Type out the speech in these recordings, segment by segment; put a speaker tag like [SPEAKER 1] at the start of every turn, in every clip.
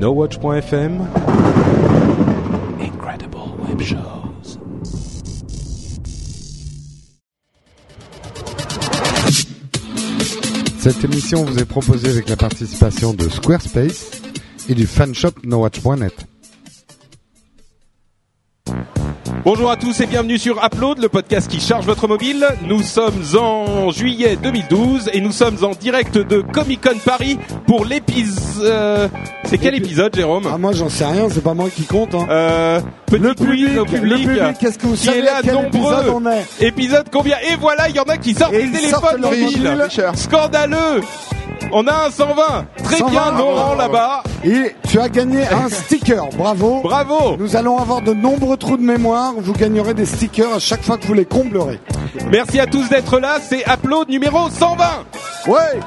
[SPEAKER 1] NoWatch.fm Incredible Web Shows.
[SPEAKER 2] Cette émission vous est proposée avec la participation de Squarespace et du fanshop NoWatch.net.
[SPEAKER 3] Bonjour à tous et bienvenue sur Upload, le podcast qui charge votre mobile. Nous sommes en juillet 2012 et nous sommes en direct de Comic Con Paris pour l'épisode. C'est quel épisode, Jérôme
[SPEAKER 2] Ah moi j'en sais rien, c'est pas moi qui compte. Hein.
[SPEAKER 3] euh, Petit
[SPEAKER 2] le
[SPEAKER 3] quiz
[SPEAKER 2] public, le
[SPEAKER 3] public,
[SPEAKER 2] qu'est-ce que vous
[SPEAKER 3] qui
[SPEAKER 2] savez
[SPEAKER 3] est là
[SPEAKER 2] quel
[SPEAKER 3] nombreux
[SPEAKER 2] épisode on est
[SPEAKER 3] Épisode combien Et voilà, il y en a qui sortent
[SPEAKER 2] Et
[SPEAKER 3] les
[SPEAKER 2] ils sortent
[SPEAKER 3] téléphones
[SPEAKER 2] leur
[SPEAKER 3] mobiles.
[SPEAKER 2] mobile.
[SPEAKER 3] Scandaleux On a un 120 Très
[SPEAKER 2] 120,
[SPEAKER 3] bien, Laurent là-bas.
[SPEAKER 2] Et tu as gagné un sticker, bravo.
[SPEAKER 3] Bravo
[SPEAKER 2] Nous allons avoir de nombreux trous de mémoire, vous gagnerez des stickers à chaque fois que vous les comblerez.
[SPEAKER 3] Merci à tous d'être là, c'est Upload numéro 120
[SPEAKER 2] Ouais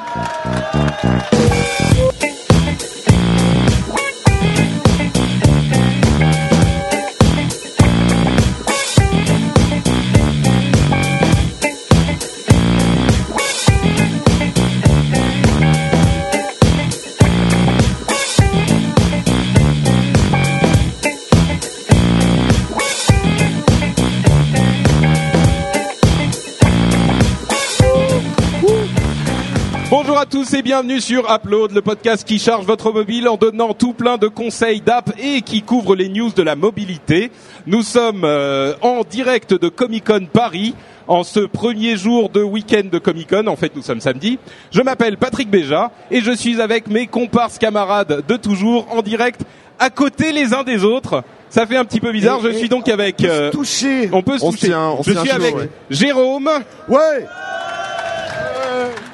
[SPEAKER 3] à tous et bienvenue sur Upload, le podcast qui charge votre mobile en donnant tout plein de conseils d'app et qui couvre les news de la mobilité. Nous sommes euh, en direct de Comic Con Paris en ce premier jour de week-end de Comic Con. En fait, nous sommes samedi. Je m'appelle Patrick Béja et je suis avec mes comparses camarades de toujours en direct à côté les uns des autres. Ça fait un petit peu bizarre.
[SPEAKER 2] Et-
[SPEAKER 3] je suis donc avec.
[SPEAKER 2] On peut
[SPEAKER 3] euh,
[SPEAKER 2] se toucher.
[SPEAKER 3] on peut se
[SPEAKER 4] On
[SPEAKER 3] toucher.
[SPEAKER 4] on
[SPEAKER 3] je suis avec
[SPEAKER 4] ouais.
[SPEAKER 3] Jérôme,
[SPEAKER 2] Ouais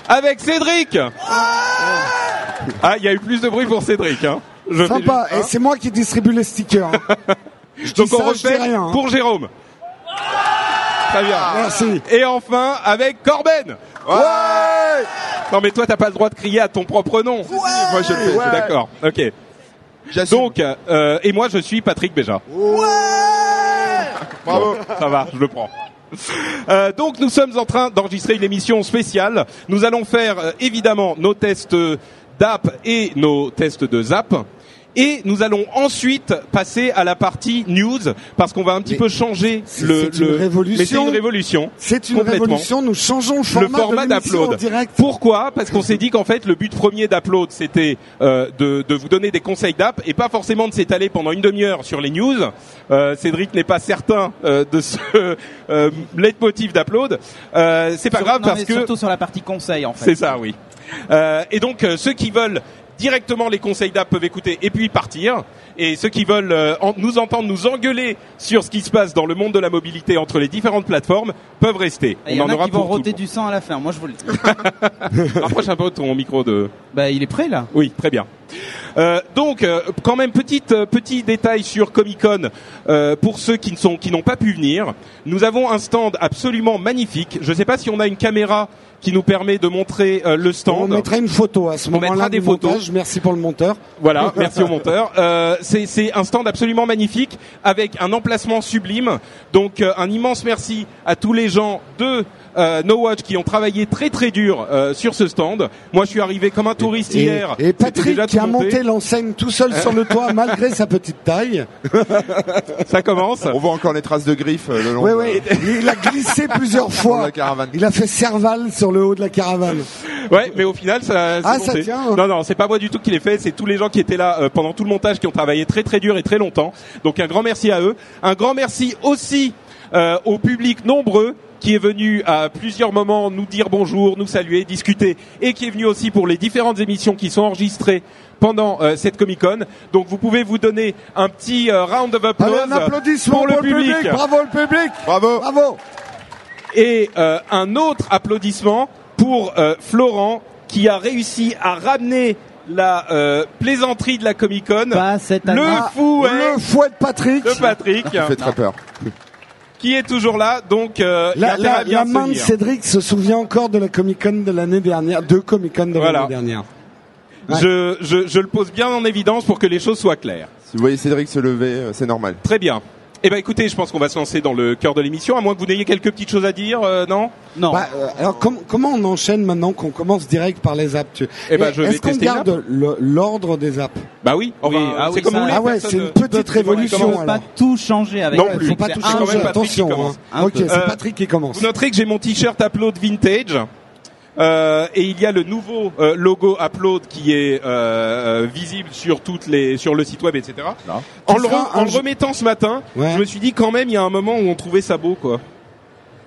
[SPEAKER 3] avec Cédric. Ah, il y a eu plus de bruit pour Cédric. Hein. Je
[SPEAKER 2] Sympa,
[SPEAKER 3] juste-
[SPEAKER 2] et c'est moi qui distribue les stickers. hein. Je dis
[SPEAKER 3] Donc on
[SPEAKER 2] ça, je dis
[SPEAKER 3] refait
[SPEAKER 2] rien. hein.
[SPEAKER 3] pour Jérôme. Très bien.
[SPEAKER 2] Merci.
[SPEAKER 3] Et enfin avec Corben.
[SPEAKER 2] Ouais
[SPEAKER 3] Non mais toi t'as pas le droit de crier à ton propre nom.
[SPEAKER 4] Moi je le fais.
[SPEAKER 2] Ouais.
[SPEAKER 3] D'accord. Ok. Donc euh, et moi je suis Patrick Béja.
[SPEAKER 4] Bravo.
[SPEAKER 3] Ça va, je le prends. Euh, donc nous sommes en train d'enregistrer une émission spéciale. Nous allons faire euh, évidemment nos tests euh, d'app et nos tests de zap. Et nous allons ensuite passer à la partie news parce qu'on va un petit
[SPEAKER 2] Mais
[SPEAKER 3] peu changer
[SPEAKER 2] c'est-
[SPEAKER 3] le.
[SPEAKER 2] c'est une
[SPEAKER 3] le-
[SPEAKER 2] révolution.
[SPEAKER 3] Mais c'est une révolution.
[SPEAKER 2] C'est une
[SPEAKER 3] Complètement.
[SPEAKER 2] révolution, nous changeons le format,
[SPEAKER 3] le format d'Upload.
[SPEAKER 2] direct.
[SPEAKER 3] Pourquoi? Parce qu'on s'est dit qu'en fait le but premier d'Upload c'était euh, de, de vous donner des conseils d'app et pas forcément de s'étaler pendant une demi-heure sur les news. Euh, Cédric n'est pas certain euh, de ce euh, leitmotiv d'Upload. Euh, c'est pas
[SPEAKER 5] Sur-
[SPEAKER 3] grave
[SPEAKER 5] non,
[SPEAKER 3] parce
[SPEAKER 5] mais
[SPEAKER 3] que
[SPEAKER 5] surtout sur la partie conseil en fait.
[SPEAKER 3] c'est ça, oui. Euh, et donc euh, ceux qui veulent directement les conseils d'app peuvent écouter et puis partir. Et ceux qui veulent euh, en- nous entendre nous engueuler sur ce qui se passe dans le monde de la mobilité entre les différentes plateformes peuvent rester.
[SPEAKER 5] Et y en,
[SPEAKER 3] en
[SPEAKER 5] a
[SPEAKER 3] aura
[SPEAKER 5] qui vont roter du sang à la fin. Moi je vous le dis.
[SPEAKER 3] Rapproche un peu ton micro de.
[SPEAKER 5] bah il est prêt là.
[SPEAKER 3] Oui, très bien. Euh, donc, euh, quand même, petite, euh, petit détail sur Comic Con euh, pour ceux qui ne sont, qui n'ont pas pu venir. Nous avons un stand absolument magnifique. Je ne sais pas si on a une caméra qui nous permet de montrer euh, le
[SPEAKER 2] On
[SPEAKER 3] stand.
[SPEAKER 2] mettra une photo à ce
[SPEAKER 3] On
[SPEAKER 2] moment-là
[SPEAKER 3] mettra
[SPEAKER 2] du
[SPEAKER 3] des photos.
[SPEAKER 2] montage. Merci pour le monteur.
[SPEAKER 3] Voilà, merci au monteur. Euh, c'est c'est un stand absolument magnifique avec un emplacement sublime. Donc euh, un immense merci à tous les gens de euh, No Watch qui ont travaillé très très dur euh, sur ce stand. Moi, je suis arrivé comme un touriste
[SPEAKER 2] Et,
[SPEAKER 3] hier.
[SPEAKER 2] et Patrick
[SPEAKER 3] déjà
[SPEAKER 2] qui a
[SPEAKER 3] monté.
[SPEAKER 2] l'enseigne tout seul sur le toit malgré sa petite taille.
[SPEAKER 3] Ça commence.
[SPEAKER 4] On voit encore les traces de griffes euh, le long
[SPEAKER 2] Oui,
[SPEAKER 4] de-
[SPEAKER 2] oui. Il a glissé plusieurs fois.
[SPEAKER 4] la caravane.
[SPEAKER 2] Il a fait serval sur le haut de la caravane.
[SPEAKER 3] Ouais, mais au final, ça. c'est
[SPEAKER 2] Ah, ça tient, hein.
[SPEAKER 3] Non, non, c'est pas moi du tout qui l'ai fait. C'est tous les gens qui étaient là euh, pendant tout le montage, qui ont travaillé très très dur et très longtemps. Donc un grand merci à eux. Un grand merci aussi euh, au public nombreux qui est venu à plusieurs moments nous dire bonjour, nous saluer, discuter, et qui est venu aussi pour les différentes émissions qui sont enregistrées pendant euh, cette Comic Con. Donc vous pouvez vous donner un petit euh, round of applause
[SPEAKER 2] Allez, un applaudissement
[SPEAKER 3] pour le public.
[SPEAKER 2] Bravo le public.
[SPEAKER 4] Bravo.
[SPEAKER 2] Bravo.
[SPEAKER 3] Et euh, un autre applaudissement pour euh, Florent qui a réussi à ramener la euh, plaisanterie de la Comic Con.
[SPEAKER 5] Pas cette
[SPEAKER 3] Le
[SPEAKER 5] année.
[SPEAKER 3] fouet
[SPEAKER 2] Le fouet de Patrick.
[SPEAKER 3] de Patrick
[SPEAKER 4] Ça fait très peur.
[SPEAKER 3] Qui est toujours là. Donc euh,
[SPEAKER 2] La,
[SPEAKER 3] bien
[SPEAKER 2] main de. Cédric se souvient encore de la Comic Con de l'année dernière, deux Comic Con de
[SPEAKER 3] Voilà.
[SPEAKER 2] l'année dernière. Ouais.
[SPEAKER 3] Je, je, je le pose bien en évidence pour que les choses soient claires.
[SPEAKER 4] Si vous voyez Cédric se lever, euh, c'est normal.
[SPEAKER 3] Très bien. Eh ben écoutez, je pense qu'on va se lancer dans le cœur de l'émission, à moins que vous n'ayez quelques petites choses à dire, euh, non?
[SPEAKER 5] Non.
[SPEAKER 2] Bah, euh, alors com- comment on enchaîne maintenant qu'on commence direct par les apps tu...
[SPEAKER 3] Eh ben,
[SPEAKER 2] Et
[SPEAKER 3] je vais
[SPEAKER 2] Est-ce qu'on garde le- l'ordre des apps?
[SPEAKER 3] Bah oui, enfin,
[SPEAKER 5] Oui, ah
[SPEAKER 3] c'est
[SPEAKER 5] oui,
[SPEAKER 3] comme
[SPEAKER 5] ça-
[SPEAKER 3] vous voulez.
[SPEAKER 2] Ah ouais, c'est une petite révolution,
[SPEAKER 5] faut
[SPEAKER 2] alors.
[SPEAKER 5] pas tout changer avec.
[SPEAKER 3] Non plus.
[SPEAKER 2] Faut pas
[SPEAKER 5] C'est
[SPEAKER 2] tout
[SPEAKER 5] un
[SPEAKER 3] quand
[SPEAKER 2] changer,
[SPEAKER 3] même. Patrick qui
[SPEAKER 2] attention.
[SPEAKER 3] commence.
[SPEAKER 2] hein. Ok, c'est
[SPEAKER 3] Euh,
[SPEAKER 2] Patrick qui commence.
[SPEAKER 3] Vous noterez que j'ai mon t-shirt Upload Vintage. Euh, et il y a le nouveau euh, logo Upload qui est euh, euh, visible sur toutes les sur le site web, etc. En le, re- en remettant ce matin,
[SPEAKER 2] Ouais.
[SPEAKER 3] je me suis dit quand même il y a un moment où on trouvait ça beau quoi.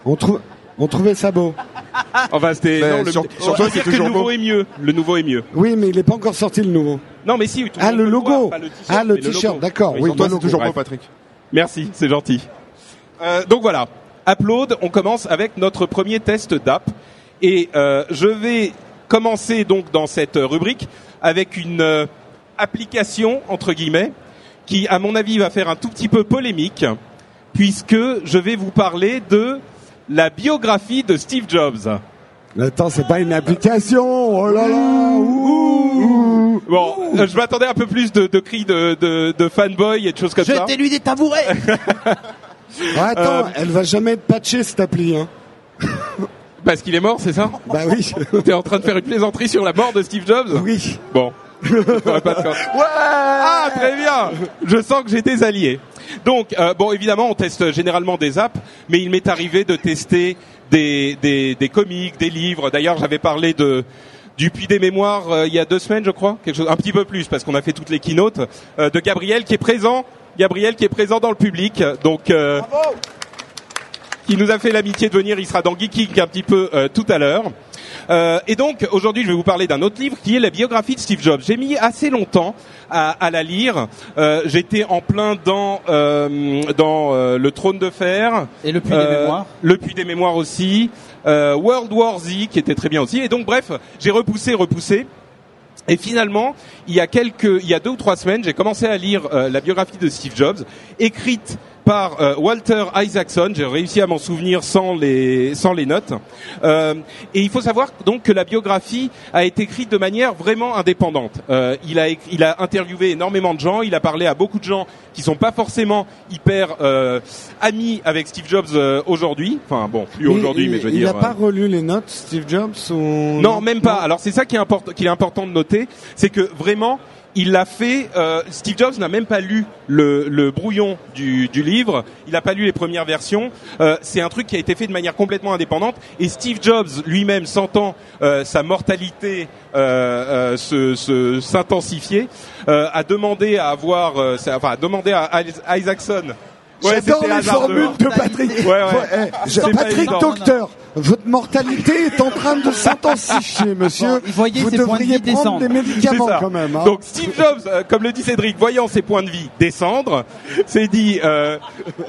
[SPEAKER 2] On, trouve, on trouvait ça beau.
[SPEAKER 3] Enfin c'était le,
[SPEAKER 4] sur- c'est
[SPEAKER 3] que le nouveau
[SPEAKER 4] beau.
[SPEAKER 3] est mieux. Le nouveau est mieux.
[SPEAKER 2] Oui, mais il n'est pas encore sorti le nouveau.
[SPEAKER 3] Non mais si. tout
[SPEAKER 2] Ah,
[SPEAKER 3] monde
[SPEAKER 2] le logo.
[SPEAKER 3] voir, pas le t-shirt,
[SPEAKER 2] Ah, le t-shirt, d'accord. Oui,
[SPEAKER 4] Toi,
[SPEAKER 2] le
[SPEAKER 4] c'est toujours beau, Patrick.
[SPEAKER 3] Merci, c'est gentil. Euh, donc voilà, Upload, on commence avec notre premier test d'app. Et euh, je vais commencer donc dans cette rubrique avec une euh, application, entre guillemets, qui à mon avis va faire un tout petit peu polémique, puisque je vais vous parler de la biographie de Steve Jobs.
[SPEAKER 2] Attends, c'est pas une application. Oh là là. ouh.
[SPEAKER 3] Bon, euh, je m'attendais un peu plus de, de cris de, de, de fanboy et de choses comme ça.
[SPEAKER 5] Jetez-lui des tabourets.
[SPEAKER 2] Ah, attends,
[SPEAKER 3] Euh,
[SPEAKER 2] elle va jamais être patchée cette appli. Hein.
[SPEAKER 3] Parce qu'il est mort, c'est ça
[SPEAKER 2] Bah oui.
[SPEAKER 3] T'es en train de faire une plaisanterie sur la mort de Steve Jobs
[SPEAKER 2] oui.
[SPEAKER 3] Bon. Pas de corps. Ah, très bien Je sens que j'ai des alliés. Donc, euh, bon, évidemment, on teste généralement des apps, mais il m'est arrivé de tester des, des, des comics, des livres. D'ailleurs, j'avais parlé de du Puits des Mémoires euh, il y a deux semaines, je crois, quelque chose, un petit peu plus, parce qu'on a fait toutes les keynotes, euh, de Gabriel qui est présent, Gabriel qui est présent dans le public. Donc, euh, qui nous a fait l'amitié de venir. Il sera dans Geeking un petit peu euh, tout à l'heure. Euh, et donc aujourd'hui, je vais vous parler d'un autre livre qui est la biographie de Steve Jobs. J'ai mis assez longtemps à, à la lire. Euh, J'étais en plein dans euh, dans euh, le Trône de Fer,
[SPEAKER 5] Et le puits des
[SPEAKER 3] euh,
[SPEAKER 5] mémoires.
[SPEAKER 3] le Puits des Mémoires aussi, euh, World War Z qui était très bien aussi. Et donc bref, j'ai repoussé, repoussé. Et finalement, il y a quelques, il y a deux ou trois semaines, j'ai commencé à lire euh, la biographie de Steve Jobs, écrite par euh, Walter Isaacson. J'ai réussi à m'en souvenir sans les sans les notes. Euh, et il faut savoir donc que la biographie a été écrite de manière vraiment indépendante. Euh, il a il a interviewé énormément de gens. Il a parlé à beaucoup de gens qui sont pas forcément hyper euh, amis avec Steve Jobs euh, aujourd'hui. Enfin bon, plus aujourd'hui, mais je veux
[SPEAKER 2] il
[SPEAKER 3] dire.
[SPEAKER 2] a pas relu les notes, Steve Jobs ou...
[SPEAKER 3] Non, même pas. Alors c'est ça qui est, important, qu'il est important de noter, c'est que vraiment, il l'a fait. euh, Steve Jobs n'a même pas lu le, le brouillon du, du livre. Il n'a pas lu les premières versions. Euh, c'est un truc qui a été fait de manière complètement indépendante. Et Steve Jobs lui-même, sentant euh, sa mortalité euh, euh, se, se- s'intensifier, euh, a demandé à avoir, enfin, a demandé à Is- Isaacson. Ouais,
[SPEAKER 2] J'adore les formules
[SPEAKER 3] hein.
[SPEAKER 2] de Patrick.
[SPEAKER 3] Ouais, ouais.
[SPEAKER 2] Eh, je- Patrick. Docteur, votre mortalité est en train de s'intensifier, monsieur.
[SPEAKER 5] Bon, voyez
[SPEAKER 2] Vous
[SPEAKER 5] de
[SPEAKER 2] devriez prendre
[SPEAKER 5] descendre.
[SPEAKER 2] des médicaments quand même. hein.
[SPEAKER 3] Donc Steve Jobs, euh, comme le dit Cédric, voyant ses points de vie descendre, s'est dit euh,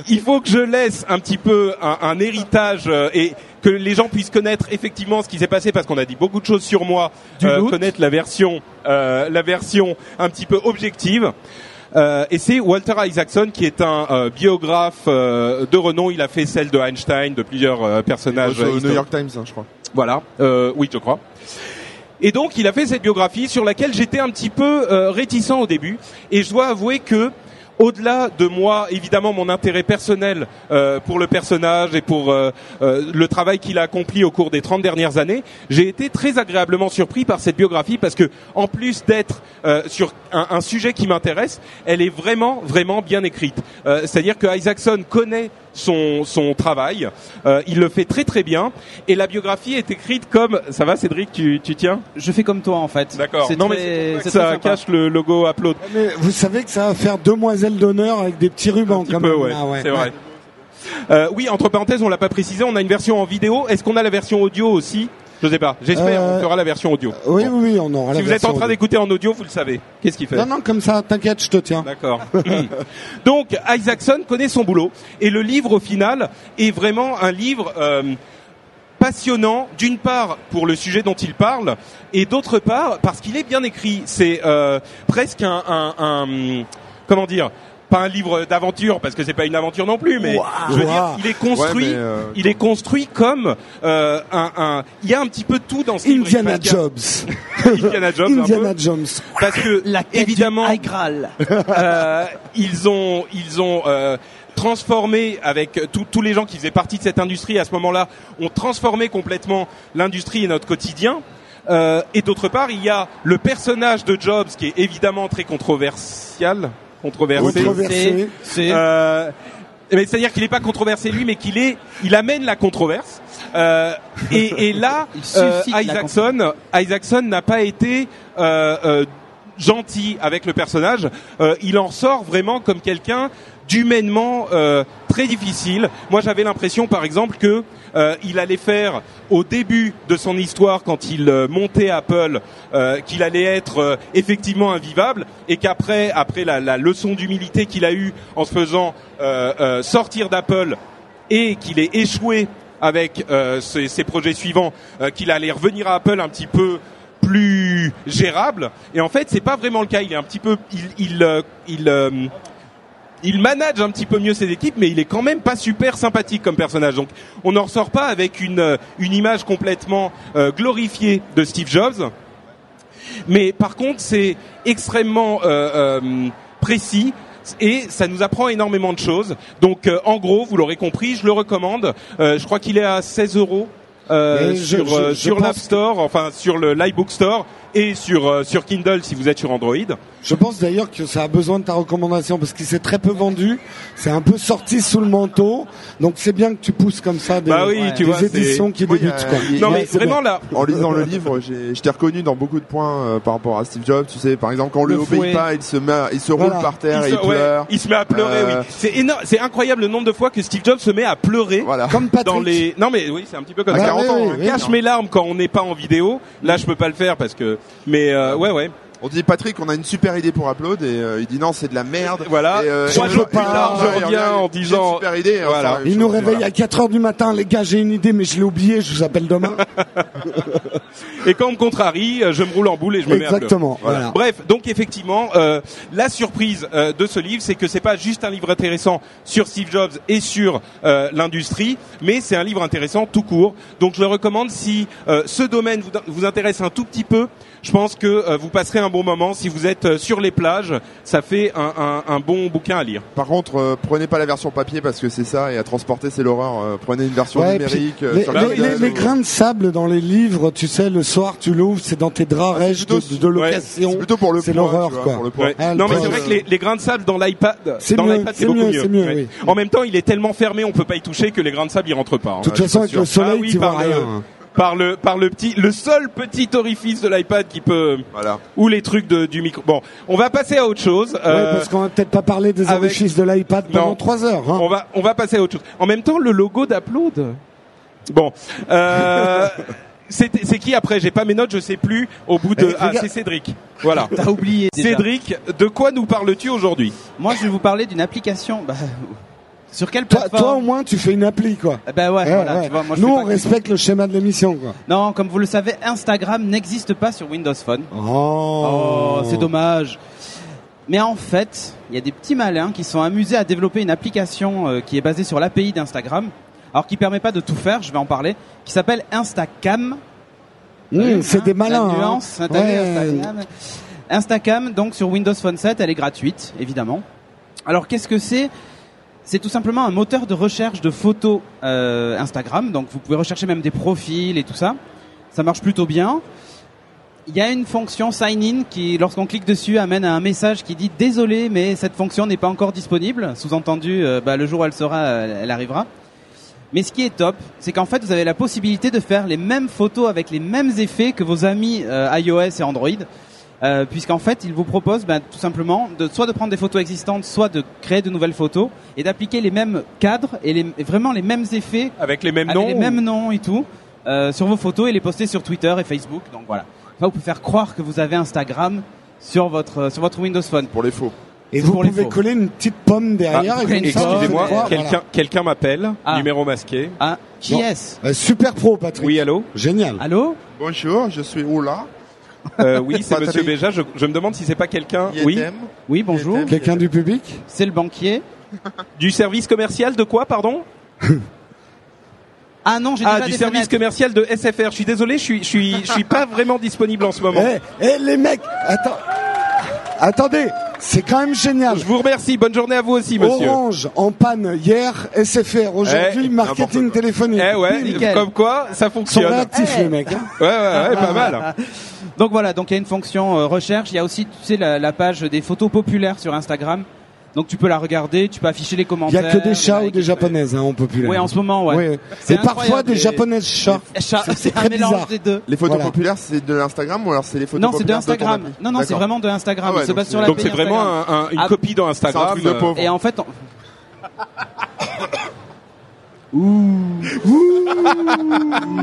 [SPEAKER 3] il faut que je laisse un petit peu un, un héritage euh, et que les gens puissent connaître effectivement ce qui s'est passé parce qu'on a dit beaucoup de choses sur moi, euh, connaître la version, euh, la version un petit peu objective. Euh, et c'est Walter Isaacson qui est un euh, biographe euh, de renom. Il a fait celle de Einstein, de plusieurs euh, personnages.
[SPEAKER 4] Au
[SPEAKER 3] euh,
[SPEAKER 4] New. York Times, hein, je crois.
[SPEAKER 3] Voilà, euh, oui, je crois. Et donc, il a fait cette biographie sur laquelle j'étais un petit peu euh, réticent au début. Et je dois avouer que, au-delà de moi, évidemment, mon intérêt personnel euh, pour le personnage et pour euh, euh, le travail qu'il a accompli au cours des 30 dernières années, j'ai été très agréablement surpris par cette biographie parce que, en plus d'être euh, sur un, un sujet qui m'intéresse, elle est vraiment, vraiment bien écrite. Euh, C'est-à-dire que Isaacson connaît son, son travail, euh, il le fait très très bien, et la biographie est écrite comme... Ça va Cédric, tu, tu tiens?
[SPEAKER 5] Je fais comme toi en fait.
[SPEAKER 3] D'accord.
[SPEAKER 5] C'est
[SPEAKER 3] Non
[SPEAKER 5] très-
[SPEAKER 3] mais ça
[SPEAKER 5] sympa.
[SPEAKER 3] cache le logo Upload.
[SPEAKER 2] Mais vous savez que ça va faire d'honneur avec des petits rubans
[SPEAKER 3] Un peu, ouais,
[SPEAKER 2] Ah
[SPEAKER 3] c'est vrai. Euh, oui, entre parenthèses, on l'a pas précisé, on a une version en vidéo. Est-ce qu'on a la version audio aussi Je sais pas. J'espère.
[SPEAKER 2] Euh,
[SPEAKER 3] On fera la version audio.
[SPEAKER 2] Oui,
[SPEAKER 3] Bon.
[SPEAKER 2] oui, on aura la
[SPEAKER 3] Si vous êtes en train d'écouter en audio, vous le savez. Qu'est-ce qu'il fait?
[SPEAKER 2] Non, non, comme ça, t'inquiète, je te tiens.
[SPEAKER 3] D'accord. Donc Isaacson connaît son boulot et le livre au final est vraiment un livre euh, passionnant d'une part pour le sujet dont il parle et d'autre part parce qu'il est bien écrit. C'est euh, presque un, un, un- comment dire pas un livre d'aventure parce que c'est pas une aventure non plus, mais
[SPEAKER 2] Ouah.
[SPEAKER 3] je veux
[SPEAKER 2] Ouah.
[SPEAKER 3] dire, il est construit,
[SPEAKER 4] Ouais, euh,
[SPEAKER 3] il est construit comme euh, un, un, il y a un petit peu tout dans ce livre.
[SPEAKER 2] Indiana
[SPEAKER 3] Parce qu'il y a-
[SPEAKER 2] Jobs.
[SPEAKER 3] Indiana un peu.
[SPEAKER 2] Indiana Jones.
[SPEAKER 3] parce que
[SPEAKER 5] La quête
[SPEAKER 3] évidemment, euh, ils ont ils ont euh, transformé avec tous tous les gens qui faisaient partie de cette industrie à ce moment-là, ont transformé complètement l'industrie et notre quotidien. Euh, et d'autre part, il y a le personnage de Jobs qui est évidemment très controversial, controversé.
[SPEAKER 2] Controversé.
[SPEAKER 5] C'est
[SPEAKER 3] Euh, mais c'est-à-dire qu'il n'est pas controversé lui, mais qu'il est, il amène la controverse. Euh, et, et là, euh,
[SPEAKER 5] la
[SPEAKER 3] Isaacson, Isaacson n'a pas été euh, euh, gentil avec le personnage. Euh, il en sort vraiment comme quelqu'un d'humainement euh, très difficile. Moi, j'avais l'impression, par exemple, que euh, il allait faire au début de son histoire, quand il euh, montait Apple, euh, qu'il allait être euh, effectivement invivable, et qu'après, après la, la leçon d'humilité qu'il a eue en se faisant euh, sortir d'Apple et qu'il ait échoué avec ses, ses projets suivants, qu'il allait revenir à Apple un petit peu plus gérable. Et en fait, c'est pas vraiment le cas. Il est un petit peu, il, il, il, euh, il manage un petit peu mieux ses équipes, mais il est quand même pas super sympathique comme personnage. Donc, on n'en ressort pas avec une euh, une image complètement euh, glorifiée de Steve Jobs. Mais par contre, c'est extrêmement euh, euh, précis et ça nous apprend énormément de choses. Donc, euh, en gros, vous l'aurez compris, je le recommande. Euh, je crois qu'il est à 16 euros. euh,
[SPEAKER 2] je-
[SPEAKER 3] sur
[SPEAKER 2] je-
[SPEAKER 3] euh,
[SPEAKER 2] je
[SPEAKER 3] sur l'App Store, enfin sur le l'iBook Store et sur euh, sur Kindle si vous êtes sur Android.
[SPEAKER 2] Je pense d'ailleurs que ça a besoin de ta recommandation parce qu'il s'est très peu vendu. C'est un peu sorti sous le manteau. Donc c'est bien que tu pousses comme ça des,
[SPEAKER 3] Bah oui, tu
[SPEAKER 2] des
[SPEAKER 3] vois,
[SPEAKER 2] éditions qui
[SPEAKER 4] Oui,
[SPEAKER 2] débutent.
[SPEAKER 4] euh,
[SPEAKER 2] quoi.
[SPEAKER 4] il-
[SPEAKER 3] Non mais vraiment
[SPEAKER 2] bien.
[SPEAKER 3] là,
[SPEAKER 4] En lisant le livre, j'ai- je t'ai reconnu dans beaucoup de points euh, par rapport à Steve Jobs. Tu sais, par exemple, quand on
[SPEAKER 5] Le
[SPEAKER 4] lui obéit pas, il se met, il se
[SPEAKER 2] Voilà.
[SPEAKER 4] roule par terre
[SPEAKER 3] il
[SPEAKER 4] et
[SPEAKER 3] se,
[SPEAKER 4] il
[SPEAKER 3] ouais,
[SPEAKER 4] pleure.
[SPEAKER 3] il se met à pleurer.
[SPEAKER 4] Euh,
[SPEAKER 3] Oui, c'est énorme, c'est incroyable le nombre de fois que Steve Jobs se met à pleurer.
[SPEAKER 4] Voilà.
[SPEAKER 2] Comme Patrick.
[SPEAKER 3] Dans les non mais oui c'est un petit peu comme
[SPEAKER 4] À
[SPEAKER 3] ça.
[SPEAKER 4] 40 ans,
[SPEAKER 2] oui,
[SPEAKER 4] hein.
[SPEAKER 2] oui.
[SPEAKER 3] cache mes larmes quand on n'est pas en vidéo. Là, je peux pas le faire parce que. Mais euh, ouais, ouais.
[SPEAKER 4] On dit Patrick, on a une super idée pour Upload et euh, il dit non, c'est de la merde.
[SPEAKER 3] Voilà.
[SPEAKER 4] Et, euh,
[SPEAKER 3] Trois
[SPEAKER 4] et
[SPEAKER 3] je
[SPEAKER 4] il
[SPEAKER 3] reviens en
[SPEAKER 4] j'ai une
[SPEAKER 3] disant-
[SPEAKER 4] super idée. on
[SPEAKER 3] Voilà.
[SPEAKER 2] Il nous réveille
[SPEAKER 4] voilà.
[SPEAKER 2] à 4 heures du matin. Les gars, j'ai une idée, mais je l'ai oublié. Je vous appelle demain.
[SPEAKER 3] Et quand on me contrarie, euh, je me roule en boule et je me mets à pleurer.
[SPEAKER 2] Exactement. Voilà.
[SPEAKER 3] Bref, donc effectivement, euh, la surprise euh, de ce livre, c'est que c'est pas juste un livre intéressant sur Steve Jobs et sur euh, l'industrie, mais c'est un livre intéressant tout court. Donc je le recommande si euh, ce domaine vous, vous intéresse un tout petit peu. Je pense que euh, vous passerez un bon moment si vous êtes euh, sur les plages. Ça fait un, un, un bon bouquin à lire.
[SPEAKER 4] Par contre, euh, prenez pas la version papier parce que c'est ça et à transporter c'est l'horreur. Euh, prenez une version
[SPEAKER 2] Ouais,
[SPEAKER 4] numérique.
[SPEAKER 2] puis
[SPEAKER 4] euh,
[SPEAKER 2] les,
[SPEAKER 4] sur
[SPEAKER 2] les- les- les
[SPEAKER 4] ou-
[SPEAKER 2] grains de sable dans les livres, tu sais, le soir, tu l'ouvres, c'est dans tes draps
[SPEAKER 4] Ah, c'est
[SPEAKER 2] rêches de,
[SPEAKER 4] plutôt-
[SPEAKER 2] de
[SPEAKER 3] ouais,
[SPEAKER 2] location.
[SPEAKER 4] C'est plutôt pour le
[SPEAKER 2] C'est l'horreur, quoi.
[SPEAKER 4] pour le.
[SPEAKER 3] Ouais.
[SPEAKER 2] Ah,
[SPEAKER 3] non, mais
[SPEAKER 2] le
[SPEAKER 3] c'est vrai que les, les grains de sable dans l'iPad,
[SPEAKER 2] C'est
[SPEAKER 3] dans
[SPEAKER 2] mieux,
[SPEAKER 3] l'iPad,
[SPEAKER 2] c'est
[SPEAKER 3] beaucoup
[SPEAKER 2] mieux,
[SPEAKER 3] mieux.
[SPEAKER 2] c'est mieux,
[SPEAKER 3] Ouais.
[SPEAKER 2] oui.
[SPEAKER 3] En même temps, il est tellement fermé, on peut pas y toucher que les grains de sable ils rentrent pas. hein.
[SPEAKER 2] De toute façon,
[SPEAKER 4] c'est
[SPEAKER 2] avec le soleil,
[SPEAKER 3] Ah
[SPEAKER 2] tu vois rien.
[SPEAKER 3] Par le par le petit le seul petit orifice de l'iPad qui peut
[SPEAKER 4] Voilà.
[SPEAKER 3] ou les trucs de, du micro. Bon, on va passer à autre chose.
[SPEAKER 2] Ouais,
[SPEAKER 3] Euh,
[SPEAKER 2] parce qu'on va peut-être pas parler des
[SPEAKER 3] avec-
[SPEAKER 2] orifices de l'iPad pendant
[SPEAKER 3] Non.
[SPEAKER 2] 3 heures. Hein.
[SPEAKER 3] on va on va passer à autre chose. En même temps, le logo d'Upload. Bon, euh, c'est c'est qui après? J'ai pas mes notes, je sais plus. Au bout de
[SPEAKER 2] Eh,
[SPEAKER 3] ah, c'est Cédric. Voilà.
[SPEAKER 5] T'as oublié déjà.
[SPEAKER 3] Cédric, de quoi nous parles-tu aujourd'hui?
[SPEAKER 5] Moi, je vais vous parler d'une application. Bah, sur quelle
[SPEAKER 2] Toi,
[SPEAKER 5] plateforme
[SPEAKER 2] toi, au moins, tu fais une appli, quoi.
[SPEAKER 5] Eh Ben ouais,
[SPEAKER 2] Ouais,
[SPEAKER 5] voilà,
[SPEAKER 2] ouais.
[SPEAKER 5] tu vois, moi, je
[SPEAKER 2] Nous, on respecte le schéma de l'émission, quoi.
[SPEAKER 5] Non, comme vous le savez, Instagram n'existe pas sur Windows Phone.
[SPEAKER 2] Oh,
[SPEAKER 5] Oh, c'est dommage. Mais en fait, il y a des petits malins qui sont amusés à développer une application euh, qui est basée sur l'API d'Instagram, alors qui permet pas de tout faire, je vais en parler, qui s'appelle Instacam.
[SPEAKER 2] Mmh, c'est
[SPEAKER 5] Hein,
[SPEAKER 2] des malins.
[SPEAKER 5] La
[SPEAKER 2] hein.
[SPEAKER 5] nuance, hein,
[SPEAKER 2] Ouais.
[SPEAKER 5] Instacam, donc sur Windows Phone 7, elle est gratuite, évidemment. Alors qu'est-ce que c'est? C'est tout simplement un moteur de recherche de photos euh, Instagram. Donc vous pouvez rechercher même des profils et tout ça. Ça marche plutôt bien. Il y a une fonction sign in qui, lorsqu'on clique dessus, amène à un message qui dit désolé, mais cette fonction n'est pas encore disponible. Sous-entendu, euh, bah, le jour où elle sera, euh, elle arrivera. Mais ce qui est top, c'est qu'en fait, vous avez la possibilité de faire les mêmes photos avec les mêmes effets que vos amis iOS et Android. Euh, puisqu'en fait, ils vous proposent ben, tout simplement de soit de prendre des photos existantes, soit de créer de nouvelles photos et d'appliquer les mêmes cadres et, les, et vraiment les mêmes effets
[SPEAKER 3] Avec les mêmes
[SPEAKER 5] avec
[SPEAKER 3] noms
[SPEAKER 5] les
[SPEAKER 3] ou-
[SPEAKER 5] mêmes noms et tout euh, sur vos photos et les poster sur Twitter et Facebook. Donc voilà. Enfin, vous pouvez faire croire que vous avez Instagram sur votre sur votre Windows Phone.
[SPEAKER 4] Pour les faux.
[SPEAKER 2] Et vous pouvez coller une petite pomme derrière.
[SPEAKER 3] Ah, Excusez-moi, quelqu'un
[SPEAKER 2] voilà.
[SPEAKER 3] m'appelle,
[SPEAKER 5] Ah.
[SPEAKER 3] numéro masqué.
[SPEAKER 5] Ah, qui est-ce?
[SPEAKER 2] Euh, super pro, Patrick.
[SPEAKER 3] Oui, allô?
[SPEAKER 2] Génial.
[SPEAKER 5] Allô?
[SPEAKER 4] Bonjour, je suis Oula.
[SPEAKER 3] Euh, Oui, c'est. Monsieur Béja. Je, je me demande si c'est pas quelqu'un. Oui,
[SPEAKER 5] bonjour.
[SPEAKER 2] Quelqu'un du public
[SPEAKER 5] C'est le banquier.
[SPEAKER 3] du service commercial de quoi, pardon
[SPEAKER 5] Ah non, j'ai
[SPEAKER 3] Ah,
[SPEAKER 5] déjà
[SPEAKER 3] du
[SPEAKER 5] des
[SPEAKER 3] service
[SPEAKER 5] fenêtres.
[SPEAKER 3] commercial de SFR. Je suis désolé, je suis, je suis, je suis pas vraiment disponible en ce moment.
[SPEAKER 2] Eh, eh, les mecs, attends. Attendez, C'est quand même génial.
[SPEAKER 3] Je vous remercie. Bonne journée à vous aussi, monsieur.
[SPEAKER 2] Orange en panne hier, SFR aujourd'hui,
[SPEAKER 3] Eh,
[SPEAKER 2] marketing téléphonique.
[SPEAKER 3] Eh ouais,
[SPEAKER 5] Nickel.
[SPEAKER 3] comme quoi, ça
[SPEAKER 2] Ils sont
[SPEAKER 3] fonctionne.
[SPEAKER 2] réactifs
[SPEAKER 5] Eh.
[SPEAKER 2] les mecs. hein.
[SPEAKER 3] Ouais, ouais, ouais, pas mal.
[SPEAKER 5] Donc voilà, donc il y a une fonction euh, recherche. Il y a aussi, tu sais, la, la page des photos populaires sur Instagram. Donc tu peux la regarder, tu peux afficher les
[SPEAKER 2] Il y
[SPEAKER 5] commentaires.
[SPEAKER 2] a que des chats ou des japonaises, hein, on peut plus.
[SPEAKER 5] Oui, en ce moment, ouais.
[SPEAKER 2] Oui.
[SPEAKER 5] C'est
[SPEAKER 2] Et parfois des japonaises chats.
[SPEAKER 5] Chat,
[SPEAKER 2] C'est- c'est
[SPEAKER 5] un mélange
[SPEAKER 2] bizarre.
[SPEAKER 5] des deux.
[SPEAKER 4] Les photos
[SPEAKER 2] Voilà.
[SPEAKER 4] populaires, c'est de l'Instagram ou alors c'est les photos
[SPEAKER 5] Non, c'est de Instagram. Non, non, c'est vraiment de Instagram.
[SPEAKER 4] Ah ouais,
[SPEAKER 5] se
[SPEAKER 4] donc
[SPEAKER 5] base sur la
[SPEAKER 3] Donc c'est vraiment
[SPEAKER 5] Instagram.
[SPEAKER 3] un- un- une copie dans Instagram.
[SPEAKER 4] pauvre.
[SPEAKER 5] Et en fait, on-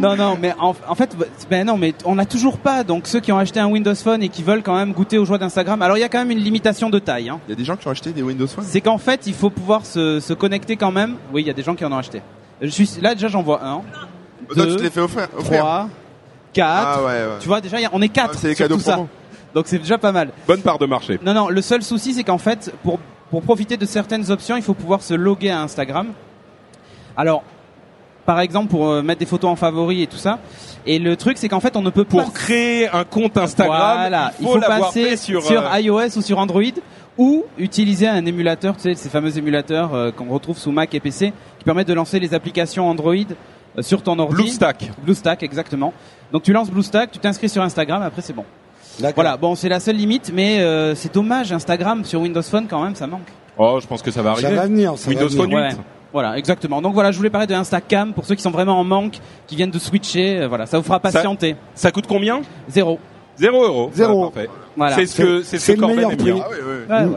[SPEAKER 5] non, non, mais en, en fait, ben non, mais on n'a toujours pas. Donc ceux qui ont acheté un Windows Phone et qui veulent quand même goûter aux joies d'Instagram, alors il y a quand même une limitation de taille. Hein.
[SPEAKER 4] Il y a des gens qui ont acheté des Windows Phone.
[SPEAKER 5] C'est qu'en fait, il faut pouvoir se, se connecter quand même. Oui, il y a des gens qui en ont acheté. Je suis là déjà, j'en vois un,
[SPEAKER 4] Toi, tu
[SPEAKER 5] deux,
[SPEAKER 4] te les fais offrir. offrir.
[SPEAKER 5] trois, quatre.
[SPEAKER 4] Ah ouais, ouais.
[SPEAKER 5] Tu vois déjà, il y a- on est
[SPEAKER 4] Ah,
[SPEAKER 5] quatre
[SPEAKER 4] c'est les cadeaux
[SPEAKER 5] tout ça. Donc c'est déjà pas mal.
[SPEAKER 3] Bonne part de marché.
[SPEAKER 5] Non, non, le seul souci, c'est qu'en fait, pour, pour profiter de certaines options, il faut pouvoir se loguer à Instagram. Alors, par exemple, pour euh, mettre des photos en favori et tout ça. Et le truc, c'est qu'en fait, on ne peut
[SPEAKER 3] Pour
[SPEAKER 5] pas...
[SPEAKER 3] créer un compte Instagram,
[SPEAKER 5] Voilà,
[SPEAKER 3] il faut, l'avoir
[SPEAKER 5] passer
[SPEAKER 3] sur.
[SPEAKER 5] sur,
[SPEAKER 3] euh,
[SPEAKER 5] iOS ou sur Android ou utiliser un émulateur, tu sais, ces fameux émulateurs euh, qu'on retrouve sous Mac et PC, qui permettent de lancer les applications Android euh, sur ton ordi.
[SPEAKER 3] BlueStack.
[SPEAKER 5] BlueStack, exactement. Donc tu lances BlueStack, tu t'inscris sur Instagram, après c'est bon. Voilà, bon, c'est la seule limite, mais euh, c'est dommage, Instagram sur Windows Phone quand même, ça manque.
[SPEAKER 3] Oh, je pense que ça va
[SPEAKER 2] Ça
[SPEAKER 3] arriver.
[SPEAKER 2] va venir. Ça
[SPEAKER 3] Windows
[SPEAKER 2] va venir.
[SPEAKER 3] Phone 8.
[SPEAKER 5] Ouais. Voilà, exactement. Donc voilà, je voulais parler de Instacam pour ceux qui sont vraiment en manque, qui viennent de switcher. euh, voilà, ça vous fera patienter.
[SPEAKER 3] Ça coûte combien?
[SPEAKER 5] Zéro.
[SPEAKER 3] Zéro euro.
[SPEAKER 2] Zéro.
[SPEAKER 3] Ah, parfait.
[SPEAKER 5] Voilà.
[SPEAKER 3] C'est ce que c'est ce que Corben aime bien.
[SPEAKER 4] Ah. Ouais, ouais.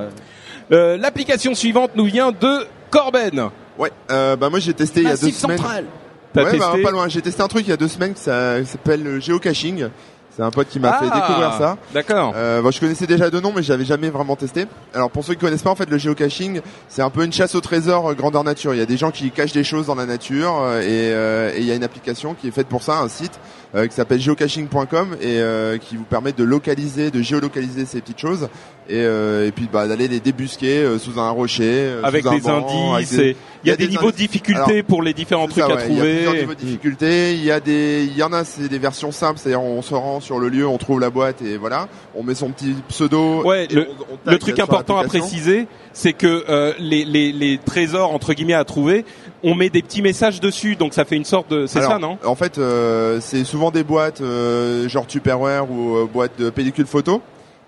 [SPEAKER 3] Euh, L'application suivante nous vient de Corben.
[SPEAKER 4] Ouais, euh, bah moi j'ai testé il y a deux semaines.
[SPEAKER 5] central.
[SPEAKER 3] T'as
[SPEAKER 4] ouais, bah, pas loin. J'ai testé un truc il y a deux semaines qui s'a- s'appelle le géocaching. C'est un pote qui m'a fait
[SPEAKER 3] Ah,
[SPEAKER 4] découvrir ça.
[SPEAKER 3] D'accord.
[SPEAKER 4] Euh, bon, je connaissais déjà deux noms, mais j'avais jamais vraiment testé. Alors pour ceux qui connaissent pas, en fait, le géocaching, c'est un peu une chasse au trésor euh, grandeur nature. Il y a des gens qui cachent des choses dans la nature, euh, et euh, et il y a une application qui est faite pour ça, un site euh, qui s'appelle geocaching.com et euh, qui vous permet de localiser, de géolocaliser ces petites choses, et, euh, et puis bah, d'aller les débusquer euh, sous un rocher, euh,
[SPEAKER 3] Avec
[SPEAKER 4] sous un
[SPEAKER 3] des
[SPEAKER 4] banc, avec
[SPEAKER 3] indices.
[SPEAKER 4] des-
[SPEAKER 3] et Il y a des niveaux de difficulté pour les différents trucs à
[SPEAKER 4] ouais, Il y a plusieurs
[SPEAKER 3] trouver.
[SPEAKER 4] niveaux de difficulté. Il y a des, il y en a, c'est des versions simples. C'est-à-dire, on se rend sur le lieu, on trouve la boîte et voilà. On met son petit pseudo.
[SPEAKER 3] Ouais, le-
[SPEAKER 4] on- on
[SPEAKER 3] Le truc important à préciser, c'est que euh, les, les, les trésors entre guillemets à trouver, on met des petits messages dessus, donc ça fait une sorte de. C'est ça, non?
[SPEAKER 4] En fait, euh, c'est souvent des boîtes euh, genre Tupperware ou euh, boîtes de pellicule photo,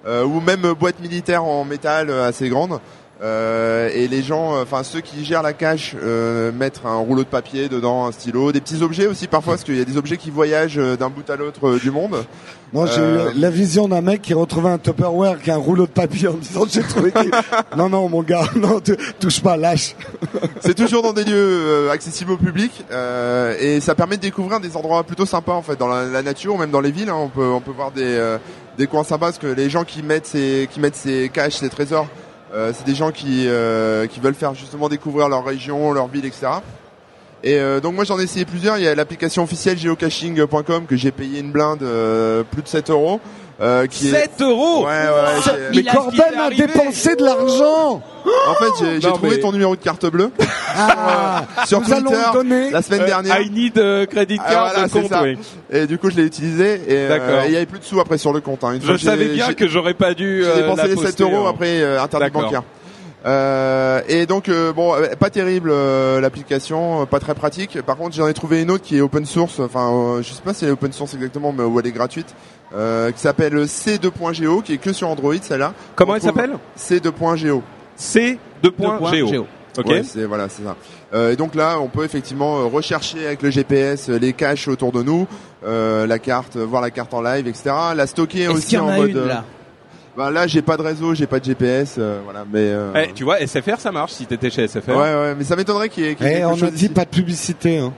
[SPEAKER 4] euh, ou même boîtes militaires en métal assez grandes. Euh, et les gens, euh, enfin ceux qui gèrent la cache, euh, mettre un rouleau de papier dedans, un stylo, des petits objets aussi parfois, parce qu'il y a des objets qui voyagent euh, d'un bout à l'autre euh, du monde.
[SPEAKER 2] Moi, j'ai
[SPEAKER 4] Euh,
[SPEAKER 2] eu la vision d'un mec qui retrouvait un Tupperware avec un rouleau de papier en disant j'ai trouvé. non, non, mon gars, non, touche pas, lâche.
[SPEAKER 4] C'est toujours dans des lieux euh, accessibles au public euh, et ça permet de découvrir des endroits plutôt sympas en fait dans la, la nature ou même dans les villes. hein. on peut on peut voir des euh, des coins sympas parce que les gens qui mettent ces qui mettent ces caches, ces trésors, euh, c'est des gens qui euh, qui veulent faire justement découvrir leur région, leur ville, etc. Et euh, donc moi j'en ai essayé plusieurs. Il y a l'application officielle geocaching.com que j'ai payé une blinde plus de 7 euros. Euh, qui est
[SPEAKER 3] 7 euros
[SPEAKER 4] ouais ouais. j'ai-
[SPEAKER 2] Mais Corben a dépensé de l'argent.
[SPEAKER 4] En fait j'ai trouvé
[SPEAKER 3] mais-
[SPEAKER 4] ton numéro de carte bleue
[SPEAKER 2] Ah,
[SPEAKER 4] sur
[SPEAKER 2] nous allons
[SPEAKER 4] Twitter
[SPEAKER 2] donner.
[SPEAKER 4] la semaine
[SPEAKER 3] Euh,
[SPEAKER 4] dernière.
[SPEAKER 3] I need a credit
[SPEAKER 4] Ah,
[SPEAKER 3] card
[SPEAKER 4] voilà,
[SPEAKER 3] de
[SPEAKER 4] c'est
[SPEAKER 3] compte,
[SPEAKER 4] ça.
[SPEAKER 3] oui.
[SPEAKER 4] Et du coup, je l'ai utilisé et euh, il y avait plus de sous après sur le compte. Hein. Une
[SPEAKER 3] Je savais bien que j'aurais pas dû.
[SPEAKER 4] j'ai
[SPEAKER 3] euh,
[SPEAKER 4] dépensé
[SPEAKER 3] la
[SPEAKER 4] les 7
[SPEAKER 3] poster,
[SPEAKER 4] euros
[SPEAKER 3] hein.
[SPEAKER 4] après euh,
[SPEAKER 3] D'accord.
[SPEAKER 4] bancaire. Euh, et donc euh, bon, euh, pas terrible euh, l'application, euh, pas très pratique. Par contre, j'en ai trouvé une autre qui est open source. Enfin, euh, je sais pas si elle est open source exactement, mais où elle est gratuite, euh, qui s'appelle C2.geo, qui est que sur Android, celle-là.
[SPEAKER 3] Comment elle s'appelle
[SPEAKER 4] C2.geo.
[SPEAKER 3] C
[SPEAKER 5] Deux
[SPEAKER 3] 2.geo.
[SPEAKER 5] points, géo.
[SPEAKER 3] Ok.
[SPEAKER 4] Ouais, c'est voilà, c'est ça. Euh, et donc là, on peut effectivement euh, rechercher avec le GPS euh, les caches autour de nous, euh, la carte, voir la carte en live, etc. La stocker
[SPEAKER 5] Est-ce
[SPEAKER 4] aussi
[SPEAKER 5] qu'il y en
[SPEAKER 4] en
[SPEAKER 5] a
[SPEAKER 4] mode.
[SPEAKER 5] une là?
[SPEAKER 4] Bah, là, j'ai pas de réseau, j'ai pas de GPS, euh, voilà. Mais euh,
[SPEAKER 3] Eh, tu vois, SFR ça marche si t'étais chez SFR.
[SPEAKER 4] ouais, ouais, mais ça m'étonnerait qu'il y ait, qu'il y ait
[SPEAKER 2] Eh,
[SPEAKER 4] quelque
[SPEAKER 2] on
[SPEAKER 4] chose
[SPEAKER 2] dit
[SPEAKER 4] ici.
[SPEAKER 2] pas de publicité. Hein.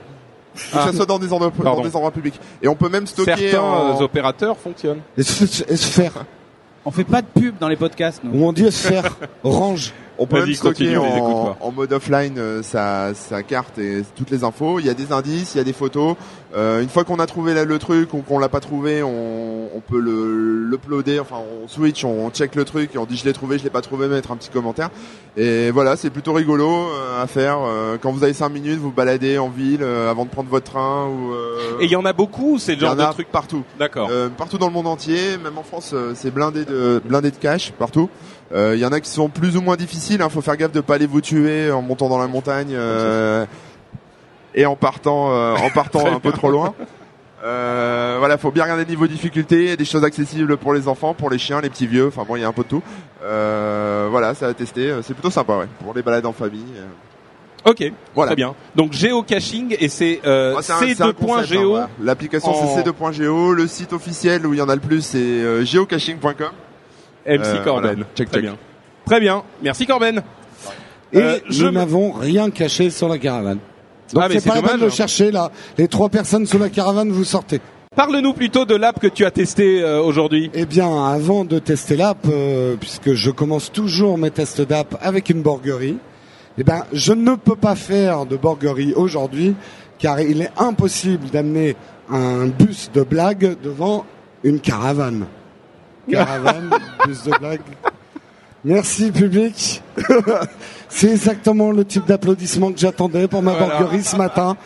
[SPEAKER 4] Que ça soit dans des endroits, dans
[SPEAKER 3] Pardon.
[SPEAKER 4] des endroits publics. Et on peut même stocker
[SPEAKER 3] Certains
[SPEAKER 4] en...
[SPEAKER 3] euh, opérateurs fonctionnent.
[SPEAKER 2] Faire.
[SPEAKER 5] On fait pas de pub dans les podcasts, nous.
[SPEAKER 2] Ou on dit se faire. Range.
[SPEAKER 4] On peut même stocker
[SPEAKER 3] continue,
[SPEAKER 4] en, en mode offline euh, sa, sa carte et toutes les infos. Il y a des indices, il y a des photos. Euh, une fois qu'on a trouvé le truc ou qu'on l'a pas trouvé, on, on peut le l'uploader. Enfin, on switch, on check le truc et on dit je l'ai trouvé, je l'ai pas trouvé, mettre un petit commentaire. Et voilà, c'est plutôt rigolo euh, à faire. Euh, quand vous avez 5 minutes, vous baladez en ville euh, avant de prendre votre train ou. euh,
[SPEAKER 3] Et il y en a beaucoup ou c'est le
[SPEAKER 4] y
[SPEAKER 3] genre
[SPEAKER 4] en
[SPEAKER 3] de truc
[SPEAKER 4] partout.
[SPEAKER 3] D'accord.
[SPEAKER 4] Euh, partout dans le monde entier, même en France, euh, c'est blindé de blindé de cash partout. Euh, Il y en a qui sont plus ou moins difficiles. Il faut faire gaffe de pas aller vous tuer en montant dans la montagne euh, et en partant, euh, en partant un peu trop loin. Euh, voilà, faut bien regarder le niveau de difficulté. Il y a des choses accessibles pour les enfants, pour les chiens, les petits vieux. Enfin bon, il y a un peu de tout. Euh, voilà, ça à tester. C'est plutôt sympa, ouais, pour les balades en famille. euh.
[SPEAKER 3] Ok,
[SPEAKER 4] Voilà.
[SPEAKER 3] très bien. Donc géocaching et c'est euh,
[SPEAKER 4] Ah, c'est un- c'est un concept, hein,
[SPEAKER 3] c2.geo.
[SPEAKER 4] voilà. L'application c'est c2.geo. Le site officiel où il y en a le plus c'est euh, geocaching.com.
[SPEAKER 3] MC
[SPEAKER 4] Euh,
[SPEAKER 3] Corben.
[SPEAKER 4] voilà. Check,
[SPEAKER 3] Très
[SPEAKER 4] check.
[SPEAKER 3] bien. Très bien. Merci Corben.
[SPEAKER 2] Et
[SPEAKER 3] Euh, je
[SPEAKER 2] nous
[SPEAKER 3] me-
[SPEAKER 2] n'avons rien caché sur la caravane. Donc
[SPEAKER 3] Ah, mais
[SPEAKER 2] c'est
[SPEAKER 3] c'est
[SPEAKER 2] pas la peine
[SPEAKER 3] dommage,
[SPEAKER 2] de
[SPEAKER 3] hein.
[SPEAKER 2] chercher là. Les trois personnes sous la caravane, vous sortez.
[SPEAKER 3] Parle-nous plutôt de l'app que tu as testé euh, aujourd'hui.
[SPEAKER 2] Eh bien, avant de tester l'app, euh, puisque je commence toujours mes tests d'app avec une borguerie, eh ben, je ne peux pas faire de borguerie aujourd'hui, car il est impossible d'amener un bus de blague devant une caravane. Caravane, bus de blague. Merci public. C'est exactement le type d'applaudissement que j'attendais pour ma
[SPEAKER 3] Voilà.
[SPEAKER 2] borguerie ce matin.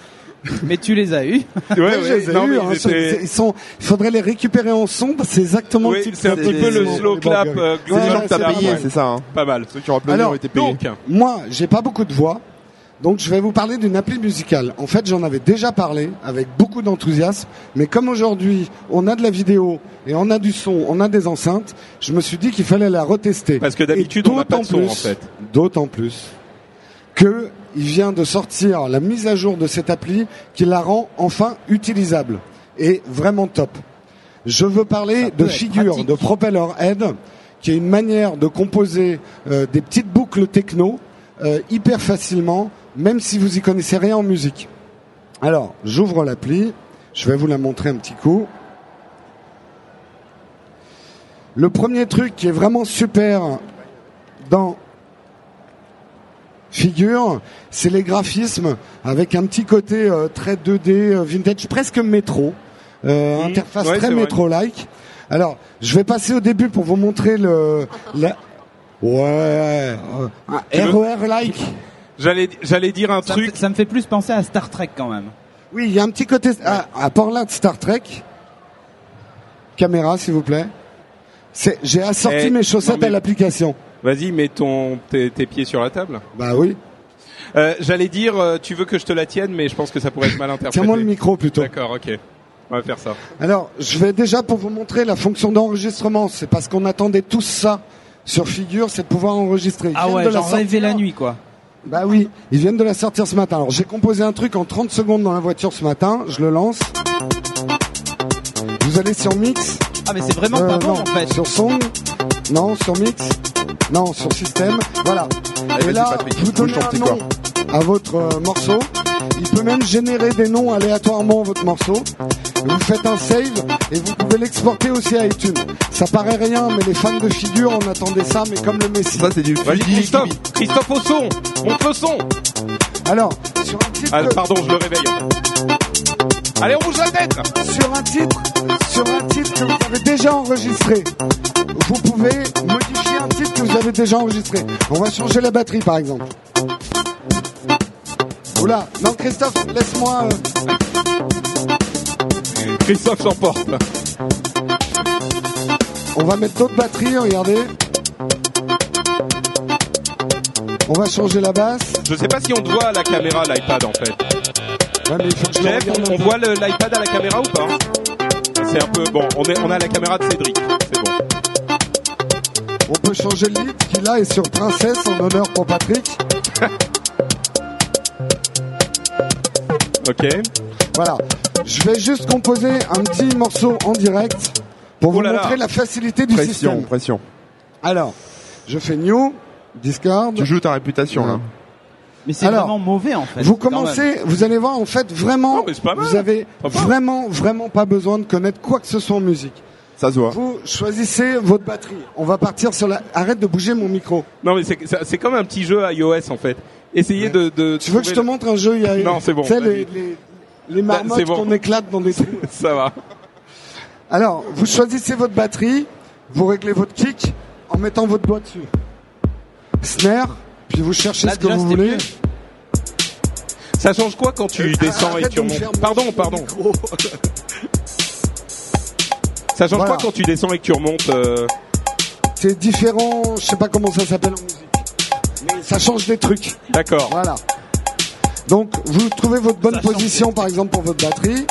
[SPEAKER 5] Mais tu les as eus.
[SPEAKER 3] Ouais,
[SPEAKER 2] Ouais, je les ai
[SPEAKER 3] non,
[SPEAKER 2] eus,
[SPEAKER 3] mais
[SPEAKER 2] hein,
[SPEAKER 3] ils étaient-
[SPEAKER 2] ils sont, il faudrait les récupérer en son, c'est exactement
[SPEAKER 3] Oui,
[SPEAKER 2] le type
[SPEAKER 3] c'est un petit peu le slow clap. euh,
[SPEAKER 4] C'est gens que t'as payé,
[SPEAKER 2] mal.
[SPEAKER 4] c'est ça. Hein.
[SPEAKER 3] Pas mal.
[SPEAKER 4] Ceux qui applaudi
[SPEAKER 2] Alors,
[SPEAKER 4] ont été payés.
[SPEAKER 3] Donc,
[SPEAKER 2] Moi, j'ai pas beaucoup de voix, donc je vais vous parler d'une appli musicale. En fait, j'en avais déjà parlé avec beaucoup d'enthousiasme, mais comme aujourd'hui on a de la vidéo et on a du son, on a des enceintes, je me suis dit qu'il fallait la retester.
[SPEAKER 3] Parce que d'habitude, on n'a pas de son,
[SPEAKER 2] plus-
[SPEAKER 3] en fait.
[SPEAKER 2] D'autant plus que il vient de sortir la mise à jour de cette appli qui la rend enfin utilisable et vraiment top. Je veux parler de figure de Propeller Head, qui est une manière de composer euh, des petites boucles techno euh, hyper facilement, même si vous y connaissez rien en musique. Alors, j'ouvre l'appli, je vais vous la montrer un petit coup. Le premier truc qui est vraiment super dans Figure, c'est les graphismes avec un petit côté euh, très 2D euh, vintage, presque métro, euh,
[SPEAKER 3] Mhm.
[SPEAKER 2] interface
[SPEAKER 3] Ouais,
[SPEAKER 2] très métro-like. Alors, je vais passer au début pour vous montrer le la... ouais euh, un
[SPEAKER 3] veux-
[SPEAKER 2] RER-like.
[SPEAKER 3] J'allais, j'allais dire un
[SPEAKER 5] Ça, me
[SPEAKER 3] truc.
[SPEAKER 5] fait- ça me fait plus penser à Star Trek quand même.
[SPEAKER 2] Oui, il y a un petit côté à, à part là de Star Trek. Caméra, s'il vous plaît. C'est, j'ai assorti
[SPEAKER 3] Eh,
[SPEAKER 2] mes chaussettes
[SPEAKER 3] non, mais-
[SPEAKER 2] à l'application.
[SPEAKER 3] Vas-y, mets ton, tes, tes pieds sur la table.
[SPEAKER 2] Bah oui.
[SPEAKER 3] Euh, j'allais dire, euh, tu veux que je te la tienne, mais je pense que ça pourrait être mal interprété.
[SPEAKER 2] Tiens-moi le micro plutôt.
[SPEAKER 3] D'accord, ok. On va faire ça.
[SPEAKER 2] Alors, je vais déjà pour vous montrer la fonction d'enregistrement. C'est parce qu'on attendait tous ça sur Figure, c'est de pouvoir enregistrer.
[SPEAKER 5] Ah ouais,
[SPEAKER 2] de la
[SPEAKER 5] j'en rêvais
[SPEAKER 2] sortir.
[SPEAKER 5] la nuit quoi.
[SPEAKER 2] Bah oui, ils viennent de la sortir ce matin. Alors j'ai composé un truc en 30 secondes dans la voiture ce matin. Je le lance. Vous allez sur Mix.
[SPEAKER 5] Ah mais c'est vraiment
[SPEAKER 2] Euh,
[SPEAKER 5] pas bon
[SPEAKER 2] non,
[SPEAKER 5] en fait.
[SPEAKER 2] Sur Song. Non, sur Mix. Non, sur Système. Voilà.
[SPEAKER 4] Allez,
[SPEAKER 2] Et là,
[SPEAKER 4] Patrick,
[SPEAKER 2] vous donnez un nom à votre euh, morceau. Il peut même générer des noms aléatoirement à votre morceau. Vous faites un save et vous pouvez l'exporter aussi à iTunes. Ça paraît rien, mais les fans de figure, on attendait ça, mais comme le Messi.
[SPEAKER 4] Ça c'est du
[SPEAKER 3] Christophe. Christophe au son. Montre le son.
[SPEAKER 2] Alors, sur un titre,
[SPEAKER 3] Ah, pardon, je le réveille. Allez, on bouge la tête.
[SPEAKER 2] sur un titre, sur un titre que vous avez déjà enregistré, vous pouvez modifier un titre que vous avez déjà enregistré. On va changer la batterie, par exemple. Oula, non Christophe, laisse-moi. euh,
[SPEAKER 3] Christophe s'emporte.
[SPEAKER 2] On va mettre d'autres batteries, regardez. On va changer la basse.
[SPEAKER 3] Je sais pas si on te voit à la caméra l'iPad en fait.
[SPEAKER 2] Ouais, mais faut que
[SPEAKER 3] Jeff, on, voit l'iPad à la caméra ou pas? C'est un peu bon. On est, on a la caméra de Cédric. C'est bon.
[SPEAKER 2] On peut changer le lead qui là est sur Princesse en honneur pour Patrick.
[SPEAKER 3] Ok.
[SPEAKER 2] Voilà. Je vais juste composer un petit morceau en direct pour
[SPEAKER 3] Oh
[SPEAKER 2] vous
[SPEAKER 3] là là.
[SPEAKER 2] montrer la facilité du
[SPEAKER 4] Pression,
[SPEAKER 2] système.
[SPEAKER 4] pression.
[SPEAKER 2] Alors, je fais New, Discord.
[SPEAKER 4] Tu joues ta réputation là.
[SPEAKER 5] Mais c'est vraiment mauvais en fait.
[SPEAKER 2] Vous commencez, vous allez voir en fait vraiment,
[SPEAKER 3] Non, mais c'est pas mal.
[SPEAKER 2] vous avez
[SPEAKER 3] Pas
[SPEAKER 2] vraiment, vraiment pas besoin de connaître quoi que ce soit en musique.
[SPEAKER 4] Ça se voit.
[SPEAKER 2] Vous choisissez votre batterie. On va partir sur la. Arrête de bouger mon micro.
[SPEAKER 3] Non mais c'est c'est- c'est comme un petit jeu iOS en fait. Essayez de, de.
[SPEAKER 2] Tu veux que je te montre un jeu il y a
[SPEAKER 3] Non, c'est bon,
[SPEAKER 2] Tu sais, les, les, les
[SPEAKER 3] Bah,
[SPEAKER 2] marmottes
[SPEAKER 3] c'est bon.
[SPEAKER 2] qu'on éclate dans des trous.
[SPEAKER 3] Ça va.
[SPEAKER 2] Alors, vous choisissez votre batterie, vous réglez votre kick en mettant votre doigt dessus. Snare, puis vous cherchez
[SPEAKER 5] Là,
[SPEAKER 2] ce que vous voulez.
[SPEAKER 5] mieux.
[SPEAKER 3] Ça change quoi quand tu descends et tu remontes Pardon, pardon. Ça change
[SPEAKER 2] Voilà.
[SPEAKER 3] quoi quand tu descends et que tu remontes euh,
[SPEAKER 2] c'est différent. Je sais pas comment ça s'appelle en musique, ça change des trucs.
[SPEAKER 3] D'accord.
[SPEAKER 2] Voilà. Donc vous trouvez votre bonne position par exemple pour votre batterie.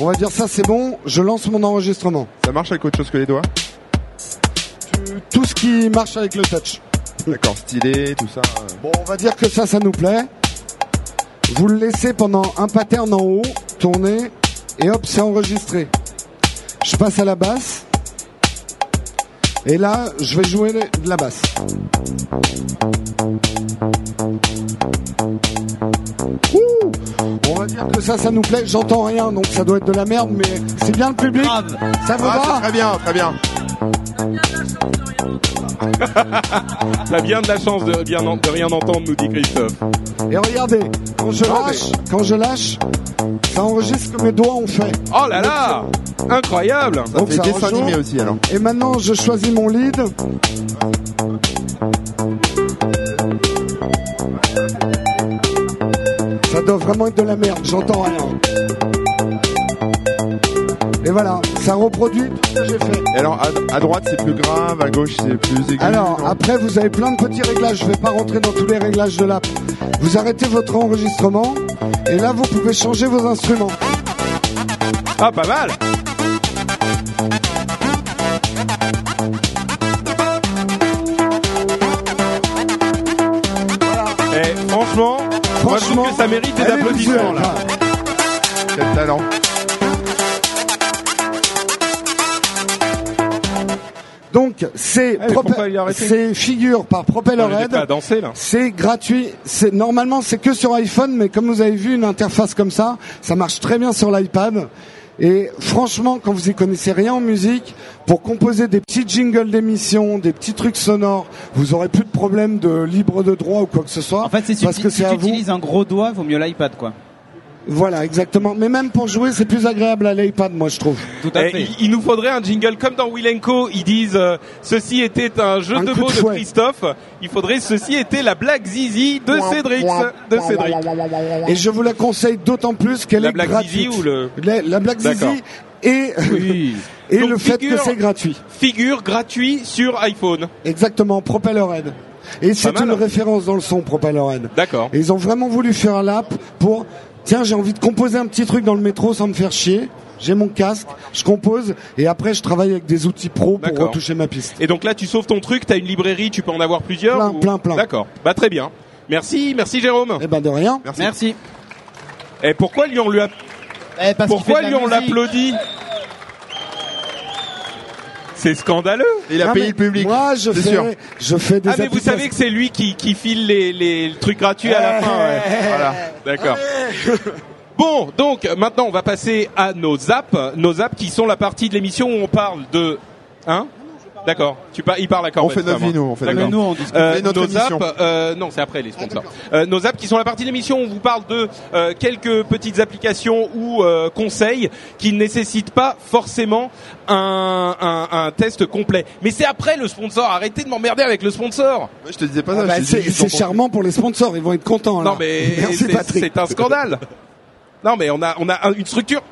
[SPEAKER 2] On va dire ça c'est bon, je lance mon enregistrement.
[SPEAKER 4] Ça marche avec autre chose que les doigts
[SPEAKER 2] Tout ce qui marche avec le touch.
[SPEAKER 4] D'accord, stylé, tout ça. euh.
[SPEAKER 2] Bon, on va dire que ça, ça nous plaît. Vous le laissez pendant un pattern en haut, tourner, et hop, c'est enregistré. Je passe à la basse. Et là, je vais jouer de la basse. Ouh on va dire que ça, ça nous plaît. J'entends rien, donc ça doit être de la merde, mais c'est bien le public.
[SPEAKER 5] Grave.
[SPEAKER 2] Ça vous
[SPEAKER 4] Ah,
[SPEAKER 2] va
[SPEAKER 4] très bien, très bien.
[SPEAKER 3] T'as bien de la chance de, bien en- de rien entendre, nous dit Christophe.
[SPEAKER 2] Et regardez, quand je lâche, quand je lâche, ça enregistre ce que mes doigts ont fait.
[SPEAKER 3] Oh là là Incroyable
[SPEAKER 4] Ça
[SPEAKER 2] Donc
[SPEAKER 4] fait
[SPEAKER 2] ça
[SPEAKER 4] dessin
[SPEAKER 2] rejoint.
[SPEAKER 4] animé aussi alors.
[SPEAKER 2] Et maintenant, je choisis mon lead. Ça doit vraiment être de la merde, j'entends rien. Et voilà, ça reproduit tout ce que j'ai fait.
[SPEAKER 4] Et alors à, à droite c'est plus grave, à gauche c'est plus aigu.
[SPEAKER 2] Alors, après, vous avez plein de petits réglages. Je vais pas rentrer dans tous les réglages de l'app. Vous arrêtez votre enregistrement. Et là, vous pouvez changer vos instruments.
[SPEAKER 3] Ah, pas mal Eh, franchement, moi je trouve
[SPEAKER 2] Franchement,
[SPEAKER 3] que ça mérite des applaudissements là.
[SPEAKER 2] hein.
[SPEAKER 4] Quel talent.
[SPEAKER 2] C'est
[SPEAKER 3] Ah, arrêté
[SPEAKER 2] c'est figure par Propellerhead.
[SPEAKER 3] pas à danser là.
[SPEAKER 2] C'est gratuit. C'est normalement c'est que sur iPhone, mais comme vous avez vu une interface comme ça, ça marche très bien sur l'iPad. Et franchement, quand vous y connaissez rien en musique, pour composer des petits jingles d'émissions, des petits trucs sonores, vous aurez plus de problème de libre de droit ou quoi que ce soit.
[SPEAKER 5] En fait, c'est si,
[SPEAKER 2] parce
[SPEAKER 5] tu-
[SPEAKER 2] que
[SPEAKER 5] si
[SPEAKER 2] c'est
[SPEAKER 5] tu
[SPEAKER 2] à vous.
[SPEAKER 5] utilises un gros doigt, vaut mieux l'iPad, quoi.
[SPEAKER 2] Voilà, exactement. Mais même pour jouer, c'est plus agréable à l'iPad, moi je trouve.
[SPEAKER 5] Tout à
[SPEAKER 3] Eh,
[SPEAKER 5] fait.
[SPEAKER 3] il, il nous faudrait un jingle comme dans Will Co. Ils disent euh, ceci était un jeu
[SPEAKER 2] Un
[SPEAKER 3] de mots
[SPEAKER 2] de.
[SPEAKER 3] Christophe. Il faudrait ceci était la blague zizi de Cédric. De Cédric.
[SPEAKER 2] Et je vous la conseille d'autant plus qu'elle
[SPEAKER 3] La
[SPEAKER 2] est
[SPEAKER 3] blague
[SPEAKER 2] gratuite.
[SPEAKER 3] zizi ou le
[SPEAKER 2] la, la blague zizi et
[SPEAKER 3] Oui.
[SPEAKER 2] et
[SPEAKER 3] Donc,
[SPEAKER 2] le fait
[SPEAKER 3] figure-
[SPEAKER 2] que c'est gratuit.
[SPEAKER 3] Figure gratuit sur iPhone.
[SPEAKER 2] Exactement, Propellerhead. Et c'est une référence dans le son Propellerhead.
[SPEAKER 3] D'accord.
[SPEAKER 2] Et ils ont vraiment voulu faire un lap pour tiens, j'ai envie de composer un petit truc dans le métro sans me faire chier. J'ai mon casque, je compose et après je travaille avec des outils pro pour
[SPEAKER 3] D'accord.
[SPEAKER 2] retoucher ma piste.
[SPEAKER 3] Et donc là, tu sauves ton truc. T'as une librairie, tu peux en avoir plusieurs.
[SPEAKER 2] Plein,
[SPEAKER 3] ou-
[SPEAKER 2] plein, plein.
[SPEAKER 3] D'accord. Bah très bien. Merci, merci Jérôme.
[SPEAKER 2] Eh ben de rien.
[SPEAKER 4] Merci.
[SPEAKER 5] Merci.
[SPEAKER 3] Et pourquoi lui on lui a...
[SPEAKER 5] Eh, parce qu'il
[SPEAKER 3] pourquoi
[SPEAKER 5] fait de
[SPEAKER 3] lui
[SPEAKER 5] la
[SPEAKER 3] on
[SPEAKER 5] musique.
[SPEAKER 3] l'applaudit C'est scandaleux.
[SPEAKER 4] Et il a
[SPEAKER 2] Non,
[SPEAKER 4] payé
[SPEAKER 2] mais
[SPEAKER 4] le public.
[SPEAKER 2] Moi, je
[SPEAKER 4] c'est
[SPEAKER 2] fais,
[SPEAKER 4] sûr.
[SPEAKER 2] je fais des
[SPEAKER 3] Ah mais vous
[SPEAKER 2] applications-
[SPEAKER 3] savez que c'est lui qui, qui file les, les trucs gratuits à la fin. ouais.
[SPEAKER 4] Voilà.
[SPEAKER 3] D'accord. Bon, donc maintenant on va passer à nos apps, nos apps qui sont la partie de l'émission où on parle de, hein D'accord. Tu par... il parle à
[SPEAKER 4] On fait notre vie, nous, on fait
[SPEAKER 3] D'accord.
[SPEAKER 5] Nous, on discute.
[SPEAKER 3] Euh,
[SPEAKER 4] notre
[SPEAKER 3] nos apps, euh, non, c'est après les sponsors. Euh, nos apps qui sont la partie de l'émission où on vous parle de euh, quelques petites applications ou euh, conseils qui ne nécessitent pas forcément un, un, un test complet. Mais c'est après le sponsor. Arrêtez de m'emmerder avec le sponsor.
[SPEAKER 4] Moi, je te disais pas
[SPEAKER 2] Ah
[SPEAKER 4] ça.
[SPEAKER 2] bah,
[SPEAKER 4] disais
[SPEAKER 2] c'est charmant pour les sponsors, ils vont être contents. là.
[SPEAKER 3] Non mais
[SPEAKER 2] Merci
[SPEAKER 3] c'est
[SPEAKER 2] Patrick.
[SPEAKER 3] c'est un scandale. Non mais on a on a un- une structure.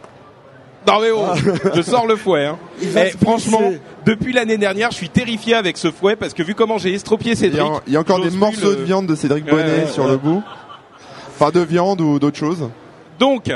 [SPEAKER 3] Non mais oh, je sors le fouet. Hein. Eh, franchement. Depuis l'année dernière, je suis terrifié avec ce fouet parce que vu comment j'ai estropié Cédric,
[SPEAKER 4] il y a encore des morceaux
[SPEAKER 3] le-
[SPEAKER 4] de viande de Cédric
[SPEAKER 3] Ouais,
[SPEAKER 4] Bonnet
[SPEAKER 3] ouais,
[SPEAKER 4] sur
[SPEAKER 3] ouais.
[SPEAKER 4] le bout. Enfin, de viande ou d'autres choses.
[SPEAKER 3] Donc,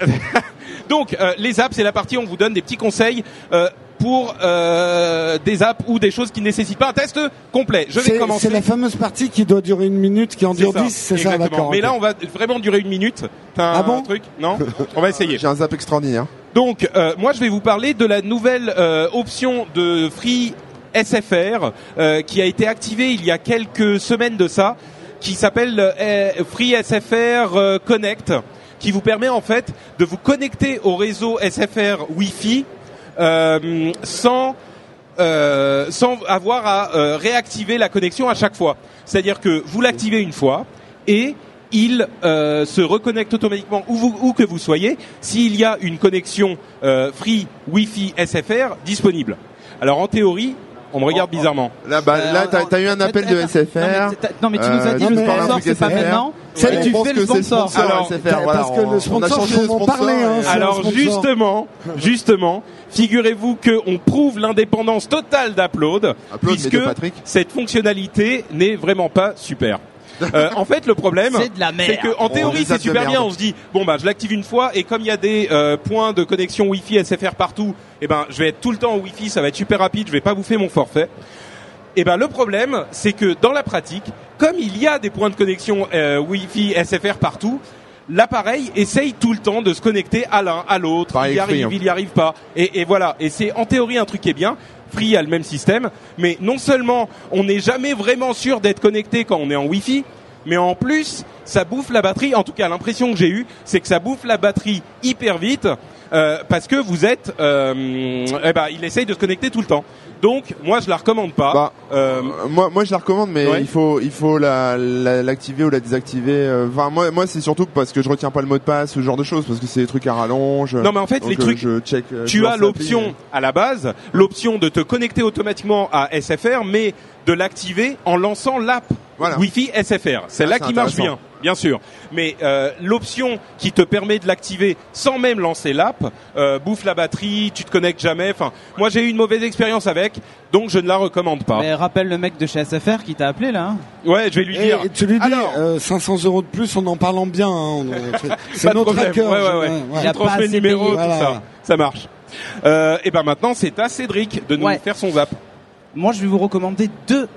[SPEAKER 3] donc euh, les apps, c'est la partie où on vous donne des petits conseils euh, pour euh, des apps ou des choses qui ne nécessitent pas un test complet. Je vais
[SPEAKER 2] C'est
[SPEAKER 3] commencer.
[SPEAKER 2] c'est la fameuse partie qui doit durer une minute, qui en dure
[SPEAKER 3] ça,
[SPEAKER 2] 10, c'est ça, d'accord.
[SPEAKER 3] Mais là, on va vraiment durer une minute. T'as un
[SPEAKER 2] Ah bon?
[SPEAKER 3] truc? Non? On va essayer.
[SPEAKER 4] J'ai un zap extraordinaire.
[SPEAKER 3] Donc, euh, moi, je vais vous parler de la nouvelle euh, option de Free SFR euh, qui a été activée il y a quelques semaines de ça, qui s'appelle euh, Free SFR euh, Connect, qui vous permet en fait de vous connecter au réseau SFR Wi-Fi euh, sans sans avoir à réactiver la connexion à chaque fois. C'est-à-dire que vous l'activez une fois et il euh, se reconnecte automatiquement où, vous, où que vous soyez s'il y a une connexion euh, free Wi-Fi SFR disponible. Alors en théorie, on me regarde bizarrement.
[SPEAKER 4] Là, bah,
[SPEAKER 5] Euh,
[SPEAKER 4] là, t'as
[SPEAKER 5] en-
[SPEAKER 4] t'as eu un appel de
[SPEAKER 5] Attends,
[SPEAKER 4] SFR.
[SPEAKER 5] Non mais, t'as- non, mais tu nous as
[SPEAKER 4] Euh,
[SPEAKER 5] dit le sponsor, c'est pas
[SPEAKER 4] SFR.
[SPEAKER 5] maintenant. C'est-
[SPEAKER 4] on
[SPEAKER 5] tu fais le sponsor.
[SPEAKER 3] Alors,
[SPEAKER 4] SFR. Voilà,
[SPEAKER 2] parce que
[SPEAKER 4] on-
[SPEAKER 2] le sponsor,
[SPEAKER 4] on a changé
[SPEAKER 2] faut
[SPEAKER 4] de
[SPEAKER 2] en
[SPEAKER 4] sponsor.
[SPEAKER 2] parler, hein,
[SPEAKER 3] Alors
[SPEAKER 2] sponsor.
[SPEAKER 3] justement, justement, figurez-vous qu'on prouve l'indépendance totale d'Upload,
[SPEAKER 4] Upload,
[SPEAKER 3] puisque cette fonctionnalité n'est vraiment pas super. Euh, en fait, le problème,
[SPEAKER 5] C'est de la merde.
[SPEAKER 3] c'est que en théorie c'est super bien. On se dit bon bah je l'active une fois et comme il y a des euh, points de connexion Wi-Fi SFR partout, eh ben je vais être tout le temps au Wi-Fi, ça va être super rapide, je vais pas bouffer mon forfait. Et ben le problème, c'est que dans la pratique, comme il y a des points de connexion euh, Wi-Fi SFR partout, l'appareil essaye tout le temps de se connecter à l'un, à l'autre. Il y arrive,
[SPEAKER 4] hein.
[SPEAKER 3] il y arrive pas. Et, et voilà. Et c'est en théorie un truc qui est bien. Free a le même système, mais non seulement on n'est jamais vraiment sûr d'être connecté quand on est en Wi-Fi, mais en plus ça bouffe la batterie. En tout cas, l'impression que j'ai eue, c'est que ça bouffe la batterie hyper vite. Euh, parce que vous êtes, euh, eh ben, il essaye de se connecter tout le temps. Donc, moi, je la recommande pas.
[SPEAKER 4] Bah,
[SPEAKER 3] Euh,
[SPEAKER 4] moi, moi, je la recommande, mais
[SPEAKER 3] Ouais.
[SPEAKER 4] il faut, il faut la, la- l'activer ou la désactiver. euh, Enfin, moi, moi, c'est surtout parce que je retiens pas le mot de passe, ce genre de choses, parce que c'est des trucs à rallonge.
[SPEAKER 3] Non, mais en fait, les
[SPEAKER 4] euh,
[SPEAKER 3] trucs,
[SPEAKER 4] je check. je
[SPEAKER 3] tu as l'option à la base, l'option de te connecter automatiquement à SFR, mais de l'activer en lançant l'app
[SPEAKER 4] Voilà.
[SPEAKER 3] Wi-Fi SFR. C'est
[SPEAKER 4] Ah,
[SPEAKER 3] là qui marche bien. Bien sûr. Mais euh, l'option qui te permet de l'activer sans même lancer l'app euh, bouffe la batterie, tu te connectes jamais. Enfin, moi j'ai eu une mauvaise expérience avec, donc je ne la recommande pas.
[SPEAKER 5] Mais rappelle le mec de chez SFR qui t'a appelé là. hein.
[SPEAKER 3] Ouais, je vais lui
[SPEAKER 2] Et,
[SPEAKER 3] dire.
[SPEAKER 2] et tu lui dis
[SPEAKER 3] Alors-
[SPEAKER 2] euh, 500 euros de plus en en parlant bien. Hein, on- c'est- notre
[SPEAKER 3] problème.
[SPEAKER 2] hacker.
[SPEAKER 3] Ouais, ouais, ouais.
[SPEAKER 5] Il
[SPEAKER 3] Je
[SPEAKER 5] a
[SPEAKER 3] transmets
[SPEAKER 5] pas
[SPEAKER 3] le numéro,
[SPEAKER 5] payé.
[SPEAKER 3] tout
[SPEAKER 2] Voilà.
[SPEAKER 3] ça. Ça marche. Euh, et ben maintenant, c'est à Cédric de nous
[SPEAKER 5] Ouais.
[SPEAKER 3] faire son zap.
[SPEAKER 5] Moi, je vais vous recommander deux,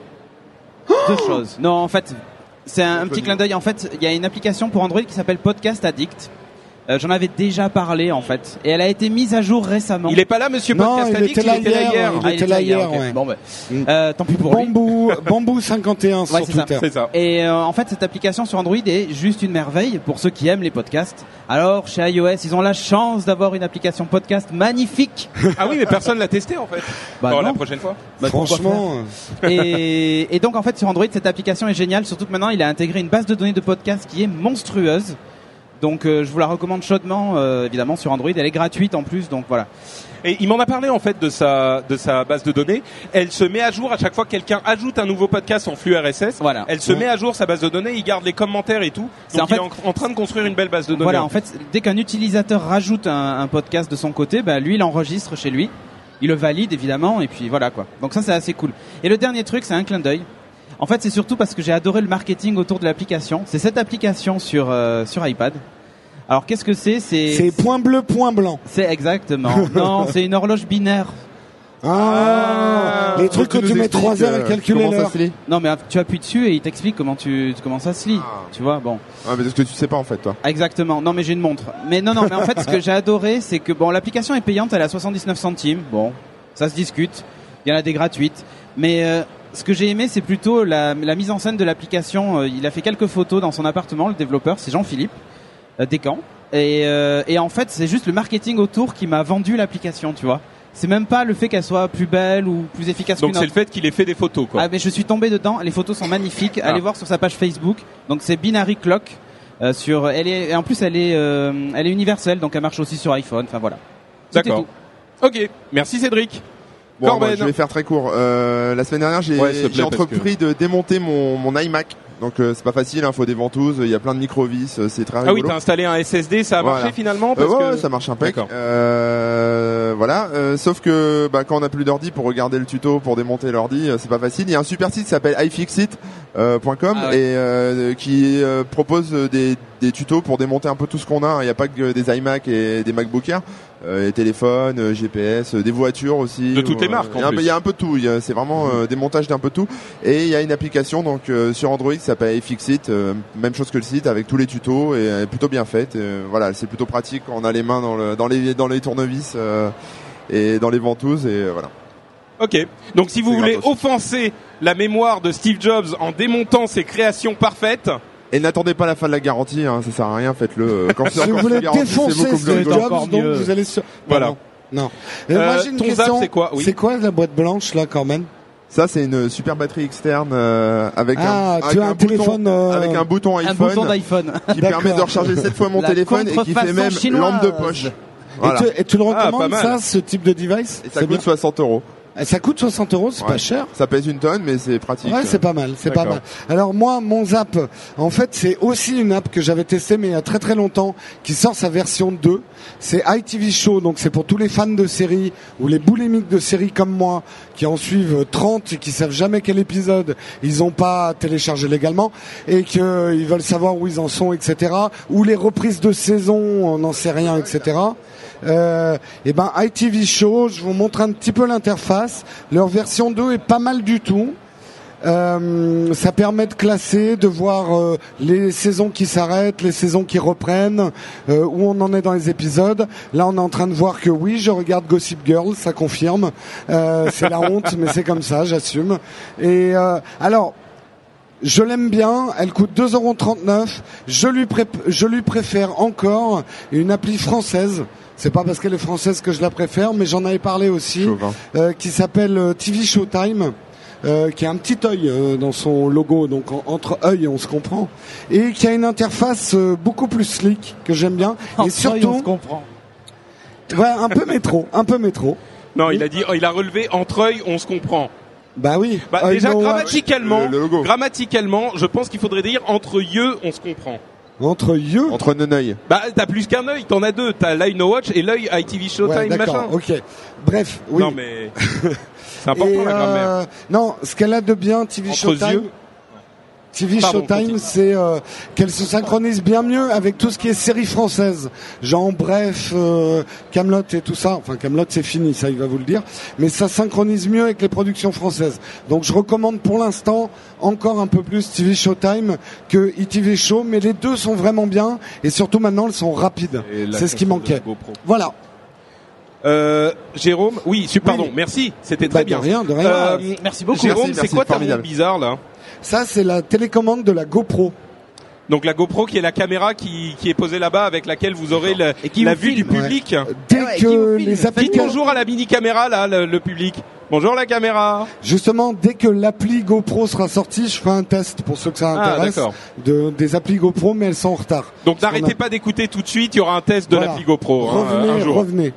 [SPEAKER 5] deux choses. Non, en fait, c'est un, petit clin d'œil. En fait, il y a une application pour Android qui s'appelle Podcast Addict. Euh, J'en avais déjà parlé en fait, et elle a été mise à jour récemment.
[SPEAKER 3] Il est pas là, Monsieur
[SPEAKER 2] Non,
[SPEAKER 3] Podcast
[SPEAKER 2] il
[SPEAKER 3] Addict,
[SPEAKER 2] était là
[SPEAKER 3] il était là
[SPEAKER 2] hier,
[SPEAKER 3] hier.
[SPEAKER 2] il
[SPEAKER 5] Ah,
[SPEAKER 2] était là hier, ouais.
[SPEAKER 5] Bon, bah,
[SPEAKER 2] Mm.
[SPEAKER 5] euh, tant pis pour lui.
[SPEAKER 2] Bambou, bambou 51 sur
[SPEAKER 5] Ouais, c'est ça.
[SPEAKER 2] Twitter.
[SPEAKER 3] Ça.
[SPEAKER 5] Et euh, en fait, cette application sur Android est juste une merveille pour ceux qui aiment les podcasts. Alors, chez iOS, ils ont la chance d'avoir une application podcast magnifique.
[SPEAKER 3] Ah oui, mais personne l'a testé en fait.
[SPEAKER 5] Bah
[SPEAKER 3] Bon,
[SPEAKER 5] non.
[SPEAKER 3] la prochaine fois.
[SPEAKER 5] Bah,
[SPEAKER 2] Franchement, euh,
[SPEAKER 5] et, et donc en fait sur Android cette application est géniale surtout que maintenant il a intégré une base de données de podcast qui est monstrueuse donc euh, je vous la recommande chaudement euh, évidemment sur Android elle est gratuite en plus donc voilà
[SPEAKER 3] Et il m'en a parlé en fait de sa de sa base de données. Elle se met à jour à chaque fois que quelqu'un ajoute un nouveau podcast en flux RSS.
[SPEAKER 5] Voilà.
[SPEAKER 3] Elle se met à jour sa base de données. Il garde les commentaires et tout. Donc
[SPEAKER 5] en fait-
[SPEAKER 3] il est en, en train de construire une belle base de données.
[SPEAKER 5] voilà en fait dès qu'un utilisateur rajoute un, un podcast de son côté bah, lui il enregistre chez lui il le valide évidemment et puis voilà quoi donc ça c'est assez cool et le dernier truc c'est un clin d'œil en fait c'est surtout parce que j'ai adoré le marketing autour de l'application c'est cette application sur euh, sur iPad alors qu'est-ce que c'est? C'est
[SPEAKER 2] c'est point bleu, point blanc.
[SPEAKER 5] c'est exactement non c'est une horloge binaire
[SPEAKER 2] Ah, les trucs que tu mets
[SPEAKER 4] expliques,
[SPEAKER 2] 3 heures
[SPEAKER 4] euh,
[SPEAKER 2] à calculer
[SPEAKER 4] comment ça
[SPEAKER 2] l'heure.
[SPEAKER 4] se lit?
[SPEAKER 5] Non, mais tu appuies dessus et il t'explique comment tu comment ça se lit.
[SPEAKER 4] Ah.
[SPEAKER 5] Tu vois, bon.
[SPEAKER 4] Ah, mais parce que tu sais pas en fait, toi.
[SPEAKER 5] Exactement. Non, mais j'ai une montre. Mais non, non, mais en fait, ce que j'ai adoré, c'est que bon, l'application est payante, elle est à 79 centimes. Bon, ça se discute. Il y en a des gratuites, mais euh, ce que j'ai aimé, c'est plutôt la, la mise en scène de l'application. Euh, Il a fait quelques photos dans son appartement, le développeur, c'est Jean-Philippe euh, Descamps. Et, euh, et en fait, c'est juste le marketing autour qui m'a vendu l'application, tu vois. C'est même pas le fait qu'elle soit plus belle ou plus efficace
[SPEAKER 3] Donc c'est le fait qu'il ait fait des photos quoi.
[SPEAKER 5] Ah mais je suis tombé dedans, les photos sont magnifiques.
[SPEAKER 3] Ah.
[SPEAKER 5] Allez voir sur sa page Facebook. Donc c'est Binary Clock. Euh, sur, elle est, et en plus elle est, euh, elle est universelle, donc elle marche aussi sur iPhone. Enfin voilà.
[SPEAKER 3] D'accord. Ok. Merci Cédric.
[SPEAKER 4] Bon,
[SPEAKER 3] Corben.
[SPEAKER 4] moi, je vais faire très court. Euh, la semaine dernière, j'ai
[SPEAKER 3] Ouais,
[SPEAKER 4] entrepris de démonter mon, mon iMac. Donc euh, c'est pas facile, il faut des ventouses, il y a plein de micro-vis, euh, c'est très
[SPEAKER 3] Ah oui,
[SPEAKER 4] rigolo.
[SPEAKER 3] t'as installé un SSD, ça a marché finalement
[SPEAKER 4] Euh,
[SPEAKER 3] parce
[SPEAKER 4] ouais,
[SPEAKER 3] que
[SPEAKER 4] ouais, ça marche impec. Euh, voilà. Euh, sauf que bah, quand on n'a plus d'ordi pour regarder le tuto pour démonter l'ordi, euh, c'est pas facile. Il y a un super site qui s'appelle ifixit.com
[SPEAKER 5] Ah ouais.
[SPEAKER 4] et euh, qui euh, propose des, des tutos pour démonter un peu tout ce qu'on a. Il n'y a pas que des iMac et des MacBook Air, les téléphones, euh, GPS, euh, des voitures aussi.
[SPEAKER 3] De toutes les
[SPEAKER 4] Euh,
[SPEAKER 3] marques, en
[SPEAKER 4] Il y, a un peu-
[SPEAKER 3] plus.
[SPEAKER 4] il y a un peu de tout. C'est vraiment euh, des montages d'un peu tout. Et il y a une application donc euh, sur Android qui s'appelle iFixit, euh, même chose que le site avec tous les tutos et elle est plutôt bien faite. Euh, voilà, c'est plutôt pratique quand on a les mains dans, le, dans les dans les tournevis euh, et dans les ventouses et euh, voilà.
[SPEAKER 3] Ok. Donc si vous voulez offenser la mémoire de Steve Jobs en démontant ses créations parfaites,
[SPEAKER 4] Et n'attendez pas la fin de la garantie, hein, ça sert à rien, faites-le. euh, Quand
[SPEAKER 2] Si vous voulez
[SPEAKER 4] sous garantie, c'est
[SPEAKER 2] défoncer
[SPEAKER 4] beaucoup plus
[SPEAKER 2] Steve Jobs, donc
[SPEAKER 5] mieux.
[SPEAKER 2] vous allez sur.
[SPEAKER 3] Voilà.
[SPEAKER 2] Non. Et
[SPEAKER 3] Euh,
[SPEAKER 2] moi j'ai une question.
[SPEAKER 3] c'est quoi Oui.
[SPEAKER 2] C'est quoi la boîte blanche là quand même?
[SPEAKER 4] Ça c'est une super batterie externe euh, avec
[SPEAKER 2] Ah,
[SPEAKER 4] un, avec
[SPEAKER 2] un
[SPEAKER 4] bouton,
[SPEAKER 2] téléphone, euh,
[SPEAKER 4] avec un bouton
[SPEAKER 5] Un
[SPEAKER 4] iPhone
[SPEAKER 5] bouton d'iPhone.
[SPEAKER 4] qui permet de recharger 7 fois mon
[SPEAKER 5] La
[SPEAKER 4] téléphone et qui fait même
[SPEAKER 5] chinoise.
[SPEAKER 4] lampe de poche. Voilà.
[SPEAKER 2] Et, tu, et tu le
[SPEAKER 3] Ah, pas
[SPEAKER 2] recommandes
[SPEAKER 3] mal.
[SPEAKER 2] ça, ce type de device?
[SPEAKER 4] Et ça
[SPEAKER 2] C'est
[SPEAKER 4] coûte
[SPEAKER 2] bien.
[SPEAKER 4] 60 euros.
[SPEAKER 2] Ça coûte 60 euros, c'est
[SPEAKER 4] Ouais.
[SPEAKER 2] pas cher.
[SPEAKER 4] Ça pèse une tonne, mais c'est pratique.
[SPEAKER 2] Ouais, c'est pas mal, c'est pas mal. Alors moi, mon Zap, en fait, c'est aussi une app que j'avais testée, mais il y a très très longtemps, qui sort sa version 2. C'est ITV Show, donc c'est pour tous les fans de séries ou les boulimiques de séries comme moi, qui en suivent 30 et qui savent jamais quel épisode ils ont pas téléchargé légalement et qu'ils veulent savoir où ils en sont, etc. Ou les reprises de saison, on n'en sait rien, etc. Euh, et ben ITV Show, je vous montre un petit peu l'interface. Leur version 2 est pas mal du tout. Euh, ça permet de classer, de voir euh, les saisons qui s'arrêtent, les saisons qui reprennent, euh, où on en est dans les épisodes. Là, on est en train de voir que oui, je regarde Gossip Girl, ça confirme. Euh, c'est la honte, mais c'est comme ça, j'assume. Et euh, alors. Je l'aime bien, elle coûte 2,39€. Je lui, je lui préfère encore une appli française. C'est pas parce qu'elle est française que je la préfère, mais j'en avais parlé aussi, euh, qui s'appelle euh, TV Showtime. euh, qui a un petit œil euh, dans son logo, donc en- entre œil on se comprend, et qui a une interface euh, beaucoup plus slick que j'aime bien, et surtout,
[SPEAKER 5] comprend.
[SPEAKER 2] ouais, un peu métro, un peu métro.
[SPEAKER 3] Non, il a dit, oh, il a relevé entre œil, on se comprend.
[SPEAKER 2] Bah oui.
[SPEAKER 3] Bah,
[SPEAKER 2] Œil
[SPEAKER 3] déjà grammaticalement,
[SPEAKER 4] Le- le logo.
[SPEAKER 3] grammaticalement, je pense qu'il faudrait dire entre yeux, on se comprend.
[SPEAKER 2] Entre yeux.
[SPEAKER 4] Entre Neneuil.
[SPEAKER 3] Bah, t'as plus qu'un œil, t'en as deux. T'as l'œil No Watch et l'œil ITV Showtime,
[SPEAKER 2] Ouais, d'accord,
[SPEAKER 3] machin.
[SPEAKER 2] ok. Bref, oui.
[SPEAKER 3] Non, mais c'est important
[SPEAKER 2] Et,
[SPEAKER 3] la grammaire.
[SPEAKER 2] euh, non, ce qu'elle a de bien, TV
[SPEAKER 3] Entre
[SPEAKER 2] Showtime.
[SPEAKER 3] yeux.
[SPEAKER 2] TV
[SPEAKER 3] Pardon,
[SPEAKER 2] Showtime, c'est euh, qu'elle se synchronise bien mieux avec tout ce qui est séries françaises. Genre, bref, euh, Camelot et tout ça. Enfin, Camelot, c'est fini, ça, il va vous le dire. Mais ça synchronise mieux avec les productions françaises. Donc, je recommande pour l'instant encore un peu plus TV Showtime que ITV Show, mais les deux sont vraiment bien et surtout maintenant, elles sont rapides. C'est ce qui manquait. Voilà.
[SPEAKER 3] Euh, Jérôme, oui, pardon,
[SPEAKER 2] Oui.
[SPEAKER 3] merci, c'était
[SPEAKER 2] Bah,
[SPEAKER 3] très
[SPEAKER 2] de
[SPEAKER 3] bien.
[SPEAKER 2] rien, de rien.
[SPEAKER 3] Euh,
[SPEAKER 5] Merci beaucoup.
[SPEAKER 3] Jérôme, c'est quoi ta bizarre là?
[SPEAKER 2] Ça, c'est la télécommande de la GoPro.
[SPEAKER 3] Donc la GoPro qui est la caméra qui, qui est posée là-bas avec laquelle vous aurez le-
[SPEAKER 5] Et qui
[SPEAKER 3] la
[SPEAKER 5] vous
[SPEAKER 3] vue du public.
[SPEAKER 2] Dès
[SPEAKER 5] Ah ouais, vous
[SPEAKER 2] que les
[SPEAKER 5] Faites
[SPEAKER 3] Dites
[SPEAKER 2] applications,
[SPEAKER 3] bonjour à la mini caméra là, le, le public. Bonjour la caméra.
[SPEAKER 2] Justement, dès que l'appli GoPro sera sortie, je ferai un test pour ceux que ça
[SPEAKER 3] Ah,
[SPEAKER 2] intéresse
[SPEAKER 3] d'accord.
[SPEAKER 2] de des applis GoPro, mais elles sont en retard.
[SPEAKER 3] Donc
[SPEAKER 2] Parce qu'on
[SPEAKER 3] n'arrêtez
[SPEAKER 2] a-
[SPEAKER 3] pas d'écouter tout de suite, il y aura un test de
[SPEAKER 2] Voilà.
[SPEAKER 3] l'appli GoPro hein,
[SPEAKER 2] Revenez,
[SPEAKER 3] un jour.
[SPEAKER 2] revenez.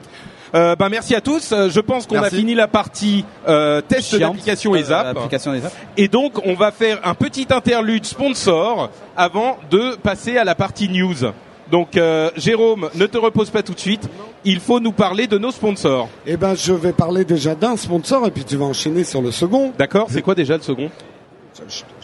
[SPEAKER 3] Euh, bah, merci à tous. Euh, Je pense qu'on a fini la partie euh, test d'application et
[SPEAKER 5] Euh.
[SPEAKER 3] Et donc, on va faire un petit interlude sponsor avant de passer à la partie news. Donc, euh, Jérôme, ne te repose pas tout de suite. Il faut nous parler de nos sponsors.
[SPEAKER 2] Eh ben, je vais parler déjà d'un sponsor et puis tu vas enchaîner sur le second.
[SPEAKER 3] D'accord C'est quoi déjà le second?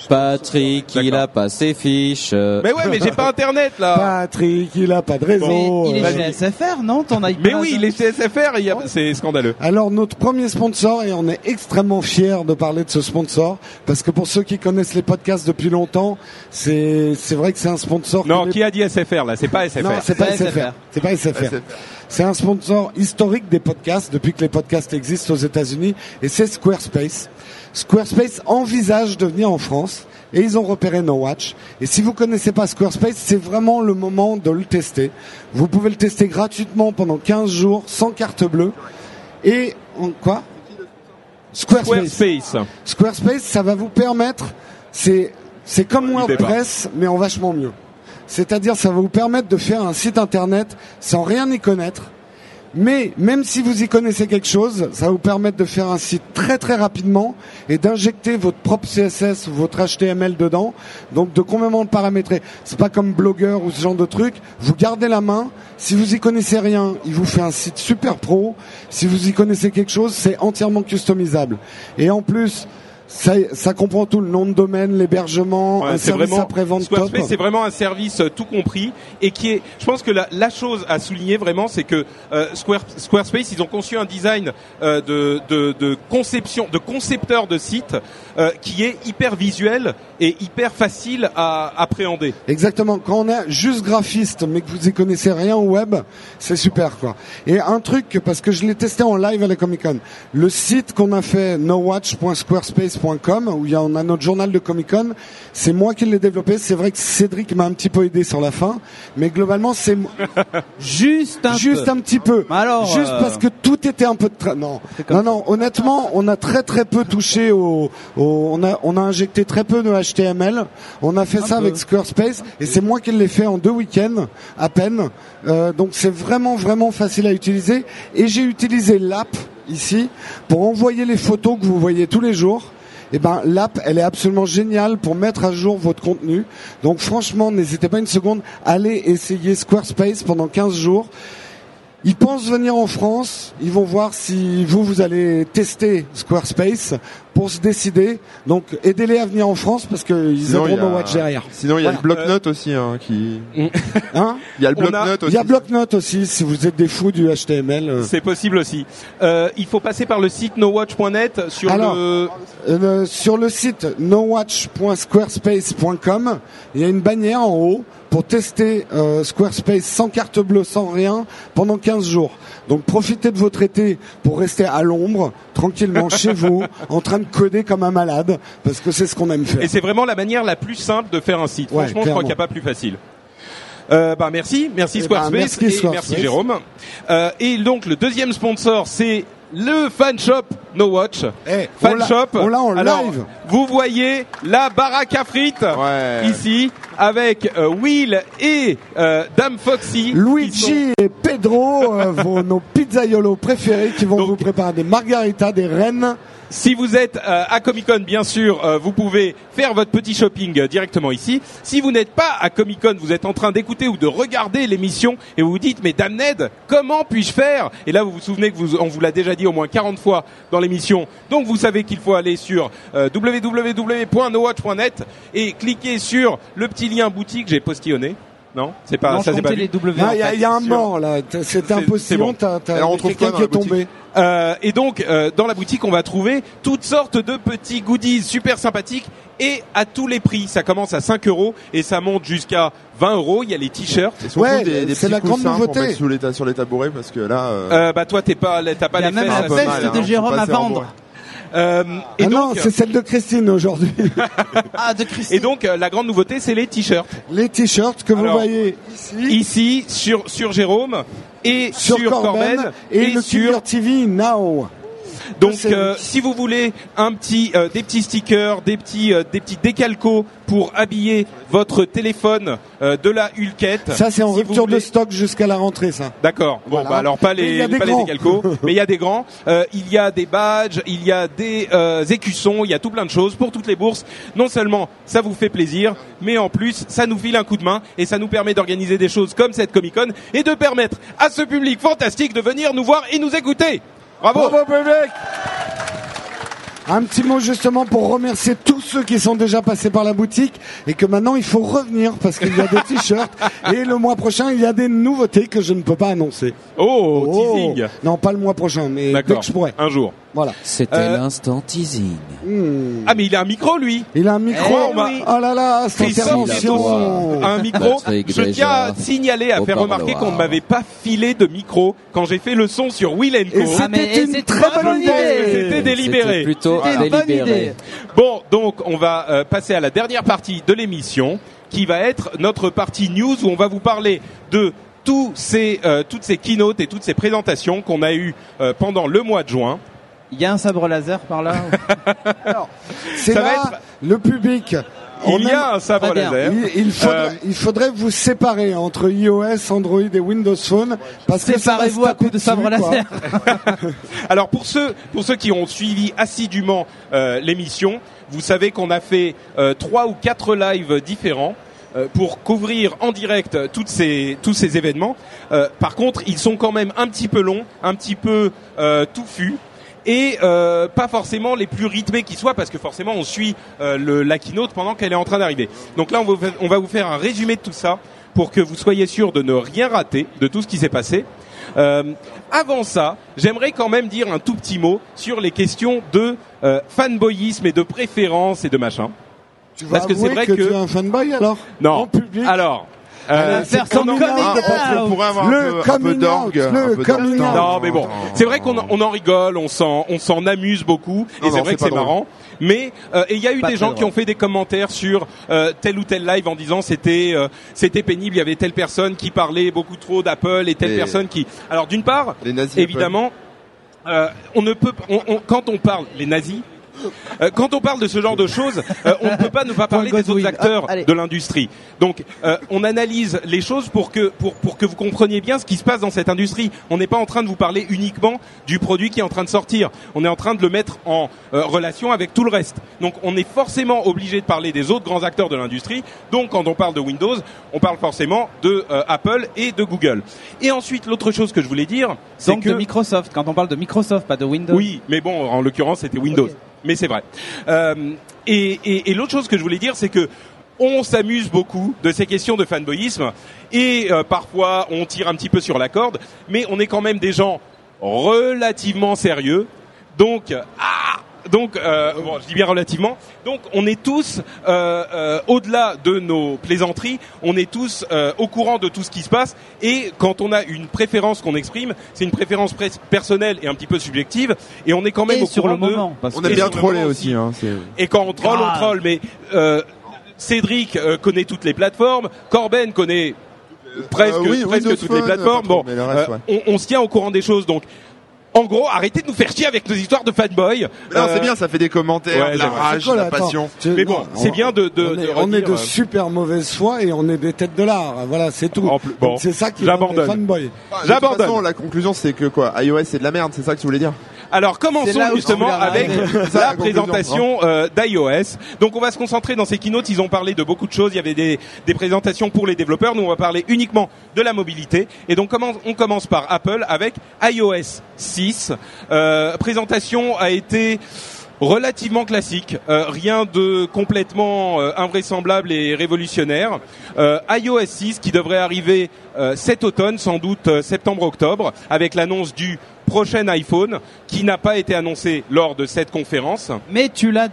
[SPEAKER 1] Patrick, il a pas ses fiches.
[SPEAKER 3] Mais ouais, mais j'ai pas internet là.
[SPEAKER 2] Patrick, il a pas de réseau.
[SPEAKER 5] il est chez SFR, non Ton iPad?
[SPEAKER 3] Mais oui, les CSFR, il y a- c'est scandaleux.
[SPEAKER 2] Alors notre premier sponsor et on est extrêmement fiers de parler de ce sponsor parce que pour ceux qui connaissent les podcasts depuis longtemps, c'est c'est vrai que c'est un sponsor.
[SPEAKER 3] Non, qui a dit SFR là? C'est pas SFR.
[SPEAKER 2] Non, c'est pas SFR.
[SPEAKER 5] SFR.
[SPEAKER 2] C'est pas SFR.
[SPEAKER 4] SFR.
[SPEAKER 2] C'est un sponsor historique des podcasts depuis que les podcasts existent aux États-Unis et c'est Squarespace. Squarespace envisage de venir en France et ils ont repéré No Watch. Et si vous connaissez pas Squarespace, c'est vraiment le moment de le tester. Vous pouvez le tester gratuitement pendant 15 jours sans carte bleue. Et en quoi? Squarespace.
[SPEAKER 3] Squarespace.
[SPEAKER 2] Squarespace, ça va vous permettre, c'est c'est comme WordPress, mais en vachement mieux. C'est-à-dire, ça va vous permettre de faire un site internet sans rien y connaître. Mais même si vous y connaissez quelque chose, ça vous permettre de faire un site très très rapidement et d'injecter votre propre CSS ou votre HTML dedans. Donc de complètement le paramétrer. C'est pas comme Blogger ou ce genre de truc. Vous gardez la main. Si vous y connaissez rien, il vous fait un site super pro. Si vous y connaissez quelque chose, c'est entièrement customisable. Et en plus, ça, ça comprend tout le nom de domaine, l'hébergement,
[SPEAKER 3] Ouais,
[SPEAKER 2] un service
[SPEAKER 3] vraiment
[SPEAKER 2] après-vente.
[SPEAKER 3] Squarespace, c'est vraiment un service euh, tout compris et qui est. Je pense que la, la chose à souligner vraiment, c'est que euh, Square- Squarespace, ils ont conçu un design euh, de, de, de conception, de concepteur de site euh, qui est hyper visuel et hyper facile à appréhender.
[SPEAKER 2] Exactement. Quand on est juste graphiste, mais que vous y connaissez rien au web, c'est super quoi. Et un truc parce que je l'ai testé en live à la Comic Con. Le site qu'on a fait où il y a, on a notre journal de Comic Con, c'est moi qui l'ai développé. C'est vrai que Cédric m'a un petit peu aidé sur la fin, mais globalement c'est
[SPEAKER 5] Juste un
[SPEAKER 2] juste
[SPEAKER 5] peu.
[SPEAKER 2] un petit peu.
[SPEAKER 5] Alors,
[SPEAKER 2] juste
[SPEAKER 5] euh,
[SPEAKER 2] parce que tout était un peu de tra- non. Non non, honnêtement, on a très très peu touché au, au- on a on a injecté très peu de HTML. On a fait ça
[SPEAKER 5] peu.
[SPEAKER 2] avec Squarespace et c'est moi qui l'ai fait en deux week-ends à peine. Euh, donc c'est vraiment vraiment facile à utiliser et j'ai utilisé l'app ici pour envoyer les photos que vous voyez tous les jours. Eh ben, l'app, elle est absolument géniale pour mettre à jour votre contenu. Donc, franchement, n'hésitez pas une seconde, allez essayer Squarespace pendant 15 jours. Ils pensent venir en France. Ils vont voir si vous, vous allez tester Squarespace pour se décider. Donc, aidez-les à venir en France parce qu'ils
[SPEAKER 4] Sinon, il y
[SPEAKER 2] aideront
[SPEAKER 4] a-
[SPEAKER 2] No Watch derrière.
[SPEAKER 4] Sinon, il y a le bloc-notes aussi, hein, qui.
[SPEAKER 2] Hein
[SPEAKER 4] Il y a le bloc-notes
[SPEAKER 2] Il
[SPEAKER 4] aussi.
[SPEAKER 2] y a bloc-notes aussi si vous êtes des fous du HTML. euh.
[SPEAKER 3] C'est possible aussi. Euh, il faut passer par le site nowatch.net sur
[SPEAKER 2] Alors,
[SPEAKER 3] le.
[SPEAKER 2] Euh, sur le site nowatch.squarespace.com, il y a une bannière en haut pour tester euh, Squarespace sans carte bleue, sans rien, pendant 15 jours. Donc profitez de votre été pour rester à l'ombre, tranquillement chez vous, en train de coder comme un malade, parce que c'est ce qu'on aime faire.
[SPEAKER 3] Et c'est vraiment la manière la plus simple de faire un site.
[SPEAKER 2] Ouais,
[SPEAKER 3] Franchement, je crois qu'il n'y a pas plus facile. Euh, bah merci, merci
[SPEAKER 2] Eh ben,
[SPEAKER 3] Squarespace
[SPEAKER 2] merci
[SPEAKER 3] et
[SPEAKER 2] Squarespace.
[SPEAKER 3] merci Jérôme. Euh, et donc le deuxième sponsor, c'est le fan shop No Watch.
[SPEAKER 2] Eh, on
[SPEAKER 3] Fan
[SPEAKER 2] l'a-
[SPEAKER 3] shop.
[SPEAKER 2] on l'a en
[SPEAKER 3] Alors,
[SPEAKER 2] live.
[SPEAKER 3] Vous voyez la baraque à frites
[SPEAKER 4] Ouais.
[SPEAKER 3] ici avec euh, Will et euh, Dame Foxy. sont-
[SPEAKER 2] Luigi et Pedro, euh, vos, nos pizzaiolos préférés qui vont
[SPEAKER 3] Donc-
[SPEAKER 2] vous préparer des margaritas, des rennes.
[SPEAKER 3] Si vous êtes euh, à Comic Con, bien sûr, euh, vous pouvez faire votre petit shopping euh, directement ici. Si vous n'êtes pas à Comic Con, vous êtes en train d'écouter ou de regarder l'émission et vous vous dites mais Dame Ned, comment puis-je faire? Et là, vous vous souvenez que vous, on vous l'a déjà dit au moins 40 fois dans l'émission. Donc vous savez qu'il faut aller sur www.nowatch.net et cliquer sur le petit lien boutique. J'ai postillonné. Non, c'est pas
[SPEAKER 5] non,
[SPEAKER 3] ça, c'est pas
[SPEAKER 5] les W.
[SPEAKER 2] Il y, a-
[SPEAKER 5] fait.
[SPEAKER 2] il y a un mort là,
[SPEAKER 3] C'est-
[SPEAKER 2] un postillon,
[SPEAKER 3] bon.
[SPEAKER 2] t'as t'as-
[SPEAKER 4] Alors, on trouve
[SPEAKER 2] quelqu'un
[SPEAKER 4] quoi dans
[SPEAKER 2] qui est tombé.
[SPEAKER 3] Euh, et donc, euh, dans la boutique, on va trouver toutes sortes de petits goodies super sympathiques et à tous les prix. Ça commence à 5 euros et ça monte jusqu'à 20 euros. Il y a les t-shirts.
[SPEAKER 2] Ouais,
[SPEAKER 4] des, des
[SPEAKER 2] c'est la grande nouveauté.
[SPEAKER 4] sous les sur les tabourets parce que là. euh,
[SPEAKER 3] Euh, bah toi, t'es pas, t'as pas
[SPEAKER 5] Il y a
[SPEAKER 3] les
[SPEAKER 5] même
[SPEAKER 3] fesses.
[SPEAKER 5] un
[SPEAKER 4] peu hein,
[SPEAKER 5] de Jérôme à vendre.
[SPEAKER 3] Euh, et
[SPEAKER 2] Ah non, c'est celle de Christine aujourd'hui.
[SPEAKER 5] Ah, de Christine.
[SPEAKER 3] et donc, euh, la grande nouveauté, c'est les t-shirts.
[SPEAKER 2] Les t-shirts que vous
[SPEAKER 3] Alors,
[SPEAKER 2] voyez ici,
[SPEAKER 3] Ici, sur sur Jérôme et
[SPEAKER 2] sur,
[SPEAKER 3] sur,
[SPEAKER 2] Corben, et, le
[SPEAKER 3] sur
[SPEAKER 2] TV Now.
[SPEAKER 3] Donc, euh, si vous voulez un petit, euh, des petits stickers, des petits, euh, des petits décalcos pour habiller votre téléphone euh, de la Hulkette.
[SPEAKER 2] Ça, c'est en
[SPEAKER 3] Si
[SPEAKER 2] rupture de stock jusqu'à la rentrée, ça.
[SPEAKER 3] D'accord. Bon,
[SPEAKER 2] Voilà.
[SPEAKER 3] bah alors pas les, pas les décalcos, mais il y a des grands. Euh, il y a des badges, il y a des euh, écussons, il y a tout plein de choses pour toutes les bourses. Non seulement ça vous fait plaisir, mais en plus ça nous file un coup de main et ça nous permet d'organiser des choses comme cette Comic Con et de permettre à ce public fantastique de venir nous voir et nous écouter. Bravo.
[SPEAKER 2] Bravo, public Un petit mot justement pour remercier tous ceux qui sont déjà passés par la boutique et que maintenant il faut revenir parce qu'il y a des t-shirts et le mois prochain il y a des nouveautés que je ne peux pas annoncer.
[SPEAKER 3] Oh,
[SPEAKER 2] Oh.
[SPEAKER 3] teasing.
[SPEAKER 2] Non, pas le mois prochain, mais dès
[SPEAKER 3] D'accord.
[SPEAKER 2] que je pourrai.
[SPEAKER 3] Un jour.
[SPEAKER 2] Voilà.
[SPEAKER 1] C'était
[SPEAKER 3] Euh,
[SPEAKER 1] l'instant teasing.
[SPEAKER 2] Hmm.
[SPEAKER 3] Ah mais il a un micro lui.
[SPEAKER 2] Il a un micro.
[SPEAKER 3] Eh oui.
[SPEAKER 2] Oh là là, cette
[SPEAKER 3] Christophe
[SPEAKER 2] intervention.
[SPEAKER 3] a un micro.
[SPEAKER 1] Patrick
[SPEAKER 3] Je tiens à signaler, à
[SPEAKER 1] au
[SPEAKER 3] faire remarquer qu'on ne m'avait pas filé de micro quand j'ai fait le son sur Will
[SPEAKER 2] Et
[SPEAKER 3] Co.
[SPEAKER 5] Ah, mais
[SPEAKER 2] c'était une
[SPEAKER 5] c'est
[SPEAKER 2] très bonne
[SPEAKER 5] bonne idée.
[SPEAKER 2] idée.
[SPEAKER 3] C'était délibéré.
[SPEAKER 1] C'était plutôt
[SPEAKER 5] C'était une bonne
[SPEAKER 1] délibéré.
[SPEAKER 5] idée.
[SPEAKER 3] Bon, donc on va euh, passer à la dernière partie de l'émission, qui va être notre partie news où on va vous parler de tous ces, euh, toutes ces keynotes et toutes ces présentations qu'on a eues euh, pendant le mois de juin.
[SPEAKER 5] Il y a un sabre laser par là.
[SPEAKER 2] C'est
[SPEAKER 3] va
[SPEAKER 2] là
[SPEAKER 3] être-
[SPEAKER 2] le public.
[SPEAKER 3] Il y a un sabre laser.
[SPEAKER 2] Il, il faudrait,
[SPEAKER 3] Euh,
[SPEAKER 2] il faudrait vous séparer entre iOS, Android et Windows Phone parce que
[SPEAKER 5] Séparez-vous à coups de sabre laser.
[SPEAKER 3] Alors pour ceux pour ceux qui ont suivi assidûment euh, l'émission, vous savez qu'on a fait euh, trois ou quatre lives différents euh, pour couvrir en direct toutes ces tous ces événements. Euh, par contre, ils sont quand même un petit peu longs, un petit peu euh, touffus. Et euh, pas forcément les plus rythmés qui soient, parce que forcément on suit euh, le, la keynote pendant qu'elle est en train d'arriver. Donc là, on va, vous faire- on va vous faire un résumé de tout ça pour que vous soyez sûr de ne rien rater de tout ce qui s'est passé. Euh, avant ça, j'aimerais quand même dire un tout petit mot sur les questions de euh, fanboyisme et de préférence et de machin.
[SPEAKER 2] Tu vas
[SPEAKER 3] Parce que c'est vrai
[SPEAKER 2] que,
[SPEAKER 3] que-
[SPEAKER 2] tu es un fanboy alors?
[SPEAKER 3] Non.
[SPEAKER 2] En public?
[SPEAKER 3] Alors, euh,
[SPEAKER 2] c'est out.
[SPEAKER 4] On pourrait avoir
[SPEAKER 2] Le
[SPEAKER 4] un peu, un d'orgue.
[SPEAKER 3] non, mais bon, c'est vrai qu'on en, on en rigole, on s'en, on s'en amuse beaucoup, et c'est vrai
[SPEAKER 4] c'est
[SPEAKER 3] que c'est marrant. Mais euh, et il y a eu
[SPEAKER 5] Pas
[SPEAKER 3] des gens qui ont fait des commentaires sur euh, tel ou tel live en disant c'était euh, c'était pénible, il y avait telle personne qui parlait beaucoup trop d'Apple et telle
[SPEAKER 4] Et-
[SPEAKER 3] personne qui. Alors d'une part,
[SPEAKER 4] Les nazis.
[SPEAKER 3] évidemment, euh, on ne peut, on- on- quand on parle les nazis, Euh, quand on parle de ce genre de choses, euh, on ne peut pas ne pas parler des autres acteurs
[SPEAKER 5] allez.
[SPEAKER 3] de l'industrie. Donc, euh, on analyse les choses pour que pour pour que vous compreniez bien ce qui se passe dans cette industrie. On n'est pas en train de vous parler uniquement du produit qui est en train de sortir. On est en train de le mettre en relation avec tout le reste. Donc, on est forcément obligé de parler des autres grands acteurs de l'industrie. Donc, quand on parle de Windows, on parle forcément de Apple et de Google. Et ensuite, l'autre chose que je voulais dire, c'est
[SPEAKER 5] Donc
[SPEAKER 3] que
[SPEAKER 5] de Microsoft. Quand on parle de Microsoft, pas de Windows.
[SPEAKER 3] oui, mais bon, en l'occurrence, c'était Windows. Mais c'est vrai. Euh, et et, et l'autre chose que je voulais dire, c'est que on s'amuse beaucoup de ces questions de fanboyisme et euh, parfois on tire un petit peu sur la corde, mais on est quand même des gens relativement sérieux. Donc, ah, donc, euh, bon, je dis bien relativement. Donc, on est tous euh, euh, au-delà de nos plaisanteries, on est tous euh, au courant de tout ce qui se passe. Et quand on a une préférence qu'on exprime, c'est une préférence pres- personnelle et un petit peu subjective. Et on est quand même
[SPEAKER 5] Et
[SPEAKER 3] au
[SPEAKER 5] sur
[SPEAKER 3] courant
[SPEAKER 5] le
[SPEAKER 3] de-
[SPEAKER 5] moment. Parce
[SPEAKER 4] On
[SPEAKER 5] que
[SPEAKER 4] aime bien
[SPEAKER 3] moment
[SPEAKER 4] aussi. Hein, c'est-
[SPEAKER 3] et quand on troll, on troll. Mais euh, Cédric euh, connaît toutes les plateformes. Corben connaît presque,
[SPEAKER 4] Euh, oui,
[SPEAKER 3] presque toutes les plateformes. Bon,
[SPEAKER 4] reste,
[SPEAKER 3] euh,
[SPEAKER 4] ouais.
[SPEAKER 3] on, on se tient au courant des choses. Donc, en gros, arrêtez de nous faire chier avec nos histoires de fanboy.
[SPEAKER 4] Mais non,
[SPEAKER 3] Euh,
[SPEAKER 4] c'est bien, ça fait des commentaires,
[SPEAKER 3] ouais,
[SPEAKER 4] la rage, la
[SPEAKER 2] attends.
[SPEAKER 4] passion.
[SPEAKER 2] Tu-
[SPEAKER 3] Mais bon, c'est
[SPEAKER 2] on-
[SPEAKER 3] bien de, de,
[SPEAKER 2] on
[SPEAKER 3] de
[SPEAKER 2] est, on est de
[SPEAKER 3] euh,
[SPEAKER 2] super mauvaise foi et on est des têtes de l'art. Voilà, c'est tout.
[SPEAKER 3] En plus- bon,
[SPEAKER 2] Donc c'est ça qui rend les
[SPEAKER 3] j'abandonne.
[SPEAKER 4] façon, la conclusion, c'est que quoi iOS, c'est de la merde, c'est ça que tu voulais dire?
[SPEAKER 3] Alors commençons justement avec la présentation euh, d'iOS. Donc on va se concentrer dans ces keynotes, ils ont parlé de beaucoup de choses, il y avait des, des présentations pour les développeurs, nous on va parler uniquement de la mobilité. Et donc on commence par Apple avec iOS 6. Euh, présentation a été relativement classique, euh, rien de complètement euh, invraisemblable et révolutionnaire. Euh, iOS 6 qui devrait arriver euh, cet automne, sans doute euh, septembre-octobre, avec l'annonce du prochain iPhone qui n'a pas été annoncé lors de cette conférence.
[SPEAKER 5] Mais tu l'as.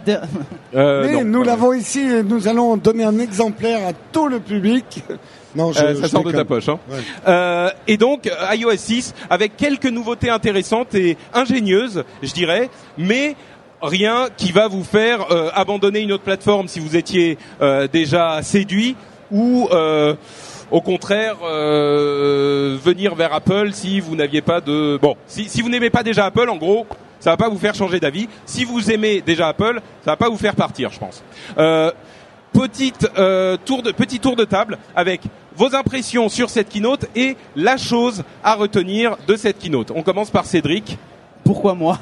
[SPEAKER 3] Euh,
[SPEAKER 2] Mais
[SPEAKER 3] non,
[SPEAKER 2] nous l'avons ici et nous allons donner un exemplaire à tout le public. Non, je,
[SPEAKER 3] Euh, ça
[SPEAKER 2] je
[SPEAKER 3] sort de ta poche. Hein.
[SPEAKER 2] Ouais.
[SPEAKER 3] Euh, et donc iOS 6 avec quelques nouveautés intéressantes et ingénieuses, je dirais, mais rien qui va vous faire euh, abandonner une autre plateforme si vous étiez euh, déjà séduit ou euh, au contraire euh, venir vers Apple si vous n'aviez pas de bon si, si vous n'aimez pas déjà Apple en gros ça va pas vous faire changer d'avis si vous aimez déjà Apple ça va pas vous faire partir je pense euh, petite euh, tour de petit tour de table avec vos impressions sur cette keynote et la chose à retenir de cette keynote. On commence par Cédric.
[SPEAKER 5] Pourquoi moi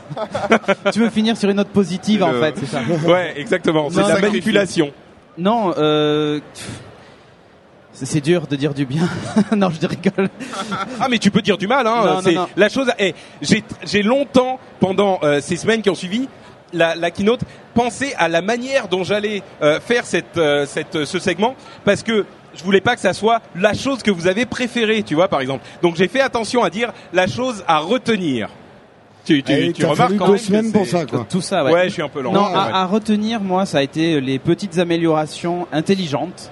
[SPEAKER 5] Tu veux finir sur une note positive en fait, c'est ça
[SPEAKER 3] Ouais, exactement. C'est la manipulation.
[SPEAKER 5] Non, euh... C'est dur de dire du bien. non, je rigole.
[SPEAKER 3] Ah mais tu peux dire du mal. Hein.
[SPEAKER 5] Non, non,
[SPEAKER 3] C'est
[SPEAKER 5] non.
[SPEAKER 3] la chose. eh, j'ai longtemps pendant euh, ces semaines qui ont suivi la, la keynote pensé à la manière dont j'allais euh, faire cette, euh, cette ce segment parce que je voulais pas que ça soit la chose que vous avez préférée, tu vois par exemple. Donc j'ai fait attention à dire la chose à retenir. Tu tu,
[SPEAKER 2] Et
[SPEAKER 3] tu remarques quand
[SPEAKER 2] deux
[SPEAKER 3] même que
[SPEAKER 2] semaines pour ça, quoi.
[SPEAKER 5] Tout ça, ouais.
[SPEAKER 3] Ouais, je suis un peu lent.
[SPEAKER 5] Non,
[SPEAKER 3] Ouais,
[SPEAKER 5] à,
[SPEAKER 3] ouais.
[SPEAKER 5] à retenir, moi, ça a été les petites améliorations intelligentes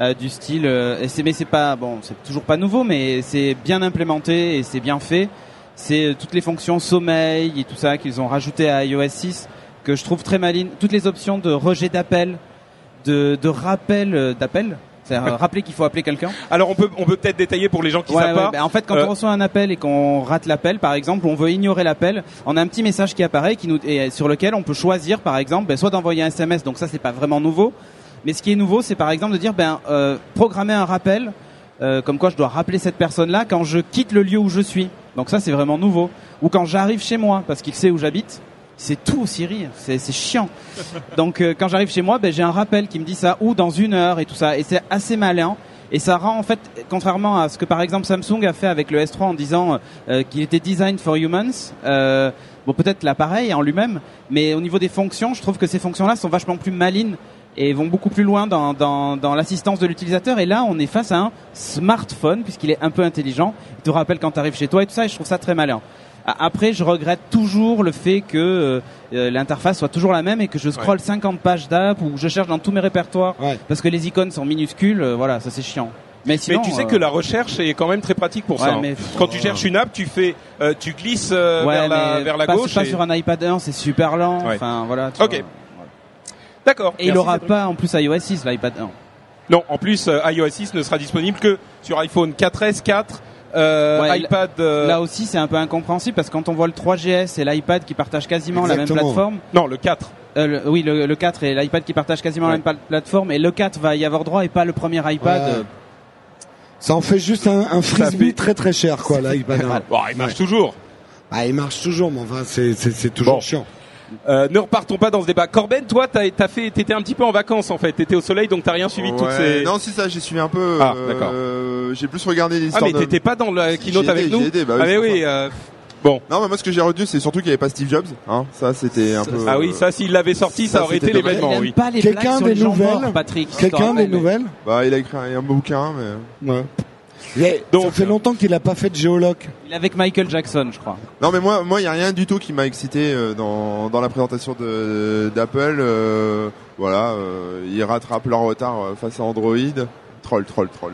[SPEAKER 5] euh, du style. euh, et c'est, mais c'est pas bon, c'est toujours pas nouveau, mais c'est bien implémenté et c'est bien fait. C'est euh, toutes les fonctions sommeil et tout ça qu'ils ont rajouté à iOS 6 que je trouve très malines. Toutes les options de rejet d'appel, de, de rappel euh, d'appel. Euh, rappeler qu'il faut appeler quelqu'un.
[SPEAKER 3] Alors on peut on peut peut-être détailler pour les gens qui
[SPEAKER 5] Ouais,
[SPEAKER 3] savent
[SPEAKER 5] ouais,
[SPEAKER 3] pas.
[SPEAKER 5] ben, en fait, quand
[SPEAKER 3] Euh,
[SPEAKER 5] on reçoit un appel et qu'on rate l'appel, par exemple, on veut ignorer l'appel, on a un petit message qui apparaît qui nous, et sur lequel on peut choisir, par exemple, ben, soit d'envoyer un SMS, donc ça c'est pas vraiment nouveau, mais ce qui est nouveau, c'est par exemple de dire, ben, euh, programmer un rappel, euh, comme quoi je dois rappeler cette personne-là quand je quitte le lieu où je suis. Donc ça c'est vraiment nouveau. Ou quand j'arrive chez moi, parce qu'il sait où j'habite. C'est tout Siri, c'est c'est chiant. Donc euh, quand j'arrive chez moi, ben, j'ai un rappel qui me dit ça, ou dans une heure et tout ça, et c'est assez malin. Et ça rend en fait, contrairement à ce que par exemple Samsung a fait avec le S3 en disant euh, qu'il était designed for humans, euh, bon peut-être l'appareil en lui-même, mais au niveau des fonctions, je trouve que ces fonctions-là sont vachement plus malines et vont beaucoup plus loin dans, dans, dans l'assistance de l'utilisateur. Et là, on est face à un smartphone puisqu'il est un peu intelligent. Il te rappelle quand tu arrives chez toi et tout ça, et je trouve ça très malin. Après, je regrette toujours le fait que euh, euh, l'interface soit toujours la même et que je scrolle 50 pages d'app ou je cherche dans tous mes répertoires
[SPEAKER 2] Ouais.
[SPEAKER 5] parce que les icônes sont minuscules. euh, voilà, ça c'est chiant. Mais sinon,
[SPEAKER 3] mais tu sais
[SPEAKER 5] euh,
[SPEAKER 3] que la recherche est quand même très pratique pour
[SPEAKER 5] Ouais,
[SPEAKER 3] ça. hein.
[SPEAKER 5] mais-
[SPEAKER 3] Quand tu cherches une app, tu fais, euh, tu glisses euh,
[SPEAKER 5] ouais,
[SPEAKER 3] vers la vers la
[SPEAKER 5] pas,
[SPEAKER 3] gauche.
[SPEAKER 5] pas
[SPEAKER 3] et-
[SPEAKER 5] sur un iPad 1, c'est super lent.
[SPEAKER 3] Ouais.
[SPEAKER 5] Enfin voilà. tu
[SPEAKER 3] Ok.
[SPEAKER 5] vois.
[SPEAKER 3] D'accord.
[SPEAKER 5] Et il
[SPEAKER 3] Merci,
[SPEAKER 5] aura
[SPEAKER 3] Cédric.
[SPEAKER 5] pas en plus iOS 6 l'iPad 1.
[SPEAKER 3] Non, en plus euh, iOS 6 ne sera disponible que sur iPhone 4S, 4, euh,
[SPEAKER 5] Ouais,
[SPEAKER 3] iPad. euh,
[SPEAKER 5] Là aussi, c'est un peu incompréhensible parce que quand on voit le 3GS et l'iPad qui partagent quasiment la même plateforme,
[SPEAKER 3] Non, le 4.
[SPEAKER 5] euh, le- oui, le, le 4 et l'iPad qui partagent quasiment la même pla- plateforme, et le 4 va y avoir droit et pas le premier iPad.
[SPEAKER 2] Ouais.
[SPEAKER 5] euh,
[SPEAKER 2] Ça en fait juste un, un frisbee
[SPEAKER 3] fait-
[SPEAKER 2] très très cher, quoi, là, iPad.
[SPEAKER 5] mal.
[SPEAKER 3] Bon, il marche toujours.
[SPEAKER 2] Ah, il marche toujours, mais enfin, c'est, toujours
[SPEAKER 3] Bon.
[SPEAKER 2] chiant.
[SPEAKER 3] Euh, ne repartons pas dans ce débat. Corben, toi, t'as, t'as fait, t'étais un petit peu en vacances en fait. T'étais au soleil, donc t'as rien suivi de toutes
[SPEAKER 4] Ouais.
[SPEAKER 3] ces.
[SPEAKER 4] Non, si ça, j'ai suivi un peu.
[SPEAKER 3] Ah,
[SPEAKER 4] euh,
[SPEAKER 3] d'accord.
[SPEAKER 4] j'ai plus regardé les
[SPEAKER 3] ah
[SPEAKER 4] histoires
[SPEAKER 3] mais
[SPEAKER 4] de-
[SPEAKER 3] t'étais pas dans la
[SPEAKER 4] Si,
[SPEAKER 3] keynote avec
[SPEAKER 4] étais,
[SPEAKER 3] nous.
[SPEAKER 4] bah oui,
[SPEAKER 3] ah mais
[SPEAKER 4] c'est
[SPEAKER 3] oui. euh, Bon.
[SPEAKER 4] Non, mais moi, ce que j'ai retenu, c'est surtout qu'il n'y avait pas Steve Jobs. Hein. Ça, c'était un peu.
[SPEAKER 3] Ah oui, ça, s'il l'avait sorti, ça,
[SPEAKER 4] ça,
[SPEAKER 3] aurait été
[SPEAKER 4] c'était
[SPEAKER 5] il
[SPEAKER 3] l'événement, oui.
[SPEAKER 5] pas les
[SPEAKER 2] Quelqu'un
[SPEAKER 5] blagues sur
[SPEAKER 2] des
[SPEAKER 5] les gens
[SPEAKER 2] nouvelles
[SPEAKER 5] morts, Patrick.
[SPEAKER 2] Quelqu'un des nouvelles
[SPEAKER 4] Bah, il a écrit un, un bouquin, mais.
[SPEAKER 2] Ouais. Mais
[SPEAKER 3] Donc,
[SPEAKER 2] ça fait longtemps qu'il a pas fait de géoloc.
[SPEAKER 5] Il est avec Michael Jackson, je crois.
[SPEAKER 4] Non, mais moi, moi, il y a rien du tout qui m'a excité euh, dans dans la présentation de d'Apple. euh, voilà, euh, ils rattrapent leur retard euh, face à Android. Troll, troll, troll.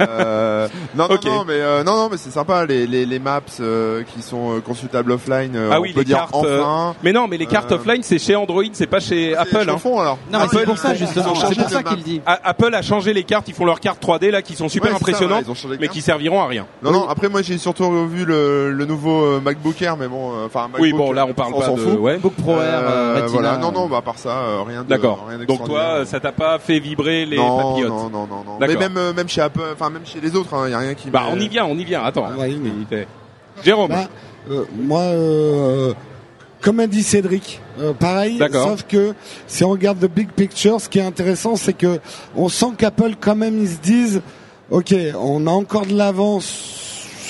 [SPEAKER 4] Euh, non, non, non, mais euh, non, non, mais c'est sympa les les, les maps euh, qui sont consultables offline. euh,
[SPEAKER 3] Ah
[SPEAKER 4] on
[SPEAKER 3] oui,
[SPEAKER 4] peut
[SPEAKER 3] les
[SPEAKER 4] dire
[SPEAKER 3] cartes.
[SPEAKER 4] enfin.
[SPEAKER 3] Mais non, mais les cartes
[SPEAKER 4] Euh,
[SPEAKER 3] offline, c'est chez Android, c'est pas chez Apple. Hein.
[SPEAKER 4] fond, alors.
[SPEAKER 5] Non, c'est pour ça justement. C'est pour ça qu'il dit.
[SPEAKER 3] A- Apple a changé les cartes, ils font leurs cartes 3D là qui sont super
[SPEAKER 4] Ouais, c'est ça,
[SPEAKER 3] impressionnantes, mais qui serviront à rien.
[SPEAKER 4] Non, non. Après, moi, j'ai surtout revu le, le nouveau MacBook Air, mais bon, euh, enfin,
[SPEAKER 3] Oui,
[SPEAKER 4] MacBook,
[SPEAKER 3] bon, là on parle
[SPEAKER 4] on
[SPEAKER 3] pas
[SPEAKER 4] s'en
[SPEAKER 3] de.
[SPEAKER 4] fout.
[SPEAKER 3] Ouais.
[SPEAKER 5] Book Pro Air,
[SPEAKER 4] voilà. Non, non, bah, à part ça, rien de.
[SPEAKER 3] D'accord. Donc toi, ça t'a pas fait vibrer les
[SPEAKER 4] non,
[SPEAKER 3] papillotes
[SPEAKER 4] non, non, non, Mais même, euh, même chez Apple, enfin, même chez les autres, il y a rien qui.
[SPEAKER 3] Bah, on y vient, on y vient. Attends.
[SPEAKER 2] Ah, ouais, mais-
[SPEAKER 3] Jérôme.
[SPEAKER 2] Bah, euh, moi, euh, comme a dit Cédric, euh, pareil. Sauf que si on regarde the big picture, ce qui est intéressant, c'est que on sent qu'Apple, quand même, ils se disent, ok, on a encore de l'avance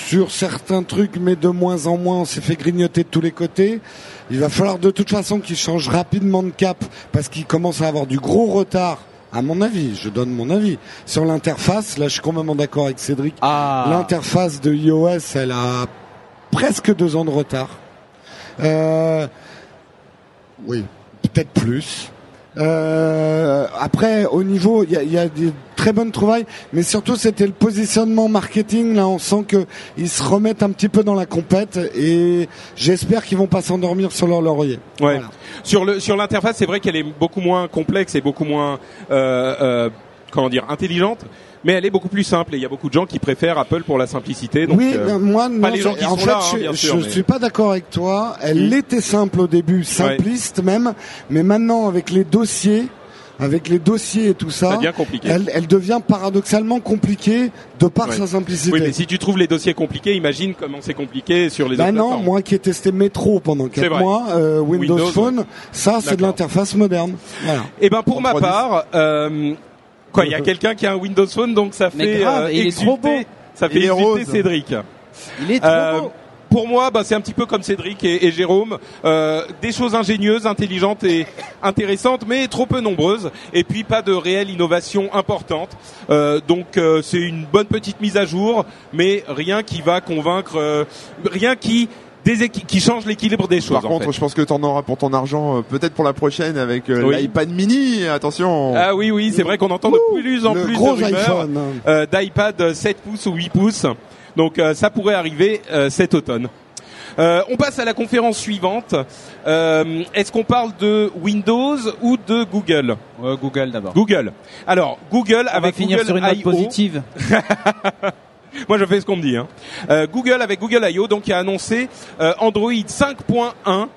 [SPEAKER 2] sur certains trucs, mais de moins en moins, on s'est fait grignoter de tous les côtés. Il va falloir de toute façon qu'ils changent rapidement de cap parce qu'ils commencent à avoir du gros retard. À mon avis, je donne mon avis sur l'interface. Là, je suis complètement d'accord avec Cédric.
[SPEAKER 5] Ah.
[SPEAKER 2] L'interface de iOS, elle a presque deux ans de retard. Euh, oui, peut-être plus. Euh, après, au niveau, il y a, y a des très bonnes trouvailles, mais surtout c'était le positionnement marketing. Là, on sent que ils se remettent un petit peu dans la compète, et j'espère qu'ils vont pas s'endormir sur leur laurier.
[SPEAKER 3] Ouais.
[SPEAKER 2] Voilà.
[SPEAKER 3] Sur le sur l'interface, c'est vrai qu'elle est beaucoup moins complexe et beaucoup moins euh, euh, comment dire intelligente, mais elle est beaucoup plus simple. Et il y a beaucoup de gens qui préfèrent Apple pour la simplicité. Donc,
[SPEAKER 2] oui,
[SPEAKER 3] euh,
[SPEAKER 2] moi, non,
[SPEAKER 3] les gens qui
[SPEAKER 2] en
[SPEAKER 3] sont
[SPEAKER 2] fait,
[SPEAKER 3] là, hein,
[SPEAKER 2] je,
[SPEAKER 3] bien
[SPEAKER 2] je
[SPEAKER 3] sûr, mais-
[SPEAKER 2] suis pas d'accord avec toi. Elle
[SPEAKER 3] Mm.
[SPEAKER 2] était simple au début, simpliste même, mais maintenant avec les dossiers, avec les dossiers et tout ça,
[SPEAKER 3] ça devient compliqué.
[SPEAKER 2] elle, elle devient paradoxalement compliquée de par
[SPEAKER 3] Ouais.
[SPEAKER 2] sa simplicité.
[SPEAKER 3] Oui, mais si tu trouves les dossiers compliqués, imagine comment c'est compliqué sur les
[SPEAKER 2] Bah
[SPEAKER 3] autres
[SPEAKER 2] non,
[SPEAKER 3] plateformes.
[SPEAKER 2] moi qui ai testé Metro pendant
[SPEAKER 3] C'est
[SPEAKER 2] 4
[SPEAKER 3] vrai.
[SPEAKER 2] mois, euh, Windows,
[SPEAKER 3] Windows,
[SPEAKER 2] Phone, ça c'est de l'interface moderne. Voilà.
[SPEAKER 3] Eh ben pour
[SPEAKER 4] En
[SPEAKER 3] ma
[SPEAKER 4] 3D.
[SPEAKER 3] part, euh, quoi, il y a quelqu'un qui a un Windows Phone, donc ça
[SPEAKER 5] Mais
[SPEAKER 3] fait
[SPEAKER 5] grave,
[SPEAKER 3] euh,
[SPEAKER 5] il est
[SPEAKER 3] exulter-
[SPEAKER 5] trop beau.
[SPEAKER 3] Ça fait
[SPEAKER 4] Il est
[SPEAKER 3] exulter
[SPEAKER 4] rose.
[SPEAKER 3] Cédric.
[SPEAKER 5] Il est trop
[SPEAKER 3] Euh,
[SPEAKER 5] beau.
[SPEAKER 3] pour moi, bah, c'est un petit peu comme Cédric et, et Jérôme, euh, des choses ingénieuses, intelligentes et intéressantes, mais trop peu nombreuses, et puis pas de réelle innovation importante. Euh, donc euh, c'est une bonne petite mise à jour, mais rien qui va convaincre, euh, rien qui déséqui- qui change l'équilibre des choses.
[SPEAKER 4] Par
[SPEAKER 3] en
[SPEAKER 4] contre,
[SPEAKER 3] fait.
[SPEAKER 4] je pense que t'en auras pour ton argent, euh, peut-être pour la prochaine avec euh,
[SPEAKER 3] Oui.
[SPEAKER 4] l'iPad mini. Attention.
[SPEAKER 3] Ah oui, oui, c'est vrai qu'on entend de plus en plus
[SPEAKER 2] gros
[SPEAKER 3] de rumeurs
[SPEAKER 2] iPhone.
[SPEAKER 3] euh, d'iPad 7 pouces ou 8 pouces. Donc euh, ça pourrait arriver euh, cet automne. Euh, on passe à la conférence suivante. Euh, Est-ce qu'on parle de Windows ou de Google?
[SPEAKER 5] Google d'abord.
[SPEAKER 3] Google. Alors Google
[SPEAKER 5] On va
[SPEAKER 3] avec
[SPEAKER 5] finir
[SPEAKER 3] Google
[SPEAKER 5] sur une note positive.
[SPEAKER 3] Moi, je fais ce qu'on me dit. Hein. Euh, Google avec Google I.O. donc qui a annoncé euh, Android 5.1.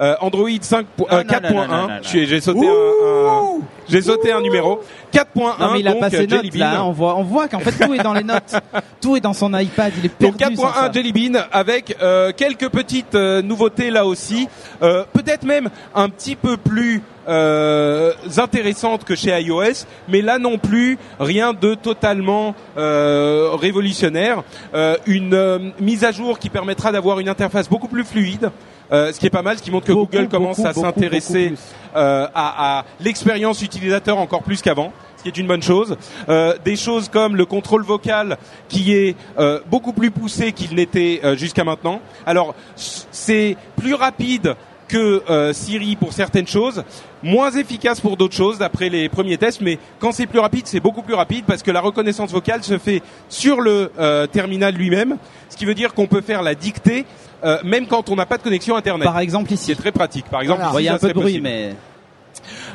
[SPEAKER 3] euh, Android 5
[SPEAKER 5] Ah,
[SPEAKER 3] euh,
[SPEAKER 5] non, non, non, non,
[SPEAKER 3] 4.1.
[SPEAKER 5] non, non.
[SPEAKER 3] J'ai sauté un, un- j'ai sauté un numéro. 4.1
[SPEAKER 5] Non mais il a
[SPEAKER 3] donc
[SPEAKER 5] passé
[SPEAKER 3] euh, Jelly Bean.
[SPEAKER 5] là, on voit, on voit qu'en fait tout est dans les notes, tout est dans son iPad, il est
[SPEAKER 3] Donc
[SPEAKER 5] perdu. ça.
[SPEAKER 3] 4.1 Jelly Bean avec euh, quelques petites euh, nouveautés là aussi, Euh, peut-être même un petit peu plus euh, intéressantes que chez iOS, mais là non plus rien de totalement euh, révolutionnaire. Euh, une euh, mise à jour qui permettra d'avoir une interface beaucoup plus fluide. Euh, ce qui est pas mal, ce qui montre que
[SPEAKER 5] Beaucoup,
[SPEAKER 3] Google commence
[SPEAKER 5] beaucoup,
[SPEAKER 3] à s'intéresser euh, à, à l'expérience utilisateur encore plus qu'avant, ce qui est une bonne chose. Euh, des choses comme le contrôle vocal qui est euh, beaucoup plus poussé qu'il n'était euh, jusqu'à maintenant. Alors c'est plus rapide que euh, Siri pour certaines choses, moins efficace pour d'autres choses d'après les premiers tests, mais quand c'est plus rapide, c'est beaucoup plus rapide parce que la reconnaissance vocale se fait sur le euh, terminal lui-même, ce qui veut dire qu'on peut faire la dictée euh, même quand on n'a pas de connexion internet.
[SPEAKER 5] Par exemple
[SPEAKER 3] C'est
[SPEAKER 5] ici.
[SPEAKER 3] très pratique. Par exemple,
[SPEAKER 2] Voilà.
[SPEAKER 3] ici,
[SPEAKER 5] Bon, Il y a un peu de bruit
[SPEAKER 3] possible.
[SPEAKER 5] mais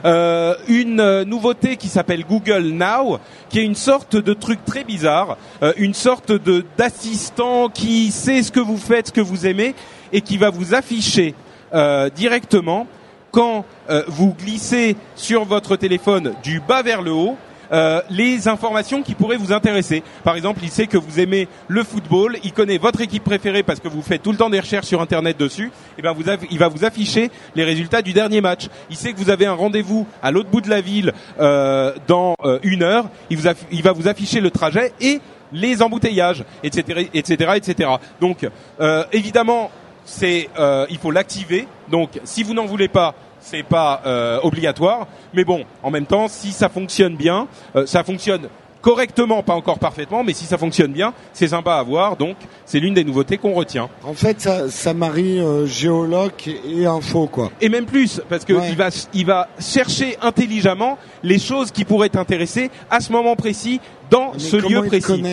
[SPEAKER 3] Euh, une euh, nouveauté qui s'appelle Google Now, qui est une sorte de truc très bizarre, euh, une sorte de d'assistant qui sait ce que vous faites, ce que vous aimez, et qui va vous afficher euh, directement quand euh, vous glissez sur votre téléphone du bas vers le haut. Euh, les informations qui pourraient vous intéresser. Par exemple, il sait que vous aimez le football, il connaît votre équipe préférée parce que vous faites tout le temps des recherches sur Internet dessus. Et ben, vous avez- il va vous afficher les résultats du dernier match. Il sait que vous avez un rendez-vous à l'autre bout de la ville euh, dans euh, une heure. Il, va vous afficher le trajet et les embouteillages, etc., etc., etc. Donc, euh, évidemment, il faut l'activer. Donc, si vous n'en voulez pas, c'est pas euh, obligatoire. Mais bon, en même temps, si ça fonctionne bien, euh, ça fonctionne correctement, pas encore parfaitement, mais si ça fonctionne bien, c'est sympa à voir. Donc, c'est l'une des nouveautés qu'on retient.
[SPEAKER 2] En fait, ça, ça marie euh, géoloc et info, quoi.
[SPEAKER 3] Et même plus, parce que
[SPEAKER 2] Ouais.
[SPEAKER 3] il va il va chercher intelligemment les choses qui pourraient t'intéresser à ce moment précis dans
[SPEAKER 2] Mais
[SPEAKER 3] ce lieu précis.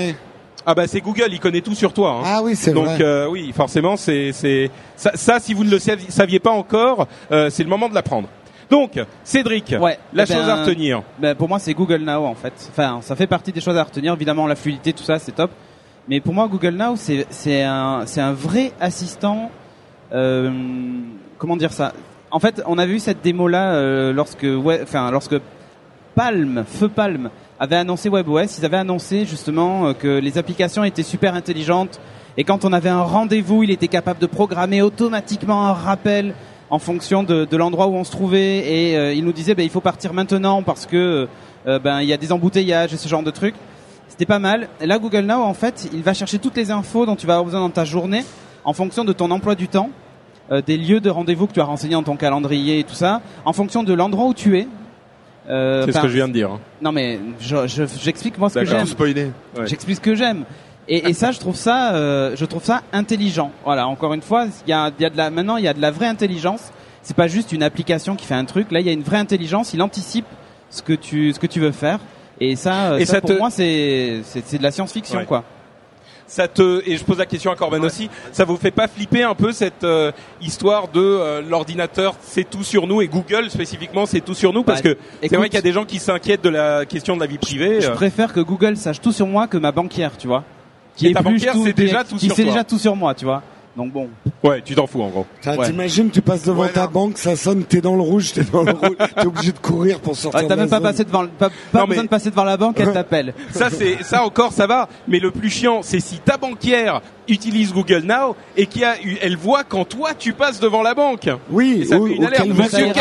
[SPEAKER 3] Ah bah c'est Google, il connaît tout sur toi. hein.
[SPEAKER 2] Ah oui, c'est
[SPEAKER 3] Donc
[SPEAKER 2] vrai.
[SPEAKER 3] euh, oui, forcément, c'est c'est ça, ça, si vous ne le saviez, pas encore, euh, c'est le moment de l'apprendre. Donc, Cédric,
[SPEAKER 5] Ouais,
[SPEAKER 3] la
[SPEAKER 5] eh ben,
[SPEAKER 3] chose à retenir.
[SPEAKER 5] Ben, pour moi, c'est Google Now en fait. Enfin, ça fait partie des choses à retenir. Évidemment, la fluidité, tout ça, c'est top. Mais pour moi, Google Now, c'est c'est un c'est un vrai assistant. Euh, comment dire ça? En fait, on avait eu cette démo là lorsque ouais, enfin lorsque Palm, Feu Palm avait annoncé WebOS. Ils avaient annoncé justement euh, que les applications étaient super intelligentes et quand on avait un rendez-vous, il était capable de programmer automatiquement un rappel en fonction de, l'endroit où on se trouvait et euh, il nous disait ben, il faut partir maintenant parce que euh, ben il y a des embouteillages et ce genre de trucs. C'était pas mal. Là Google Now en fait, il va chercher toutes les infos dont tu vas avoir besoin dans ta journée en fonction de ton emploi du temps, des lieux de rendez-vous que tu as renseignés dans ton calendrier et tout ça, en fonction de l'endroit où tu es. Euh,
[SPEAKER 3] C'est ce que je viens de dire. hein.
[SPEAKER 5] Non mais je- je- j'explique moi ce que j'aime.
[SPEAKER 4] Spoilé.
[SPEAKER 3] Ouais.
[SPEAKER 5] J'explique ce que j'aime. Et, et ça, je trouve ça, euh, je trouve ça intelligent. Voilà, encore une fois, il y a, il y a de la, maintenant, il y a de la vraie intelligence. C'est pas juste une application qui fait un truc. Là, il y a une vraie intelligence. Il anticipe ce que tu, ce que tu veux faire. Et ça, euh,
[SPEAKER 3] Et
[SPEAKER 5] ça,
[SPEAKER 3] ça
[SPEAKER 5] pour
[SPEAKER 3] te-
[SPEAKER 5] moi, c'est, c'est, c'est de la science-fiction,
[SPEAKER 3] Ouais.
[SPEAKER 5] quoi.
[SPEAKER 3] Ça te et je pose la question à Corben aussi. Ça vous fait pas flipper un peu cette euh, histoire de euh, l'ordinateur c'est tout sur nous et Google spécifiquement c'est tout sur nous parce
[SPEAKER 5] Bah,
[SPEAKER 3] que c'est vrai qu'il y a des gens qui s'inquiètent de la question de la vie privée.
[SPEAKER 5] Je
[SPEAKER 3] euh.
[SPEAKER 5] préfère que Google sache tout sur moi que ma banquière, tu vois. Qui
[SPEAKER 3] Et ta
[SPEAKER 5] épluche
[SPEAKER 3] banquière, c'est déjà tout
[SPEAKER 5] qui
[SPEAKER 3] sur toi.
[SPEAKER 5] déjà tout sur moi, tu vois. Donc bon.
[SPEAKER 3] Ouais, tu t'en fous en gros.
[SPEAKER 5] Ouais.
[SPEAKER 2] T'imagines, tu passes devant
[SPEAKER 4] Ouais,
[SPEAKER 2] ta banque, ça sonne, t'es dans le rouge, t'es dans le rouge, t'es obligé de courir pour sortir
[SPEAKER 5] Ouais,
[SPEAKER 2] de
[SPEAKER 5] t'as
[SPEAKER 2] la
[SPEAKER 5] même pas
[SPEAKER 2] zone.
[SPEAKER 5] passé devant, le- pas, pas
[SPEAKER 3] Non, mais-
[SPEAKER 5] besoin de passer devant la banque, elle t'appelle.
[SPEAKER 3] Ça c'est ça encore ça va, mais le plus chiant c'est si ta banquière utilise Google Now et qui a elle voit quand toi tu passes devant la banque.
[SPEAKER 2] Oui,
[SPEAKER 3] Et ça
[SPEAKER 2] ou-
[SPEAKER 3] fait une alerte. Monsieur.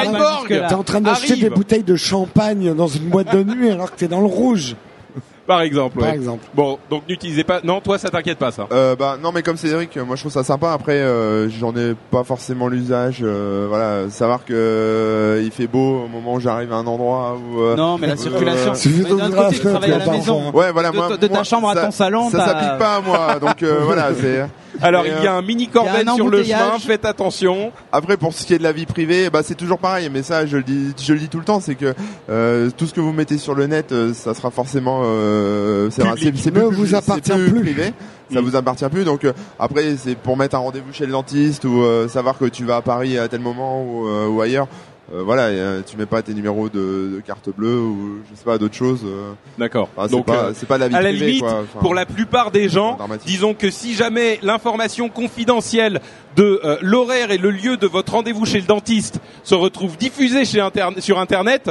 [SPEAKER 2] T'es en train d'acheter des bouteilles de champagne dans une boîte de nuit alors que t'es dans le rouge,
[SPEAKER 3] par exemple.
[SPEAKER 2] par exemple.
[SPEAKER 3] Bon, donc n'utilisez pas. Non, toi ça t'inquiète pas ça.
[SPEAKER 4] Euh, bah non mais comme Cédric, moi je trouve ça sympa. Après, euh, j'en ai pas forcément l'usage. euh, voilà, savoir que euh, il fait beau au moment où j'arrive à un endroit où. euh,
[SPEAKER 5] Non, mais la circulation.
[SPEAKER 2] Suffit
[SPEAKER 5] Mais d'un côté, tu travailles à la maison.
[SPEAKER 2] parfois.
[SPEAKER 4] Ouais, voilà,
[SPEAKER 5] De-
[SPEAKER 4] moi,
[SPEAKER 5] de ta
[SPEAKER 4] moi,
[SPEAKER 5] chambre à ton salon,
[SPEAKER 4] ça s'applique pas à moi. Donc euh, voilà, c'est.
[SPEAKER 3] Alors
[SPEAKER 4] Et,
[SPEAKER 3] il y a un mini
[SPEAKER 5] un
[SPEAKER 3] sur le chemin, faites attention.
[SPEAKER 4] Après, pour ce qui est de la vie privée, bah c'est toujours pareil. Mais ça, je le dis, je le dis tout le temps, c'est que euh, tout ce que vous mettez sur le net, euh, ça sera forcément, euh, c'est
[SPEAKER 3] Public.
[SPEAKER 4] c'est- c'est
[SPEAKER 2] Ne
[SPEAKER 4] plus-
[SPEAKER 2] vous appartient plus.
[SPEAKER 4] privé. Ça
[SPEAKER 3] Mm.
[SPEAKER 4] vous appartient plus. Donc euh, après, c'est pour mettre un rendez-vous chez le dentiste ou euh, savoir que tu vas à Paris à tel moment ou, euh, ou ailleurs. Euh, voilà, et, euh, tu mets pas tes numéros de, de carte bleue ou je sais pas d'autres choses. euh.
[SPEAKER 3] D'accord.
[SPEAKER 4] Enfin, c'est
[SPEAKER 3] Donc
[SPEAKER 4] pas, c'est pas de la vie
[SPEAKER 3] à la
[SPEAKER 4] privée,
[SPEAKER 3] limite,
[SPEAKER 4] quoi. Enfin,
[SPEAKER 3] pour la plupart des gens,
[SPEAKER 4] pas
[SPEAKER 3] disons que si jamais l'information confidentielle de euh, l'horaire et le lieu de votre rendez-vous chez le dentiste se retrouve diffusée chez interne- sur Internet,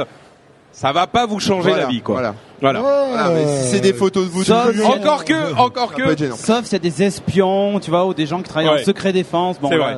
[SPEAKER 3] ça va pas vous changer
[SPEAKER 4] voilà,
[SPEAKER 3] la vie, quoi.
[SPEAKER 4] Voilà.
[SPEAKER 3] Voilà.
[SPEAKER 4] Voilà, mais si c'est des photos de vous
[SPEAKER 5] Sauf
[SPEAKER 4] de
[SPEAKER 3] Encore que, encore que.
[SPEAKER 5] Sauf s'il y a des espions, tu vois, ou des gens qui travaillent
[SPEAKER 3] Ouais.
[SPEAKER 5] en secret défense. Bon,
[SPEAKER 3] C'est vrai.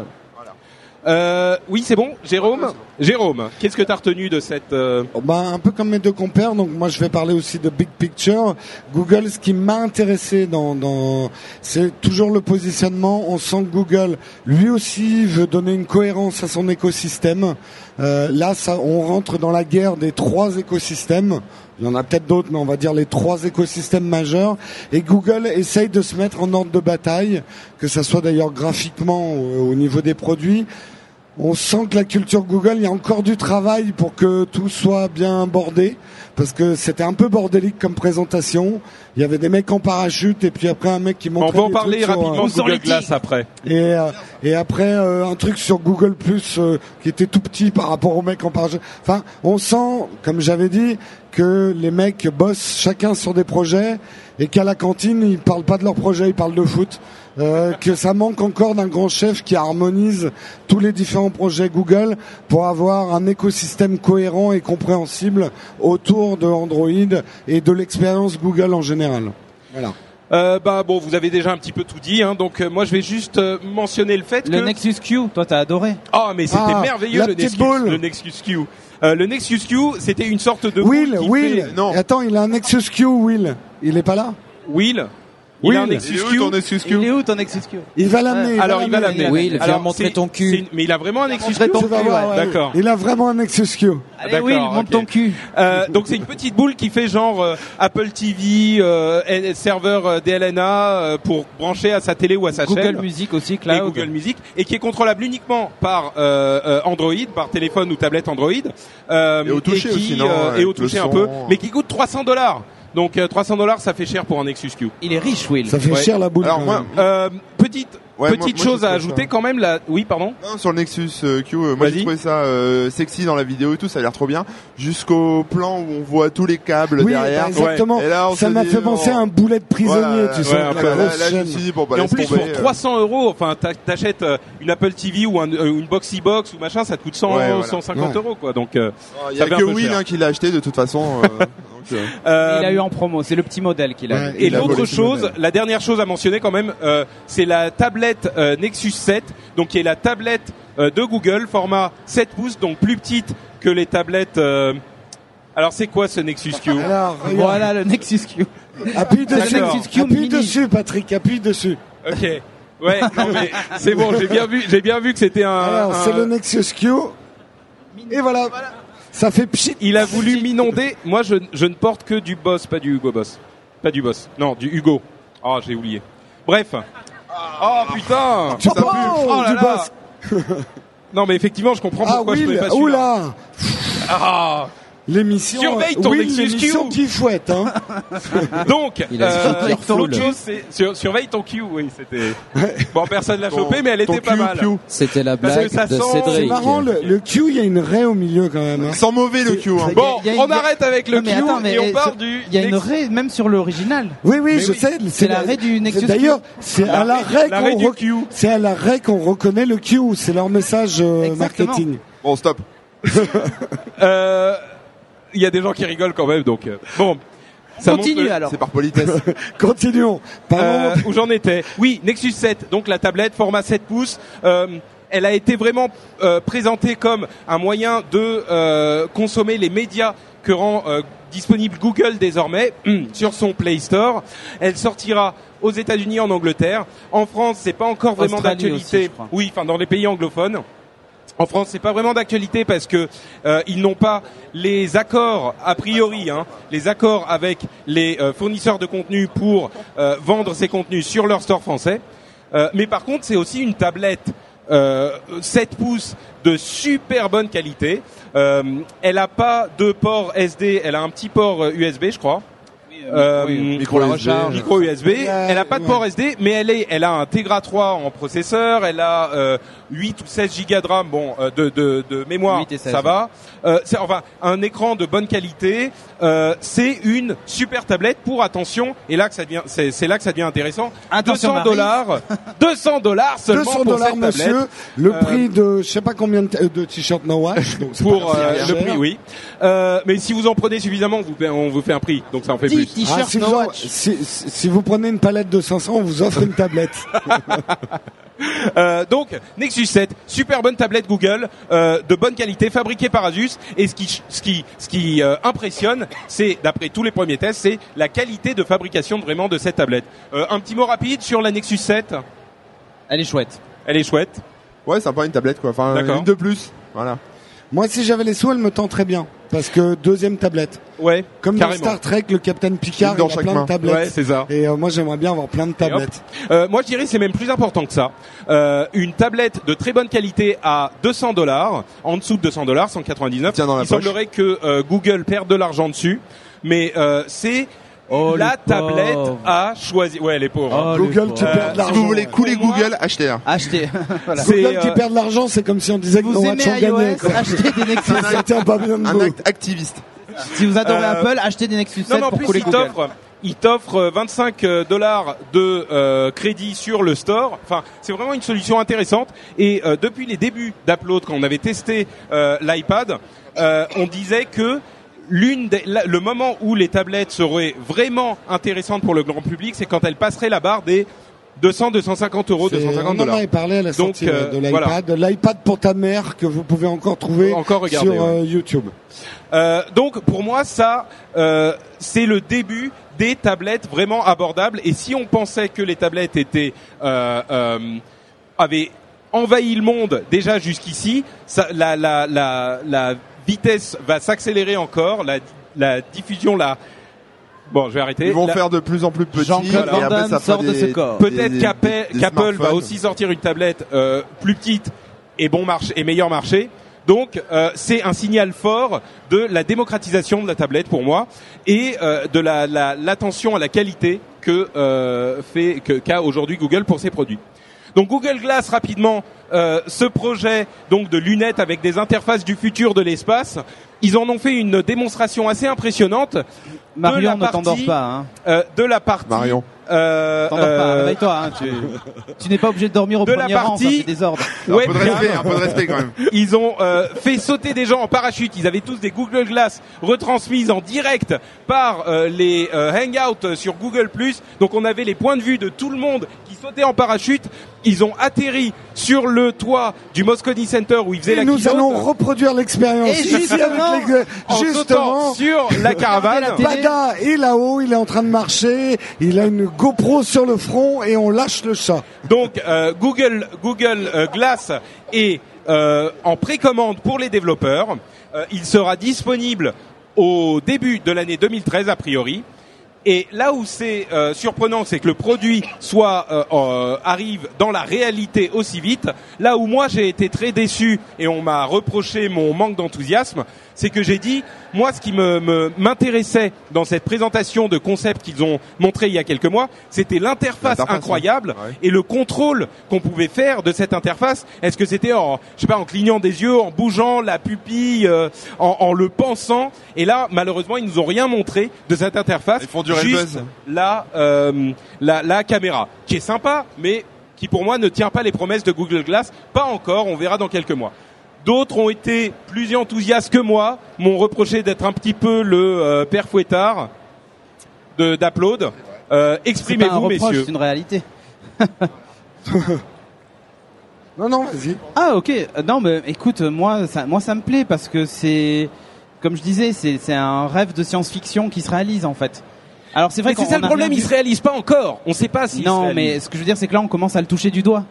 [SPEAKER 3] Euh, oui, c'est bon. Jérôme, Jérôme, qu'est-ce que t'as retenu de cette euh,
[SPEAKER 2] Oh, bah, un peu comme mes deux compères, donc moi je vais parler aussi de big picture. Google, ce qui m'a intéressé dans, dans c'est toujours le positionnement. On sent que Google, lui aussi, veut donner une cohérence à son écosystème. Euh, là, ça, on rentre dans la guerre des trois écosystèmes. Il y en a peut-être d'autres, mais on va dire les trois écosystèmes majeurs. Et Google essaye de se mettre en ordre de bataille, que ça soit d'ailleurs graphiquement au, au niveau des produits. On sent que la culture Google, il y a encore du travail pour que tout soit bien bordé, parce que c'était un peu bordélique comme présentation. Il y avait des mecs en parachute et puis après un mec qui
[SPEAKER 3] On
[SPEAKER 2] montrait
[SPEAKER 3] va en parler
[SPEAKER 2] trucs
[SPEAKER 3] rapidement
[SPEAKER 2] euh,
[SPEAKER 3] de
[SPEAKER 5] Sur les
[SPEAKER 3] Google Glass après.
[SPEAKER 2] et, euh, et après euh, un truc sur Google Plus euh, qui était tout petit par rapport aux mecs en parachute. Enfin, on sent, comme j'avais dit, que les mecs bossent chacun sur des projets et qu'à la cantine ils parlent pas de leur projet, ils parlent de foot. Euh, que ça manque encore d'un grand chef qui harmonise tous les différents projets Google pour avoir un écosystème cohérent et compréhensible autour de Android et de l'expérience Google en général. Voilà.
[SPEAKER 3] Euh, bah bon, vous avez déjà un petit peu tout dit, hein, donc euh, moi je vais juste euh, mentionner le fait
[SPEAKER 5] Le
[SPEAKER 3] que
[SPEAKER 5] Nexus Q, toi t'as adoré.
[SPEAKER 3] ah mais c'était
[SPEAKER 2] Ah,
[SPEAKER 3] merveilleux le Nexus, le Nexus Q. Euh, le Nexus Q, c'était une sorte de
[SPEAKER 2] Will, Will,
[SPEAKER 3] fait-
[SPEAKER 4] Non.
[SPEAKER 2] Attends, il a un Nexus Q, Will. Il est pas là?
[SPEAKER 3] Will. Il a un. Nexus
[SPEAKER 4] Il est où ton excuse
[SPEAKER 5] Il est où ton Nexus Q
[SPEAKER 2] Il va l'amener.
[SPEAKER 3] Alors il va l'amener.
[SPEAKER 1] Oui, il
[SPEAKER 3] Alors,
[SPEAKER 1] montrer ton cul.
[SPEAKER 3] Mais il a vraiment un Nexus
[SPEAKER 5] montrer
[SPEAKER 3] Q.
[SPEAKER 5] ton
[SPEAKER 2] Tu vas
[SPEAKER 5] cul,
[SPEAKER 2] voir,
[SPEAKER 5] ouais.
[SPEAKER 2] ouais.
[SPEAKER 3] D'accord.
[SPEAKER 2] Il a vraiment un Nexus Q.
[SPEAKER 5] Allez
[SPEAKER 3] D'accord,
[SPEAKER 5] Will, monte ton cul.
[SPEAKER 3] Euh, donc c'est une petite boule qui fait genre euh, Apple TV, euh, et- serveur DLNA euh, pour brancher à sa télé ou à sa
[SPEAKER 5] Google
[SPEAKER 3] chaîne.
[SPEAKER 5] Music aussi,
[SPEAKER 3] et
[SPEAKER 5] Cloud.
[SPEAKER 3] Google Music et qui est contrôlable uniquement par Android, par téléphone ou tablette Android
[SPEAKER 4] Et au toucher
[SPEAKER 3] qui,
[SPEAKER 4] aussi, non,
[SPEAKER 3] euh, et au toucher un peu, mais qui coûte 300 dollars. Donc euh, 300 dollars, ça fait cher pour un Nexus Q.
[SPEAKER 5] Il est riche Will.
[SPEAKER 2] Ça fait
[SPEAKER 3] Ouais.
[SPEAKER 2] cher la boule.
[SPEAKER 4] Alors moi.
[SPEAKER 3] Euh, petite
[SPEAKER 4] Ouais,
[SPEAKER 3] petite
[SPEAKER 4] moi,
[SPEAKER 3] chose à ajouter
[SPEAKER 4] ça-
[SPEAKER 3] quand même là. Oui, pardon.
[SPEAKER 4] Non, sur le Nexus euh, Q, euh, moi j'ai trouvé ça euh, sexy dans la vidéo et tout, ça a l'air trop bien. Jusqu'au plan où on voit tous les câbles
[SPEAKER 2] oui,
[SPEAKER 4] derrière.
[SPEAKER 2] bah, exactement.
[SPEAKER 4] Et là, on
[SPEAKER 2] ça m'a
[SPEAKER 4] dit,
[SPEAKER 2] fait penser à
[SPEAKER 4] oh.
[SPEAKER 2] un boulet de prisonnier,
[SPEAKER 4] Voilà,
[SPEAKER 2] tu sais,
[SPEAKER 3] ouais,
[SPEAKER 2] avec
[SPEAKER 3] un
[SPEAKER 2] la
[SPEAKER 3] peu.
[SPEAKER 4] là,
[SPEAKER 2] grosse
[SPEAKER 4] là, je me
[SPEAKER 2] chaîne.
[SPEAKER 4] suis dit, bon, bah,
[SPEAKER 3] et en plus
[SPEAKER 4] tomber,
[SPEAKER 3] pour
[SPEAKER 4] euh.
[SPEAKER 3] 300 euros, enfin t'a- t'achètes une Apple TV ou un, euh, une Boxy Box ou machin, ça te coûte 100,
[SPEAKER 4] Ouais, voilà.
[SPEAKER 3] 150
[SPEAKER 2] Ouais.
[SPEAKER 3] euros quoi. Donc euh,
[SPEAKER 4] Oh, Il y
[SPEAKER 3] ça
[SPEAKER 4] a que Will hein, qui l'a acheté de toute façon. donc, euh,
[SPEAKER 5] Il a eu en promo, c'est le petit modèle qu'il a.
[SPEAKER 2] Ouais.
[SPEAKER 3] Et l'autre chose, la dernière chose à mentionner quand même, euh, c'est la tablette euh, Nexus 7, donc qui est la tablette euh, de Google, format 7 pouces, donc plus petite que les tablettes. euh, Alors c'est quoi ce Nexus Q?
[SPEAKER 2] Alors.
[SPEAKER 5] Voilà le Nexus Q.
[SPEAKER 2] appuie dessus.
[SPEAKER 5] Nexus Q
[SPEAKER 2] Appuie
[SPEAKER 5] mini.
[SPEAKER 2] dessus, Patrick, appuie dessus.
[SPEAKER 3] Ok. Ouais, non mais c'est bon, j'ai bien vu, j'ai bien vu que c'était un.
[SPEAKER 2] Alors,
[SPEAKER 3] un-
[SPEAKER 2] c'est le Nexus Q. Et voilà. Ça fait pchit.
[SPEAKER 3] Il a voulu m'inonder. Moi, je, je ne porte que du Boss, pas du Hugo Boss. Pas du Boss. Non, du Hugo. Oh, j'ai oublié. Bref. Oh putain.
[SPEAKER 2] Tu prends
[SPEAKER 3] pue. Oh là
[SPEAKER 2] du
[SPEAKER 3] là. Non, mais effectivement, je comprends
[SPEAKER 2] Ah
[SPEAKER 3] pourquoi je
[SPEAKER 2] oui,
[SPEAKER 3] pouvais pas suivre.
[SPEAKER 2] oula.
[SPEAKER 3] Ah.
[SPEAKER 2] L'émission.
[SPEAKER 3] Surveille ton
[SPEAKER 2] oui, l'émission
[SPEAKER 3] Q.
[SPEAKER 2] qui fouette, hein.
[SPEAKER 3] Donc,
[SPEAKER 1] Il a
[SPEAKER 3] euh, l'autre chose, c'est sur- surveille ton Q. Oui, c'était. Bon, personne l'a chopé, mais elle était pas
[SPEAKER 4] Q,
[SPEAKER 3] mal.
[SPEAKER 4] Q.
[SPEAKER 1] C'était la
[SPEAKER 3] Parce que
[SPEAKER 1] blague
[SPEAKER 3] ça
[SPEAKER 1] de
[SPEAKER 3] sent-
[SPEAKER 2] C'est
[SPEAKER 1] Cédric.
[SPEAKER 2] marrant, le, le Q, il y a une raie au milieu quand même. hein.
[SPEAKER 4] Sans mauvais le Q. Hein.
[SPEAKER 5] C'est-
[SPEAKER 3] Bon, on arrête avec le
[SPEAKER 5] Non,
[SPEAKER 3] Q
[SPEAKER 5] attends, mais
[SPEAKER 3] et on part du.
[SPEAKER 5] Il y a une raie même sur l'original.
[SPEAKER 2] Oui, oui,
[SPEAKER 3] Mais
[SPEAKER 2] je
[SPEAKER 3] oui.
[SPEAKER 2] sais.
[SPEAKER 5] C'est la raie du Nexus
[SPEAKER 2] c'est D'ailleurs, c'est à la
[SPEAKER 3] raie-
[SPEAKER 2] qu'on c'est à la raie qu'on reconnaît le Q. C'est leur message euh, marketing.
[SPEAKER 4] Bon, stop.
[SPEAKER 3] Euh, Il y a des gens qui rigolent quand même, donc euh, bon. Ça
[SPEAKER 5] Continue
[SPEAKER 3] montre-
[SPEAKER 5] alors.
[SPEAKER 4] C'est par politesse.
[SPEAKER 2] Continuons.
[SPEAKER 3] Euh, où j'en étais. Oui, Nexus 7, donc la tablette format 7 pouces. Euh, elle a été vraiment euh, présentée comme un moyen de euh, consommer les médias que rend euh, disponible Google désormais sur son Play Store. Elle sortira aux États-Unis, en Angleterre. En France, c'est pas encore vraiment d'actualité. Oui, enfin dans les pays anglophones. En France, c'est pas vraiment d'actualité parce que euh, ils n'ont pas les accords a priori, hein, les accords avec les euh, fournisseurs de contenu pour euh, vendre ces contenus sur leur store français. Mais par contre, c'est aussi une tablette euh, 7 pouces de super bonne qualité. Elle a pas de port SD, elle a un petit port USB, je crois. Euh,
[SPEAKER 4] micro
[SPEAKER 3] pour la
[SPEAKER 4] USB.
[SPEAKER 3] recharge. Micro USB.
[SPEAKER 2] Ouais,
[SPEAKER 3] elle a pas de
[SPEAKER 2] ouais.
[SPEAKER 3] port SD, mais elle est, elle a un Tegra 3 en processeur. Elle a euh, 8 ou 16 gigas de RAM, bon, euh, de, de, de mémoire,
[SPEAKER 5] 8 et 16,
[SPEAKER 3] ça va. Euh, c'est enfin un écran de bonne qualité. Euh, c'est une super tablette pour attention. Et là que ça devient, c'est, c'est là que ça devient intéressant.
[SPEAKER 5] Attention,
[SPEAKER 3] 200
[SPEAKER 5] Marie.
[SPEAKER 3] dollars, 200 dollars seulement
[SPEAKER 2] 200
[SPEAKER 3] pour
[SPEAKER 2] dollars,
[SPEAKER 3] cette tablette.
[SPEAKER 2] monsieur. Le
[SPEAKER 3] Euh,
[SPEAKER 2] prix de, je sais pas combien de, t-shirts No Watch. donc c'est
[SPEAKER 3] Pour euh, le prix, oui. Euh, mais si vous en prenez suffisamment, on vous, fait- on vous fait un prix, donc ça en fait
[SPEAKER 5] 10
[SPEAKER 2] Ah, si,
[SPEAKER 5] No
[SPEAKER 2] vous en-
[SPEAKER 5] Watch.
[SPEAKER 2] si, si- si vous prenez une palette de 500, on vous offre une tablette.
[SPEAKER 3] Euh, donc Nexus 7, super bonne tablette Google, euh, de bonne qualité, fabriquée par Asus. Et ce qui, ce qui, ce qui euh, impressionne, c'est d'après tous les premiers tests, c'est la qualité de fabrication vraiment de cette tablette. Euh, un petit mot rapide sur la Nexus 7.
[SPEAKER 5] Elle est chouette.
[SPEAKER 3] Elle est chouette.
[SPEAKER 4] Ouais, sympa une tablette quoi. Enfin,
[SPEAKER 3] D'accord.
[SPEAKER 4] une de plus. Voilà.
[SPEAKER 2] Moi, si j'avais les sous, elle me tend très bien. Parce que deuxième tablette.
[SPEAKER 3] Ouais,
[SPEAKER 2] Comme dans Star Trek, le Capitaine Picard,
[SPEAKER 4] dans
[SPEAKER 2] il a plein
[SPEAKER 4] main.
[SPEAKER 2] de tablettes.
[SPEAKER 3] Ouais, c'est ça.
[SPEAKER 2] Et euh, moi, j'aimerais bien avoir plein de tablettes.
[SPEAKER 3] Euh, moi, je dirais c'est même plus important que ça. Euh, une tablette de très bonne qualité à 200 dollars, en dessous de 200 dollars, 199.
[SPEAKER 4] Tiens dans la
[SPEAKER 3] Il
[SPEAKER 4] poche.
[SPEAKER 3] semblerait que euh, Google perde de l'argent dessus, mais euh, c'est
[SPEAKER 5] Oh,
[SPEAKER 3] la
[SPEAKER 5] les
[SPEAKER 3] tablette
[SPEAKER 5] pauvres.
[SPEAKER 3] à choisir. Ouais, les pauvres.
[SPEAKER 5] Oh, le
[SPEAKER 2] Google
[SPEAKER 5] pauvre.
[SPEAKER 2] qui
[SPEAKER 3] Euh,
[SPEAKER 2] perd de
[SPEAKER 4] Si
[SPEAKER 2] l'argent.
[SPEAKER 4] vous voulez couler Google, achetez-la.
[SPEAKER 5] Achetez. voilà.
[SPEAKER 3] C'est,
[SPEAKER 2] Google qui
[SPEAKER 3] euh,
[SPEAKER 2] perd de l'argent, c'est comme si on disait que
[SPEAKER 5] Vous aimez
[SPEAKER 2] gagné.
[SPEAKER 5] iOS, achetez des Nexus.
[SPEAKER 2] C'était un
[SPEAKER 4] Un acte activiste.
[SPEAKER 5] si vous adorez
[SPEAKER 3] Euh,
[SPEAKER 5] Apple, achetez des Nexus 7
[SPEAKER 3] Non, en
[SPEAKER 5] pour
[SPEAKER 3] plus,
[SPEAKER 5] couler
[SPEAKER 3] il
[SPEAKER 5] Google.
[SPEAKER 3] il t'offre euh, 25 dollars de euh, crédit sur le store. Enfin, c'est vraiment une solution intéressante. Et euh, depuis les débuts d'Upload, quand on avait testé euh, l'iPad, euh, on disait que l'une des- la- le moment où les tablettes seraient vraiment intéressantes pour le grand public, c'est quand elles passeraient la barre des 200, 250 euros,
[SPEAKER 2] C'est-
[SPEAKER 3] 250
[SPEAKER 2] on en
[SPEAKER 3] dollars.
[SPEAKER 2] avait parlé à la
[SPEAKER 3] Donc,
[SPEAKER 2] sortie
[SPEAKER 3] euh,
[SPEAKER 2] de l'iPad. L'iPad pour ta mère que vous pouvez encore trouver
[SPEAKER 3] Encore regarder,
[SPEAKER 2] sur
[SPEAKER 3] ouais.
[SPEAKER 2] euh, YouTube.
[SPEAKER 3] Euh, donc pour moi ça c'est le début des tablettes vraiment abordables et si on pensait que les tablettes étaient avaient envahi le monde déjà jusqu'ici ça, la, la, la, la vitesse va s'accélérer encore la, la diffusion la bon je vais arrêter
[SPEAKER 4] Ils vont
[SPEAKER 3] La-
[SPEAKER 4] faire de plus en plus petits.
[SPEAKER 5] Jean-Claude de ce corps.
[SPEAKER 3] Peut-être qu'Apple va aussi sortir une tablette euh, plus petite et bon marché et meilleur marché. Donc euh, c'est un signal fort de la démocratisation de la tablette pour moi et euh, de la la- l'attention à la qualité que euh, fait que qu'a aujourd'hui Google pour ses produits. Donc Google Glass rapidement, euh, ce projet donc de lunettes avec des interfaces du futur de l'espace, ils en ont fait une démonstration assez impressionnante
[SPEAKER 5] Marion,
[SPEAKER 3] la
[SPEAKER 5] ne t'endors pas. Hein.
[SPEAKER 3] euh, de la partie
[SPEAKER 4] Marion.
[SPEAKER 3] Euh,
[SPEAKER 5] pas.
[SPEAKER 3] euh,
[SPEAKER 5] Réveille-toi. Hein. Tu, tu n'es pas obligé de dormir au
[SPEAKER 3] de la
[SPEAKER 5] rang.
[SPEAKER 3] partie-
[SPEAKER 5] Ça fait des ordres.
[SPEAKER 4] Un peu de respect, un peu de respect quand même.
[SPEAKER 3] Ils ont euh, fait sauter des gens en parachute. Ils avaient tous des Google Glass retransmises en direct par euh, les euh, Hangouts sur Google+. Donc on avait les points de vue de tout le monde qui sautait en parachute. Ils ont atterri sur le toit du Moscone Center où ils faisaient
[SPEAKER 2] Et
[SPEAKER 3] la
[SPEAKER 2] nous
[SPEAKER 3] keynote
[SPEAKER 2] allons reproduire l'expérience
[SPEAKER 5] Et
[SPEAKER 2] ici
[SPEAKER 5] justement,
[SPEAKER 2] avec les...
[SPEAKER 3] en sautant
[SPEAKER 2] Justement,
[SPEAKER 3] sur la caravane.
[SPEAKER 2] Pada est là-haut, il est en train de marcher, il a une GoPro sur le front et on lâche le chat.
[SPEAKER 3] Donc euh, Google euh, Glass est euh, en précommande pour les développeurs. Il sera disponible au début de l'année 2013 a priori. Et là où c'est surprenant, c'est que le produit soit arrive dans la réalité aussi vite. Là où moi j'ai été très déçu et on m'a reproché mon manque d'enthousiasme, c'est que j'ai dit moi ce qui me me- m'intéressait dans cette présentation de concept qu'ils ont montré il y a quelques mois, c'était l'interface incroyable
[SPEAKER 4] ouais.
[SPEAKER 3] et le contrôle qu'on pouvait faire de cette interface. Est-ce que c'était en je sais pas en clignant des yeux, en bougeant la pupille, euh, en, en le pensant? Et là malheureusement ils nous ont rien montré de cette interface.
[SPEAKER 4] Ils font durer le
[SPEAKER 3] juste
[SPEAKER 4] buzz.
[SPEAKER 3] la, euh, la la caméra qui est sympa, mais qui pour moi ne tient pas les promesses de Google Glass. Pas encore, on verra dans quelques mois. D'autres ont été plus enthousiastes que moi, m'ont reproché d'être un petit peu le euh, père fouettard de d'Upload. Euh, Exprimez-vous,
[SPEAKER 5] reproche,
[SPEAKER 3] messieurs.
[SPEAKER 5] c'est une réalité.
[SPEAKER 2] Non, non, vas-y.
[SPEAKER 5] Ah ok. Non mais écoute, moi ça, moi ça me plaît parce que c'est, comme je disais, c'est c'est un rêve de science-fiction qui se réalise en fait. Alors c'est vrai
[SPEAKER 3] Mais c'est ça le problème, il se réalise pas encore. On sait pas se
[SPEAKER 5] Non mais ce que je veux dire c'est que là on commence à le toucher du doigt,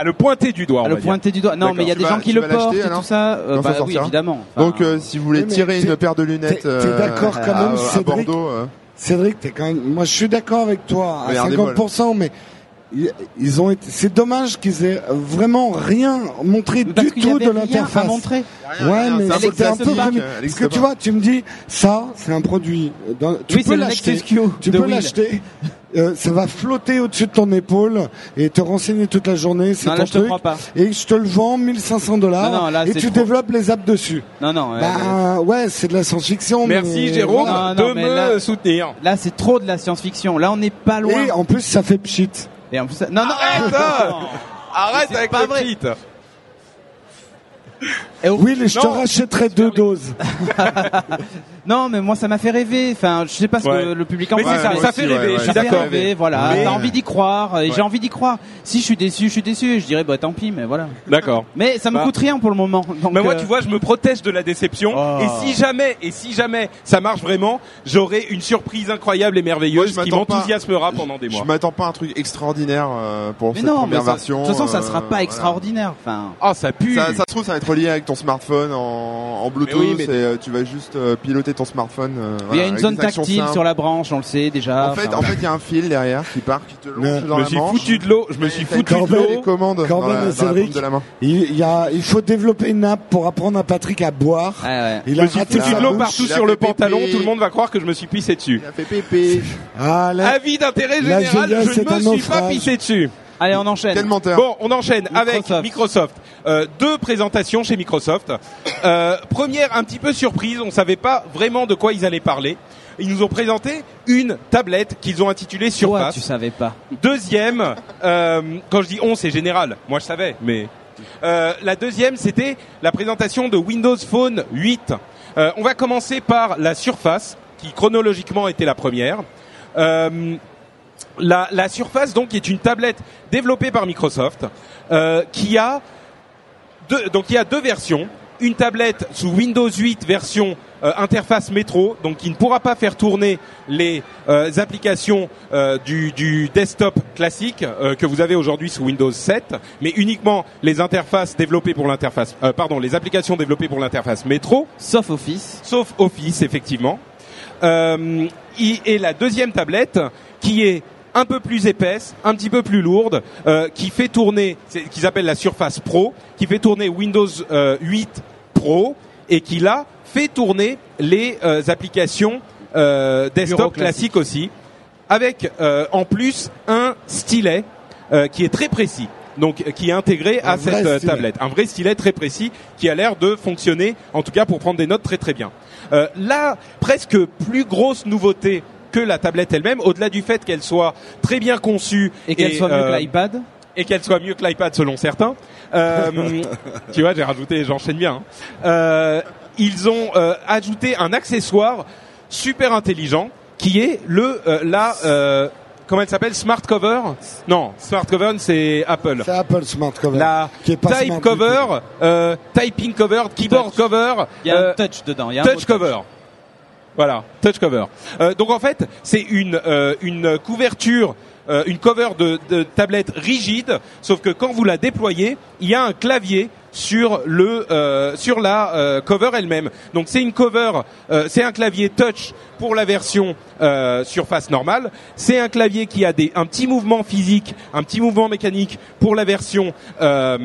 [SPEAKER 3] à le pointer du doigt. on
[SPEAKER 5] à le
[SPEAKER 3] va dire.
[SPEAKER 5] pointer du doigt. Non
[SPEAKER 4] D'accord.
[SPEAKER 5] mais il y a
[SPEAKER 4] Tu
[SPEAKER 5] des
[SPEAKER 4] vas-
[SPEAKER 5] gens qui
[SPEAKER 4] tu
[SPEAKER 5] le
[SPEAKER 4] vas l'acheter,
[SPEAKER 5] portent et
[SPEAKER 4] alors
[SPEAKER 5] tout ça. Euh,
[SPEAKER 4] ça
[SPEAKER 5] bah oui
[SPEAKER 4] sortira
[SPEAKER 5] évidemment. Enfin,
[SPEAKER 4] Donc euh, si vous voulez
[SPEAKER 2] Oui, mais
[SPEAKER 4] tirer
[SPEAKER 2] t'es-
[SPEAKER 4] une paire de lunettes
[SPEAKER 2] t'es- t'es
[SPEAKER 4] euh,
[SPEAKER 2] d'accord quand
[SPEAKER 4] à-
[SPEAKER 2] même,
[SPEAKER 4] à,
[SPEAKER 2] Cédric
[SPEAKER 4] Bordeaux, euh,
[SPEAKER 2] Cédric, t'es quand même. Moi, je suis d'accord avec toi à
[SPEAKER 4] Regardez
[SPEAKER 2] 50%, mais ils- ont été. C'est dommage qu'ils aient vraiment rien montré
[SPEAKER 5] parce
[SPEAKER 2] du
[SPEAKER 5] y
[SPEAKER 2] tout
[SPEAKER 5] avait
[SPEAKER 2] de l'interface. Ouais,
[SPEAKER 4] rien,
[SPEAKER 2] mais c'était un peu
[SPEAKER 4] euh,
[SPEAKER 2] Parce que tu vois, tu me dis, ça, c'est un produit. dans- Tu
[SPEAKER 5] Oui,
[SPEAKER 2] peux l'acheter. Tu peux
[SPEAKER 5] Will.
[SPEAKER 2] l'acheter. Euh, ça va flotter au-dessus de ton épaule et te renseigner toute la journée. C'est
[SPEAKER 5] Non
[SPEAKER 2] ton
[SPEAKER 5] là je te
[SPEAKER 2] truc.
[SPEAKER 5] pas.
[SPEAKER 2] Et je te le vends 1500 dollars.
[SPEAKER 5] Non, non, là,
[SPEAKER 2] et tu
[SPEAKER 5] trop.
[SPEAKER 2] développes les apps dessus.
[SPEAKER 5] Non non. euh,
[SPEAKER 2] Bah, ouais, c'est de la science-fiction.
[SPEAKER 3] Merci
[SPEAKER 2] mais
[SPEAKER 3] Jérôme.
[SPEAKER 5] Non, non,
[SPEAKER 3] de me
[SPEAKER 5] là-
[SPEAKER 3] soutenir.
[SPEAKER 5] Là c'est trop de la science-fiction. Là on n'est pas loin.
[SPEAKER 2] Et en plus, ça fait pchit.
[SPEAKER 5] Et en plus, non non.
[SPEAKER 3] Arrête Arrête avec
[SPEAKER 5] pas
[SPEAKER 3] le
[SPEAKER 5] vrai.
[SPEAKER 2] Oui, je te rachèterai deux doses.
[SPEAKER 5] Non, mais moi ça m'a fait rêver. Enfin, je sais pas ce
[SPEAKER 3] Ouais.
[SPEAKER 5] que le public en
[SPEAKER 3] Mais
[SPEAKER 5] pense.
[SPEAKER 3] c'est ça, ça
[SPEAKER 4] aussi,
[SPEAKER 3] fait rêver,
[SPEAKER 4] ouais.
[SPEAKER 3] je suis
[SPEAKER 5] Ça fait
[SPEAKER 3] d'accord.
[SPEAKER 5] rêver, voilà.
[SPEAKER 3] Mais-
[SPEAKER 5] T'as envie d'y croire. Et
[SPEAKER 3] Ouais.
[SPEAKER 5] j'ai envie d'y croire. Si je suis déçu, je suis déçu. Et je dirais bah tant pis, mais voilà.
[SPEAKER 3] D'accord.
[SPEAKER 5] Mais ça me
[SPEAKER 3] Bah.
[SPEAKER 5] coûte rien pour le moment. Donc,
[SPEAKER 3] Mais moi,
[SPEAKER 5] euh,
[SPEAKER 3] tu vois, je me protège de la déception.
[SPEAKER 5] Oh.
[SPEAKER 3] Et si jamais, et si jamais ça marche vraiment, j'aurai une surprise incroyable et
[SPEAKER 4] Moi,
[SPEAKER 3] merveilleuse
[SPEAKER 4] je
[SPEAKER 3] qui
[SPEAKER 4] m'attends pas-
[SPEAKER 3] m'enthousiasmera pendant des mois.
[SPEAKER 4] Je m'attends pas à un truc extraordinaire euh, pour
[SPEAKER 5] Mais
[SPEAKER 4] cette
[SPEAKER 5] non, mais
[SPEAKER 4] première
[SPEAKER 5] ça-
[SPEAKER 4] version.
[SPEAKER 5] de toute façon, ça
[SPEAKER 4] euh,
[SPEAKER 5] sera pas
[SPEAKER 4] voilà.
[SPEAKER 5] extraordinaire. Enfin,
[SPEAKER 3] Ah, ça pue.
[SPEAKER 4] Ça, ça se trouve, ça va être relié avec ton smartphone en, en Bluetooth
[SPEAKER 3] Mais oui, mais-
[SPEAKER 4] et euh, tu vas juste euh, piloter ton smartphone. euh,
[SPEAKER 5] Il y a une zone tactile
[SPEAKER 4] simples.
[SPEAKER 5] sur la branche, on le sait déjà.
[SPEAKER 4] En fait,
[SPEAKER 5] Enfin,
[SPEAKER 4] en fait, il y a un fil derrière qui part, qui te longe dans
[SPEAKER 3] Je me
[SPEAKER 4] la
[SPEAKER 3] suis
[SPEAKER 4] manche.
[SPEAKER 3] foutu de l'eau. Je me suis foutu de l'eau.
[SPEAKER 4] les commandes dans la, dans la de la main.
[SPEAKER 2] Il, y a, il faut développer une app pour apprendre à Patrick à boire.
[SPEAKER 5] ouais, ouais.
[SPEAKER 2] Il
[SPEAKER 3] Je
[SPEAKER 2] a
[SPEAKER 3] me suis foutu de l'eau partout sur le pantalon. Tout le monde va croire que je me suis pissé dessus.
[SPEAKER 4] Il a fait pépé.
[SPEAKER 2] Ah,
[SPEAKER 3] Avis d'intérêt
[SPEAKER 2] La
[SPEAKER 3] général, je ne me suis pas pissé dessus.
[SPEAKER 5] Allez, on enchaîne.
[SPEAKER 4] Quel menteur.
[SPEAKER 3] Bon, on enchaîne avec
[SPEAKER 5] Microsoft.
[SPEAKER 3] Euh, deux présentations chez Microsoft. Euh, première, un petit peu surprise, on savait pas vraiment de quoi ils allaient parler. Ils nous ont présenté une tablette qu'ils ont intitulée
[SPEAKER 5] Toi,
[SPEAKER 3] Surface.
[SPEAKER 5] tu savais pas.
[SPEAKER 3] Deuxième, euh, quand je dis on, c'est général. Moi, je savais, mais euh, la deuxième, c'était la présentation de Windows Phone 8. Euh, on va commencer par la Surface, qui chronologiquement était la première. La, la Surface, donc, est une tablette développée par Microsoft, euh, qui a deux, donc il y a deux versions. Une tablette sous Windows 8 version euh, interface métro, donc qui ne pourra pas faire tourner les euh, applications euh, du, du desktop classique euh, que vous avez aujourd'hui sous Windows 7, mais uniquement les interfaces développées pour l'interface, euh, pardon, les applications développées pour l'interface métro
[SPEAKER 5] Sauf Office.
[SPEAKER 3] sauf Office effectivement. Euh, et la deuxième tablette qui est un peu plus épaisse, un petit peu plus lourde, euh, qui fait tourner, qu'ils appellent la Surface Pro, qui fait tourner Windows euh, 8 Pro et qui là fait tourner les euh, applications euh, desktop classiques aussi, avec euh, en plus un stylet euh, qui est très précis. Donc, euh, qui est intégré
[SPEAKER 2] Un
[SPEAKER 3] à cette euh, tablette, un vrai stylet très précis qui a l'air de fonctionner, en tout cas pour prendre des notes très très bien. Euh, la presque plus grosse nouveauté que la tablette elle-même, au-delà du fait qu'elle soit très bien conçue
[SPEAKER 5] Et qu'elle soit mieux
[SPEAKER 3] euh,
[SPEAKER 5] que l'iPad.
[SPEAKER 3] et qu'elle soit mieux que l'iPad selon certains. Euh, tu vois, j'ai rajouté, j'enchaîne bien. hein. Euh, ils ont euh, ajouté un accessoire super intelligent qui est le euh, la euh, comment elle s'appelle Smart Cover? Non, Smart Cover c'est Apple.
[SPEAKER 2] c'est Apple Smart Cover.
[SPEAKER 3] La
[SPEAKER 2] qui est pas
[SPEAKER 3] Type
[SPEAKER 2] smart
[SPEAKER 3] Cover, euh, Typing Cover, Keyboard
[SPEAKER 5] Touch.
[SPEAKER 3] Cover,
[SPEAKER 5] Il y a
[SPEAKER 3] euh,
[SPEAKER 5] un touch dedans. Il y a un
[SPEAKER 3] touch
[SPEAKER 5] mot
[SPEAKER 3] cover. Voilà, touch cover. Euh, donc en fait, c'est une euh, une couverture, euh, une cover de, de tablette rigide, sauf que quand vous la déployez, il y a un clavier sur le euh, sur la euh, cover elle-même. Donc c'est une cover, euh, c'est un clavier touch pour la version euh, surface normale. C'est un clavier qui a des un petit mouvement physique, un petit mouvement mécanique pour la version euh,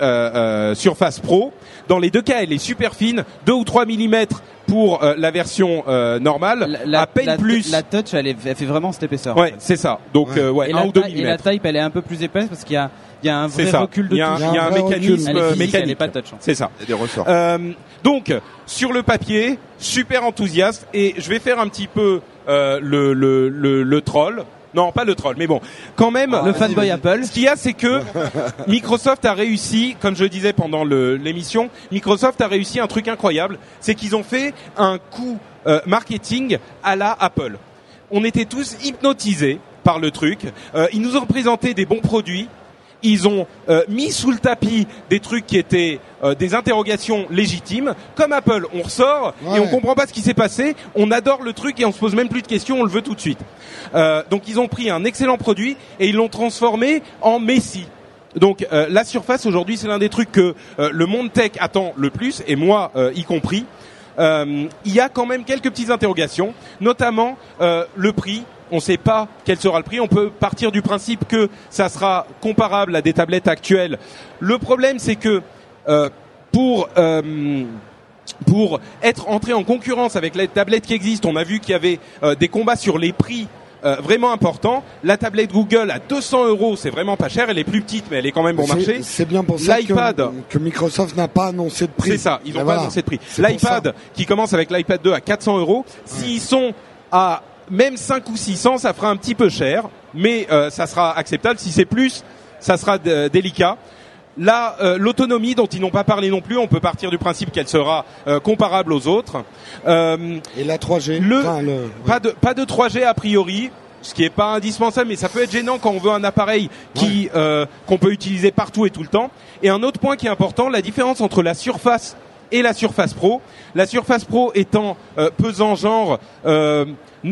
[SPEAKER 3] euh, euh, surface pro. Dans les deux cas, elle est super fine, 2 ou 3 mm pour euh, la version euh, normale,
[SPEAKER 5] La,
[SPEAKER 3] à peine
[SPEAKER 5] la-
[SPEAKER 3] plus.
[SPEAKER 5] La touch, elle, est- elle fait vraiment cette épaisseur.
[SPEAKER 3] Ouais, c'est ça. Donc
[SPEAKER 2] Ouais.
[SPEAKER 3] euh, ouais,
[SPEAKER 5] Et,
[SPEAKER 3] 1
[SPEAKER 5] la
[SPEAKER 3] ou 2
[SPEAKER 5] taille- et la type, elle est un peu plus épaisse parce qu'il y a, y a un
[SPEAKER 3] C'est
[SPEAKER 5] vrai
[SPEAKER 3] ça.
[SPEAKER 5] recul de
[SPEAKER 3] Il y a un,
[SPEAKER 5] touche.
[SPEAKER 2] Y a
[SPEAKER 3] mécanisme
[SPEAKER 5] Elle est physique, elle est
[SPEAKER 3] mécanique.
[SPEAKER 5] pas touch. hein.
[SPEAKER 3] C'est ça.
[SPEAKER 4] Il y a des ressorts.
[SPEAKER 3] Euh, donc sur le papier, super enthousiaste et je vais faire un petit peu euh, le, le, le, le troll. Non, pas le troll, mais bon, quand même.
[SPEAKER 5] Le fanboy Apple.
[SPEAKER 3] Ce qu'il y a, c'est que Microsoft a réussi, comme je disais pendant le- l'émission, Microsoft a réussi un truc incroyable, c'est qu'ils ont fait un coup euh, marketing à la Apple. On était tous hypnotisés par le truc. Euh, ils nous ont présenté des bons produits. Ils ont euh, mis sous le tapis des trucs qui étaient euh, des interrogations légitimes. Comme Apple, on ressort et on comprend pas ce qui s'est passé. On adore le truc et on se pose même plus de questions. On le veut tout de suite. Euh, donc ils ont pris un excellent produit et ils l'ont transformé en Messi. Donc la surface aujourd'hui c'est l'un des trucs que le monde tech attend le plus et moi y compris. Il y a quand même quelques petites interrogations, notamment le prix. On ne sait pas quel sera le prix. On peut partir du principe que ça sera comparable à des tablettes actuelles. Le problème c'est que euh, pour euh, pour être entré en concurrence avec les tablettes qui existent, on a vu qu'il y avait euh, des combats sur les prix vraiment importants. La tablette Google à 200 euros, c'est vraiment pas cher. Elle est plus petite, mais elle est quand même bon marché.
[SPEAKER 2] C'est bien pour ça que, Microsoft n'a pas annoncé de prix.
[SPEAKER 3] C'est ça, ils n'ont
[SPEAKER 2] voilà.
[SPEAKER 3] pas annoncé de prix. L'iPad qui commence avec l'iPad 2 à 400 euros, s'ils sont à même 5 ou 600, ça fera un petit peu cher, mais euh, ça sera acceptable. Si c'est plus, ça sera d- délicat. Là, euh, l'autonomie dont ils n'ont pas parlé non plus, on peut partir du principe qu'elle sera euh, comparable aux autres. Euh,
[SPEAKER 2] Et la 3G.
[SPEAKER 3] Le-
[SPEAKER 2] enfin, le-
[SPEAKER 3] pas de pas de 3G a priori, ce qui est pas indispensable, mais ça peut être gênant quand on veut un appareil qui euh, qu'on peut utiliser partout et tout le temps. Et un autre point qui est important, la différence entre la Surface et la Surface Pro. La Surface Pro étant euh, pesant genre euh,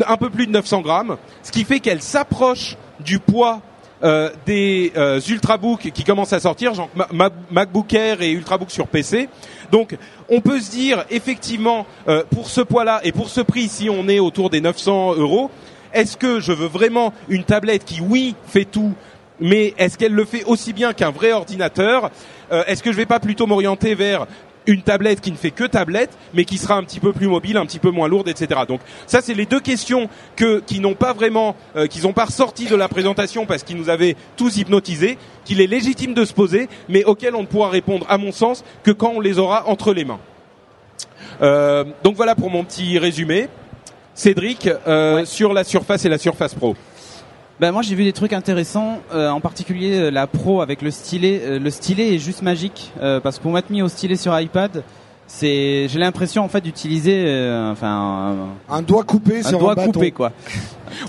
[SPEAKER 3] un peu plus de 900 grammes, ce qui fait qu'elle s'approche du poids euh, des ultrabooks qui commencent à sortir, genre Ma- Ma- MacBook Air et ultrabook sur PC. Donc, on peut se dire effectivement, pour ce poids-là et pour ce prix, si on est autour des 900 euros, est-ce que je veux vraiment une tablette qui, oui, fait tout, mais est-ce qu'elle le fait aussi bien qu'un vrai ordinateur? Est-ce que je vais pas plutôt m'orienter vers une tablette qui ne fait que tablette, mais qui sera un petit peu plus mobile, un petit peu moins lourde, etc. Donc ça, c'est les deux questions que qui n'ont pas vraiment, euh, qu'ils n'ont pas ressorti de la présentation parce qu'ils nous avaient tous hypnotisés, qu'il est légitime de se poser, mais auxquelles on ne pourra répondre, à mon sens, que quand on les aura entre les mains. Euh, donc voilà pour mon petit résumé. Cédric, euh, sur la Surface et la Surface Pro.
[SPEAKER 5] Ben moi j'ai vu des trucs intéressants, euh, en particulier euh, la Pro avec le stylet. Euh, le stylet est juste magique euh, parce que pour m'être mis au stylet sur iPad, c'est j'ai l'impression en fait d'utiliser euh, enfin
[SPEAKER 2] Un doigt coupé
[SPEAKER 5] un
[SPEAKER 2] sur
[SPEAKER 5] doigt
[SPEAKER 2] un bâton.
[SPEAKER 5] coupé quoi.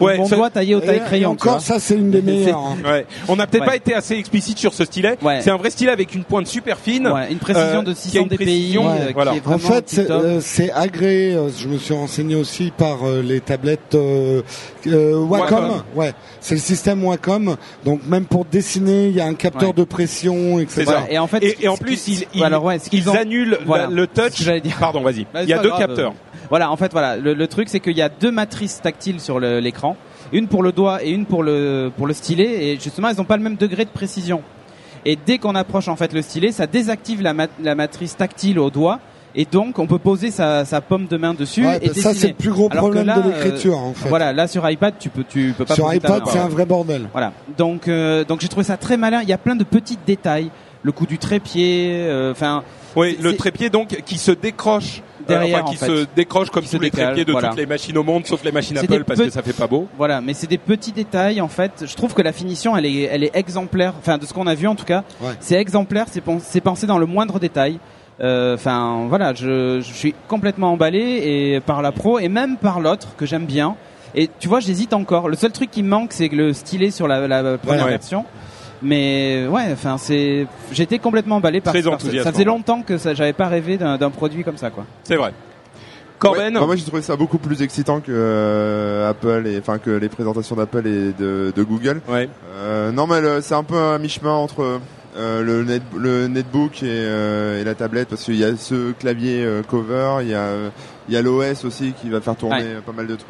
[SPEAKER 3] Ouais,
[SPEAKER 5] Mon
[SPEAKER 3] ça-
[SPEAKER 5] doigt taillé au taille crayon.
[SPEAKER 2] encore, ça c'est une des meilleures. hein.
[SPEAKER 3] Ouais. On n'a peut-être
[SPEAKER 5] Ouais.
[SPEAKER 3] pas été assez explicite sur ce stylet.
[SPEAKER 5] Ouais.
[SPEAKER 3] C'est un vrai stylet avec une pointe super fine.
[SPEAKER 5] Ouais, une précision
[SPEAKER 3] euh,
[SPEAKER 5] de
[SPEAKER 3] qui a
[SPEAKER 5] 600
[SPEAKER 3] une
[SPEAKER 5] dpi euh,
[SPEAKER 3] voilà.
[SPEAKER 2] En fait, c'est euh, c'est agréé. euh, Je me suis renseigné aussi par euh, les tablettes euh, euh, Wacom.
[SPEAKER 3] Wacom.
[SPEAKER 2] Ouais, c'est le système Wacom. Donc même pour dessiner, il y a un capteur
[SPEAKER 5] Ouais.
[SPEAKER 2] de pression, etc.
[SPEAKER 3] C'est ça.
[SPEAKER 5] Voilà. Et en fait,
[SPEAKER 3] Et, et en plus, ils, ils,
[SPEAKER 5] alors, ouais, ce qu'ils
[SPEAKER 3] ils
[SPEAKER 5] ont-
[SPEAKER 3] annulent
[SPEAKER 5] voilà.
[SPEAKER 3] la- le touch. Pardon, vas-y.
[SPEAKER 5] Bah,
[SPEAKER 3] Il y a deux capteurs.
[SPEAKER 5] Voilà, en fait, voilà, le, le truc c'est qu'il y a deux matrices tactiles sur le- l'écran, une pour le doigt et une pour le pour le stylet, et justement, elles n'ont pas le même degré de précision. Et dès qu'on approche en fait le stylet, ça désactive la, mat- la matrice tactile au doigt, et donc on peut poser sa, sa paume de main dessus
[SPEAKER 2] Ouais,
[SPEAKER 5] et
[SPEAKER 2] bah, ça c'est le plus gros
[SPEAKER 5] Alors
[SPEAKER 2] problème
[SPEAKER 5] là,
[SPEAKER 2] de l'écriture en fait.
[SPEAKER 5] Voilà, là sur iPad, tu peux tu peux pas
[SPEAKER 2] Sur
[SPEAKER 5] poser
[SPEAKER 2] iPad, c'est un vrai bordel.
[SPEAKER 5] Voilà. Donc euh, donc j'ai trouvé ça très malin. Il y a plein de petits détails, le coup du trépied, euh, enfin.
[SPEAKER 3] Oui,
[SPEAKER 5] C'est-
[SPEAKER 3] le trépied donc qui se décroche euh,
[SPEAKER 5] Derrière,
[SPEAKER 3] enfin, qui
[SPEAKER 5] en fait.
[SPEAKER 3] se décroche comme
[SPEAKER 5] Qui
[SPEAKER 3] tous
[SPEAKER 5] se
[SPEAKER 3] les
[SPEAKER 5] décale,
[SPEAKER 3] trépieds de
[SPEAKER 5] voilà.
[SPEAKER 3] toutes les machines au monde, sauf les machines Apple parce que ça fait pas beau.
[SPEAKER 5] Voilà, mais c'est des petits détails en fait. Je trouve que la finition, elle est, elle est exemplaire. Enfin, de ce qu'on a vu en tout cas,
[SPEAKER 2] Ouais.
[SPEAKER 5] c'est exemplaire. C'est pen- c'est pensé dans le moindre détail. Euh, Enfin, voilà, je, je suis complètement emballé et par la pro et même par l'autre que j'aime bien. Et tu vois, j'hésite encore. Le seul truc qui me manque, c'est le stylet sur la, la première
[SPEAKER 3] Ouais.
[SPEAKER 5] version. Mais ouais, enfin, c'est. J'étais complètement emballé par,
[SPEAKER 3] Très
[SPEAKER 5] par-
[SPEAKER 3] enthousiasmant.
[SPEAKER 5] Ça faisait longtemps que ça, j'avais pas rêvé d'un d'un produit comme ça, quoi.
[SPEAKER 3] C'est vrai. Corben,
[SPEAKER 4] Ouais, bah, moi j'ai trouvé ça beaucoup plus excitant que euh, Apple et enfin que les présentations d'Apple et de, de Google.
[SPEAKER 3] ouais.
[SPEAKER 4] Euh, non mais le- c'est un peu à mi-chemin entre euh, le, net, le netbook et, euh, et la tablette parce qu'il y a ce clavier euh, cover, il y a il y a l'OS aussi qui va faire tourner
[SPEAKER 5] Ouais.
[SPEAKER 4] pas mal de trucs.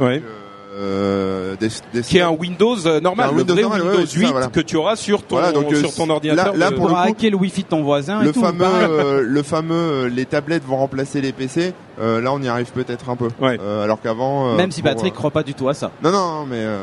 [SPEAKER 4] Euh, des, des
[SPEAKER 3] qui est un Windows euh, normal,
[SPEAKER 4] Un
[SPEAKER 3] le
[SPEAKER 4] Windows
[SPEAKER 3] vrai
[SPEAKER 4] normal,
[SPEAKER 3] Windows
[SPEAKER 4] ouais, c'est
[SPEAKER 3] 8
[SPEAKER 4] ça, voilà.
[SPEAKER 3] que tu auras sur ton
[SPEAKER 4] Voilà, donc, euh,
[SPEAKER 3] sur ton ordinateur.
[SPEAKER 4] là- là,
[SPEAKER 3] de-
[SPEAKER 4] pour le
[SPEAKER 5] Pour
[SPEAKER 4] coup,
[SPEAKER 5] hacker le wifi de ton voisin
[SPEAKER 4] le
[SPEAKER 5] et tout.
[SPEAKER 4] fameux,
[SPEAKER 5] pareil.
[SPEAKER 4] euh, le fameux, euh, les tablettes vont remplacer les PC. Euh, là, on y arrive peut-être un peu.
[SPEAKER 3] Ouais.
[SPEAKER 4] Euh, alors qu'avant, euh,
[SPEAKER 5] Même si
[SPEAKER 4] pour,
[SPEAKER 5] Patrick
[SPEAKER 4] euh,
[SPEAKER 5] croit pas du tout à ça.
[SPEAKER 4] Non, non, mais euh,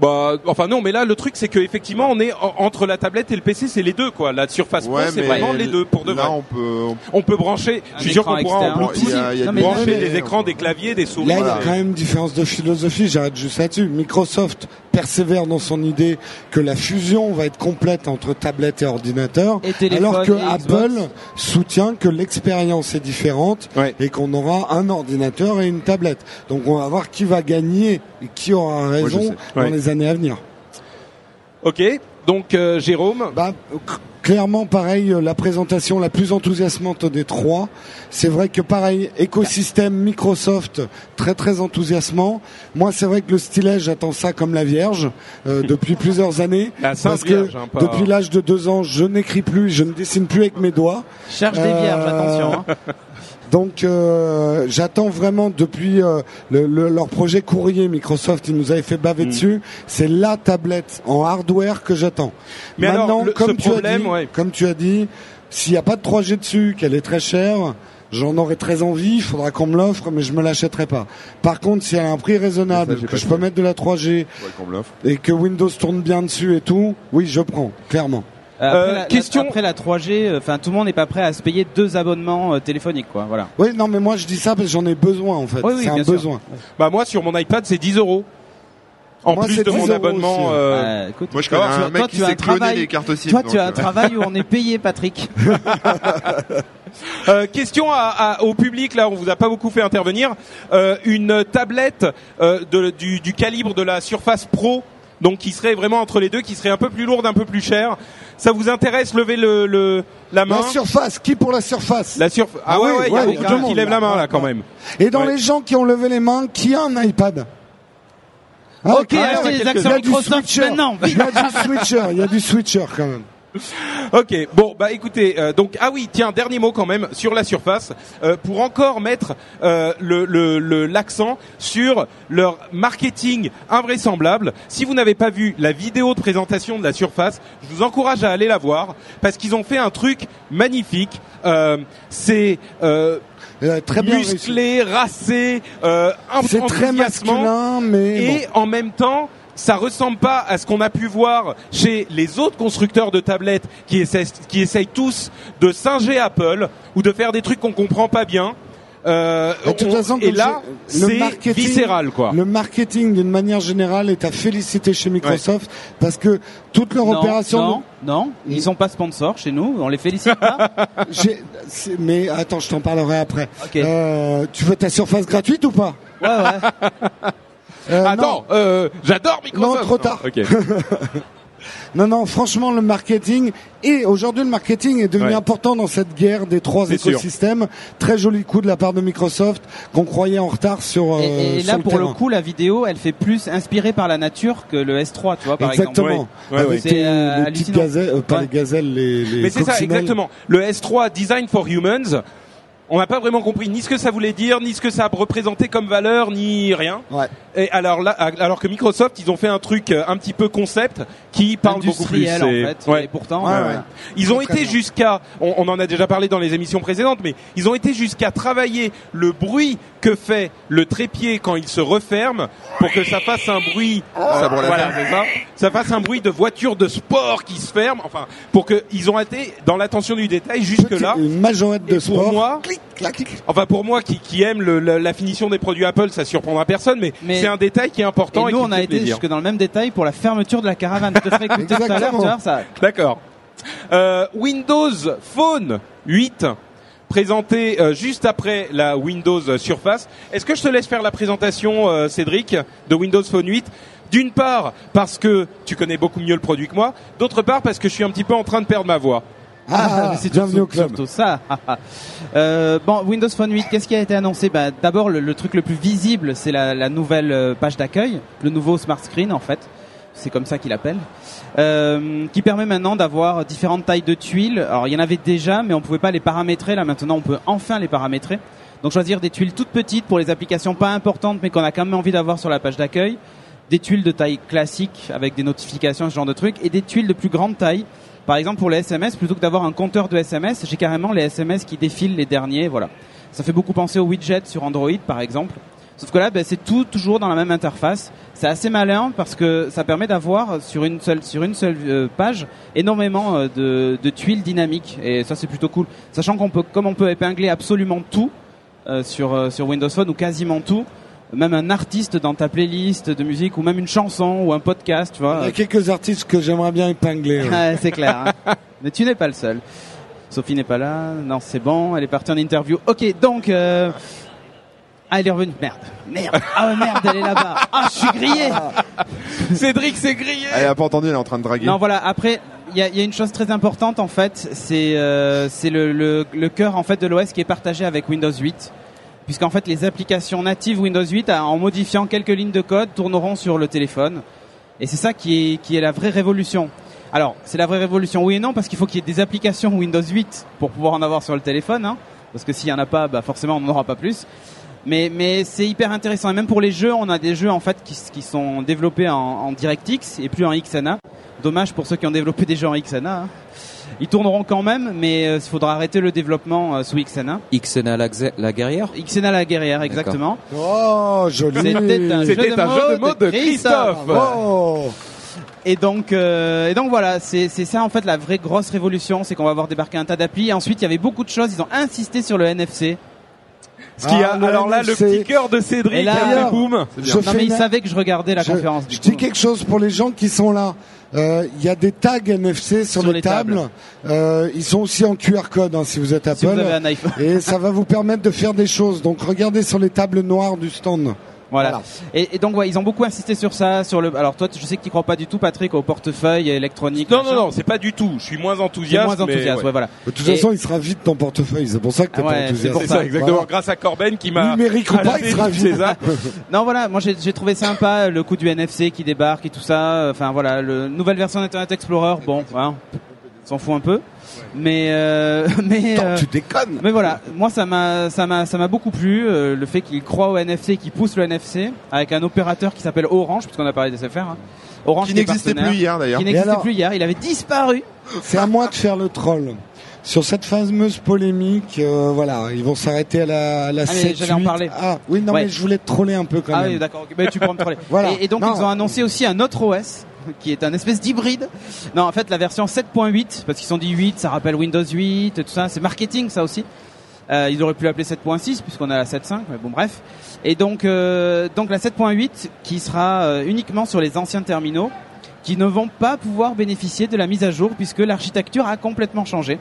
[SPEAKER 3] Bah, enfin non, mais là le truc c'est que effectivement on est en- entre la tablette et le PC, c'est les deux quoi. La Surface Pro,
[SPEAKER 4] ouais,
[SPEAKER 3] c'est
[SPEAKER 4] mais
[SPEAKER 3] vraiment les deux pour de
[SPEAKER 4] là,
[SPEAKER 3] vrai.
[SPEAKER 4] on peut. on-
[SPEAKER 3] On peut brancher.
[SPEAKER 5] Un
[SPEAKER 3] Je suis sûr
[SPEAKER 5] écran
[SPEAKER 3] qu'on pourra en
[SPEAKER 5] externe.
[SPEAKER 3] Bluetooth
[SPEAKER 4] Il y a- il y a
[SPEAKER 5] Non,
[SPEAKER 4] des-
[SPEAKER 5] mais
[SPEAKER 3] brancher
[SPEAKER 2] mais-
[SPEAKER 3] des écrans, des claviers, des souris.
[SPEAKER 2] Là, il y
[SPEAKER 4] Voilà.
[SPEAKER 2] a quand même une différence de philosophie. J'arrête juste là-dessus. Microsoft persévère dans son idée que la fusion va être complète entre tablette et ordinateur,
[SPEAKER 5] Et téléphone
[SPEAKER 2] alors que
[SPEAKER 5] et
[SPEAKER 2] Apple soutient que l'expérience est différente
[SPEAKER 3] Ouais.
[SPEAKER 2] et qu'on aura un ordinateur et une tablette. Donc, on va voir qui va gagner et qui aura raison
[SPEAKER 4] sais.
[SPEAKER 2] dans
[SPEAKER 3] Ouais.
[SPEAKER 2] les années à venir.
[SPEAKER 3] Ok. Donc euh, Jérôme,
[SPEAKER 2] Bah, clairement, pareil, euh, la présentation la plus enthousiasmante des trois. C'est vrai que pareil, écosystème Microsoft, très très enthousiasmant. Moi, c'est vrai que le stylet, j'attends ça comme la Vierge euh, depuis plusieurs années.
[SPEAKER 3] La Sainte
[SPEAKER 2] parce que
[SPEAKER 3] Vierge, hein, pas-
[SPEAKER 2] depuis l'âge de deux ans, je n'écris plus, je ne dessine plus avec mes doigts.
[SPEAKER 5] Cherche des
[SPEAKER 2] Euh,
[SPEAKER 5] vierges, attention. hein.
[SPEAKER 2] Donc euh, j'attends vraiment depuis euh, le- le- leur projet courrier Microsoft, ils nous avaient fait baver
[SPEAKER 3] Mm.
[SPEAKER 2] dessus. C'est la tablette en hardware que j'attends.
[SPEAKER 3] Mais alors,
[SPEAKER 2] Maintenant,
[SPEAKER 3] le-
[SPEAKER 2] comme tu as
[SPEAKER 3] problème,
[SPEAKER 2] dit,
[SPEAKER 3] ouais.
[SPEAKER 2] comme tu as dit, s'il n'y a pas de 3G dessus, qu'elle est très chère, j'en aurais très envie. Il faudra qu'on me l'offre, mais je me l'achèterai pas. Par contre, si elle a un prix raisonnable,
[SPEAKER 4] Ça,
[SPEAKER 2] que je peux mettre de la 3G
[SPEAKER 4] faudrait qu'on me l'offre.
[SPEAKER 2] et que Windows tourne bien dessus et tout, oui, je prends clairement.
[SPEAKER 5] Euh, Après,
[SPEAKER 3] Euh,
[SPEAKER 5] la,
[SPEAKER 3] question-
[SPEAKER 5] la, après la 3G, euh, enfin tout le monde n'est pas prêt à se payer deux abonnements euh, téléphoniques, quoi. Voilà.
[SPEAKER 2] Oui, non, mais moi je dis ça parce que j'en ai besoin en fait.
[SPEAKER 5] Oui, oui,
[SPEAKER 2] c'est un
[SPEAKER 5] sûr.
[SPEAKER 2] besoin.
[SPEAKER 3] bah moi sur mon iPad c'est 10 euros. En
[SPEAKER 2] Moi,
[SPEAKER 3] plus de
[SPEAKER 2] 10
[SPEAKER 3] mon abonnement. euh,
[SPEAKER 5] Ouais, écoute,
[SPEAKER 4] Moi, je connais
[SPEAKER 5] tu-
[SPEAKER 4] un mec
[SPEAKER 5] toi,
[SPEAKER 4] qui cloner
[SPEAKER 5] travail-
[SPEAKER 4] les cartes SIM.
[SPEAKER 5] Toi,
[SPEAKER 4] donc,
[SPEAKER 5] tu as un travail où on est payé, Patrick.
[SPEAKER 3] Euh, question à, à- au public, là, on vous a pas beaucoup fait intervenir. Euh, une tablette euh, de- du, du calibre de la Surface Pro, donc qui serait vraiment entre les deux, qui serait un peu plus lourde, un peu plus chère. Ça vous intéresse Levez le, le la main.
[SPEAKER 2] La surface, qui pour la surface
[SPEAKER 3] La surf- Ah ouais,
[SPEAKER 2] oui,
[SPEAKER 3] ouais, il y a
[SPEAKER 2] ouais,
[SPEAKER 3] beaucoup de gens qui lèvent la main là
[SPEAKER 2] Ouais,
[SPEAKER 3] quand
[SPEAKER 2] ouais.
[SPEAKER 3] même.
[SPEAKER 2] Et dans
[SPEAKER 3] Ouais.
[SPEAKER 2] les gens qui ont levé les mains, qui a un iPad Ah,
[SPEAKER 5] ok, achetez
[SPEAKER 2] il y
[SPEAKER 5] les actions Microsoft maintenant.
[SPEAKER 2] Il y a du switcher, il y a du switcher quand même.
[SPEAKER 3] Ok, bon bah écoutez, euh, donc ah oui, tiens, dernier mot quand même sur la Surface euh, pour encore mettre euh, le le- le- l'accent sur leur marketing invraisemblable. Si vous n'avez pas vu la vidéo de présentation de la Surface, je vous encourage à aller la voir parce qu'ils ont fait un truc magnifique. Euh, c'est euh,
[SPEAKER 2] Euh, très bien réussi.
[SPEAKER 3] musclé, racé, euh,
[SPEAKER 2] C'est très masculin, mais
[SPEAKER 3] et en même temps ça ressemble pas à ce qu'on a pu voir chez les autres constructeurs de tablettes qui essaient, qui essayent tous de singer Apple ou de faire des trucs qu'on comprend pas bien. Euh,
[SPEAKER 2] De toute
[SPEAKER 3] on-
[SPEAKER 2] façon,
[SPEAKER 3] et là, c'est
[SPEAKER 2] marketing-
[SPEAKER 3] viscéral, quoi.
[SPEAKER 2] Le marketing, d'une manière générale, est à féliciter chez Microsoft parce que toute leur
[SPEAKER 5] non,
[SPEAKER 2] opération.
[SPEAKER 5] non, non, ils sont pas sponsors chez nous, on les félicite pas.
[SPEAKER 2] Mais attends, je t'en parlerai après. Euh, tu veux ta surface gratuite ou pas?
[SPEAKER 5] Ouais, ouais.
[SPEAKER 2] Euh,
[SPEAKER 3] Attends, euh, j'adore Microsoft.
[SPEAKER 2] Non, trop tard. Non, non, franchement, le marketing et aujourd'hui le marketing est devenu
[SPEAKER 3] Ouais.
[SPEAKER 2] important dans cette guerre des trois
[SPEAKER 3] sûr.
[SPEAKER 2] écosystèmes. Très joli coup de la part de Microsoft qu'on croyait en retard sur. euh,
[SPEAKER 5] Et, et
[SPEAKER 2] sur
[SPEAKER 5] là,
[SPEAKER 2] le
[SPEAKER 5] pour le coup, la vidéo, elle fait plus inspirée par la nature que le S3, tu vois, par
[SPEAKER 2] Exactement.
[SPEAKER 5] exemple.
[SPEAKER 3] Ouais, ouais,
[SPEAKER 2] Avec
[SPEAKER 5] ouais.
[SPEAKER 2] les,
[SPEAKER 5] C'est, euh,
[SPEAKER 2] les petites
[SPEAKER 5] hallucinant.
[SPEAKER 2] gazelles, euh, pas les gazelles, les, les
[SPEAKER 3] Mais c'est ça, exactement. Le S3 Design for Humans, on n'a pas vraiment compris ni ce que ça voulait dire, ni ce que ça représentait comme valeur, ni rien.
[SPEAKER 2] Ouais.
[SPEAKER 3] Et alors là, alors que Microsoft, ils ont fait un truc euh, un petit peu concept qui parle beaucoup plus.
[SPEAKER 5] En fait.
[SPEAKER 3] Ouais.
[SPEAKER 5] Et pourtant,
[SPEAKER 2] Ouais,
[SPEAKER 5] euh,
[SPEAKER 2] ouais.
[SPEAKER 3] Ils ont été
[SPEAKER 2] bien.
[SPEAKER 3] jusqu'à, on, on en a déjà parlé dans les émissions précédentes, mais ils ont été jusqu'à travailler le bruit que fait le trépied quand il se referme pour que ça fasse un bruit,
[SPEAKER 4] Ça brûle la
[SPEAKER 3] voilà, ça, ça fasse un bruit de voiture de sport qui se ferme, enfin, pour que ils ont été dans l'attention du détail jusque là.
[SPEAKER 2] Petit- Une majorette de
[SPEAKER 3] Et
[SPEAKER 2] sport.
[SPEAKER 3] pour moi,
[SPEAKER 2] clac, clic.
[SPEAKER 3] enfin pour moi qui, qui aime le- la, la finition des produits Apple, ça surprendra personne, mais,
[SPEAKER 5] Mais-
[SPEAKER 3] c'est un détail qui est important.
[SPEAKER 5] Et nous,
[SPEAKER 3] qui
[SPEAKER 5] on a été
[SPEAKER 3] plaisir.
[SPEAKER 5] jusque dans le même détail pour la fermeture de la caravane. Te tout à l'heure, tu
[SPEAKER 2] Exactement.
[SPEAKER 5] vois, ça.
[SPEAKER 3] D'accord. Euh, Windows Phone 8 présenté euh, juste après la Windows Surface. Est-ce que je te laisse faire la présentation, euh, Cédric, de Windows Phone 8 D'une part, parce que tu connais beaucoup mieux le produit que moi. D'autre part, parce que je suis un petit peu en train de perdre ma voix.
[SPEAKER 2] Ah,
[SPEAKER 5] mais c'est
[SPEAKER 2] bienvenue
[SPEAKER 5] surtout-
[SPEAKER 2] au club.
[SPEAKER 5] surtout ça. Euh, bon, Windows Phone 8, qu'est-ce qui a été annoncé? Bah, D'abord, le, le truc le plus visible, c'est la, la nouvelle page d'accueil, le nouveau Smart Screen en fait. C'est comme ça qu'il appelle. Euh, qui permet maintenant d'avoir différentes tailles de tuiles. Alors, il y en avait déjà, mais on pouvait pas les paramétrer. Là, maintenant, on peut enfin les paramétrer. Donc, choisir des tuiles toutes petites pour les applications pas importantes, mais qu'on a quand même envie d'avoir sur la page d'accueil. Des tuiles de taille classique avec des notifications, ce genre de trucs, et des tuiles de plus grande taille. Par exemple, pour les SMS, plutôt que d'avoir un compteur de SMS, j'ai carrément les SMS qui défilent les derniers. Voilà. Ça fait beaucoup penser aux widgets sur Android, par exemple. Sauf que là, ben, c'est tout toujours dans la même interface. C'est assez malin parce que ça permet d'avoir sur une seule sur une seule euh, page énormément euh, de, de tuiles dynamiques et ça c'est plutôt cool. Sachant qu'on peut comme on peut épingler absolument tout euh, sur sur Windows Phone ou quasiment tout, même un artiste dans ta playlist de musique ou même une chanson ou un podcast, tu vois.
[SPEAKER 2] Il y a quelques artistes que j'aimerais bien épingler. Ouais,
[SPEAKER 5] c'est clair. hein. Mais tu n'es pas le seul. Sophie n'est pas là. Non, c'est bon. Elle est partie en interview. Ok, donc. Euh... Ah, elle est revenue. Merde. Merde. Ah ouais, merde, elle est là-bas. Ah, je suis grillé.
[SPEAKER 3] Cédric s'est grillé
[SPEAKER 4] Elle a pas entendu, elle est en train de draguer.
[SPEAKER 5] Non, voilà. Après, il y a, il y a une chose très importante en fait. C'est euh, c'est le, le, le cœur en fait de l'OS qui est partagé avec Windows 8. Puisqu'en fait, les applications natives Windows 8, en modifiant quelques lignes de code, tourneront sur le téléphone. Et c'est ça qui est, qui est la vraie révolution. Alors, c'est la vraie révolution, oui et non, parce qu'il faut qu'il y ait des applications Windows 8 pour pouvoir en avoir sur le téléphone. Hein, parce que s'il y en a pas, bah forcément, on n'en aura pas plus. Mais, mais c'est hyper intéressant. Et même pour les jeux, on a des jeux en fait qui, qui sont développés en, en DirectX et plus en XNA. Dommage pour ceux qui ont développé des jeux en XNA. hein. Ils tourneront quand même, mais euh, il faudra arrêter le développement euh, sous XNA.
[SPEAKER 1] Xena la, guerrière?
[SPEAKER 5] XNA la guerrière, exactement.
[SPEAKER 2] Oh, joli.
[SPEAKER 5] C'était un,
[SPEAKER 3] C'était un jeu de mots de Christophe.
[SPEAKER 2] Oh.
[SPEAKER 5] Et donc, euh, et donc voilà, c'est c'est ça en fait la vraie grosse révolution, c'est qu'on va avoir débarqué un tas d'applis. Et Ensuite, il y avait beaucoup de choses. Ils ont insisté sur le NFC.
[SPEAKER 3] Ce qui a,
[SPEAKER 2] Ah,
[SPEAKER 3] alors là, le petit cœur de Cédric,
[SPEAKER 5] là-
[SPEAKER 3] a fait boum.
[SPEAKER 2] Je
[SPEAKER 5] Non
[SPEAKER 2] fais
[SPEAKER 5] mais ils
[SPEAKER 2] une-
[SPEAKER 5] savaient que je regardais la
[SPEAKER 2] je,
[SPEAKER 5] conférence. Du
[SPEAKER 2] je
[SPEAKER 5] coup.
[SPEAKER 2] dis quelque chose pour les gens qui sont là. Euh, Il y a des tags NFC sur,
[SPEAKER 5] Sur
[SPEAKER 2] les,
[SPEAKER 5] les
[SPEAKER 2] tables.
[SPEAKER 5] tables.
[SPEAKER 2] Euh, ils sont aussi en QR code hein, si vous êtes
[SPEAKER 5] Si vous
[SPEAKER 2] Apple.
[SPEAKER 5] avez un iPhone.
[SPEAKER 2] Et ça va vous permettre de faire des choses. Donc regardez sur les tables noires du stand.
[SPEAKER 5] Voilà.
[SPEAKER 2] Voilà.
[SPEAKER 5] Et, et donc ouais, ils ont beaucoup insisté sur ça, sur le. Alors toi, je sais que tu crois pas du tout, Patrick, au portefeuille électronique.
[SPEAKER 3] Non, non,
[SPEAKER 5] machin.
[SPEAKER 3] non, c'est pas du tout. Je suis moins enthousiaste.
[SPEAKER 5] moins enthousiaste.
[SPEAKER 3] mais,
[SPEAKER 5] ouais. voilà.
[SPEAKER 2] De toute
[SPEAKER 5] Et-
[SPEAKER 2] façon, il sera vite ton portefeuille. C'est pour ça que t'es
[SPEAKER 5] Ah ouais,
[SPEAKER 2] pas
[SPEAKER 5] c'est
[SPEAKER 2] enthousiaste.
[SPEAKER 5] pour
[SPEAKER 3] C'est ça, exactement.
[SPEAKER 2] Voilà.
[SPEAKER 3] Grâce à Corben qui m'a.
[SPEAKER 2] Numérique ou pas, il sera
[SPEAKER 3] apps.
[SPEAKER 5] Non voilà, moi j'ai trouvé sympa le coup du NFC qui débarque et tout ça. Enfin voilà, le nouvelle version d'Internet Explorer, bon, hein, s'en fout un peu. Mais euh, mais
[SPEAKER 2] Attends,
[SPEAKER 5] euh,
[SPEAKER 2] tu déconnes.
[SPEAKER 5] mais voilà, moi ça m'a ça m'a ça m'a beaucoup plu euh, le fait qu'il croit au NFC, qu'il pousse le NFC avec un opérateur qui s'appelle Orange puisqu'on a parlé des SFR. Hein. Orange
[SPEAKER 4] Qui n'existait plus hier d'ailleurs.
[SPEAKER 5] Qui n'existait plus hier, il avait disparu.
[SPEAKER 2] C'est à moi de faire le troll. Sur cette fameuse polémique, euh, voilà, ils vont s'arrêter à la, à la
[SPEAKER 5] Ah, mais
[SPEAKER 2] 7,
[SPEAKER 5] j'allais en
[SPEAKER 2] 8.
[SPEAKER 5] parler.
[SPEAKER 2] Ah, oui, non,
[SPEAKER 5] Ouais.
[SPEAKER 2] mais je voulais te troller un peu quand
[SPEAKER 5] Ah
[SPEAKER 2] même.
[SPEAKER 5] oui, d'accord. ok. Ben, tu peux me troller.
[SPEAKER 2] Voilà.
[SPEAKER 5] Et, et donc
[SPEAKER 2] Non.
[SPEAKER 5] ils ont annoncé aussi un autre OS qui est un espèce d'hybride. Non, en fait la version 7.8 parce qu'ils sont dit 8, ça rappelle Windows 8, tout ça, c'est marketing ça aussi. Euh, ils auraient pu l'appeler 7.6 puisqu'on a la 7.5, mais bon bref. Et donc euh, donc la 7.8 qui sera euh, uniquement sur les anciens terminaux qui ne vont pas pouvoir bénéficier de la mise à jour puisque l'architecture a complètement changé.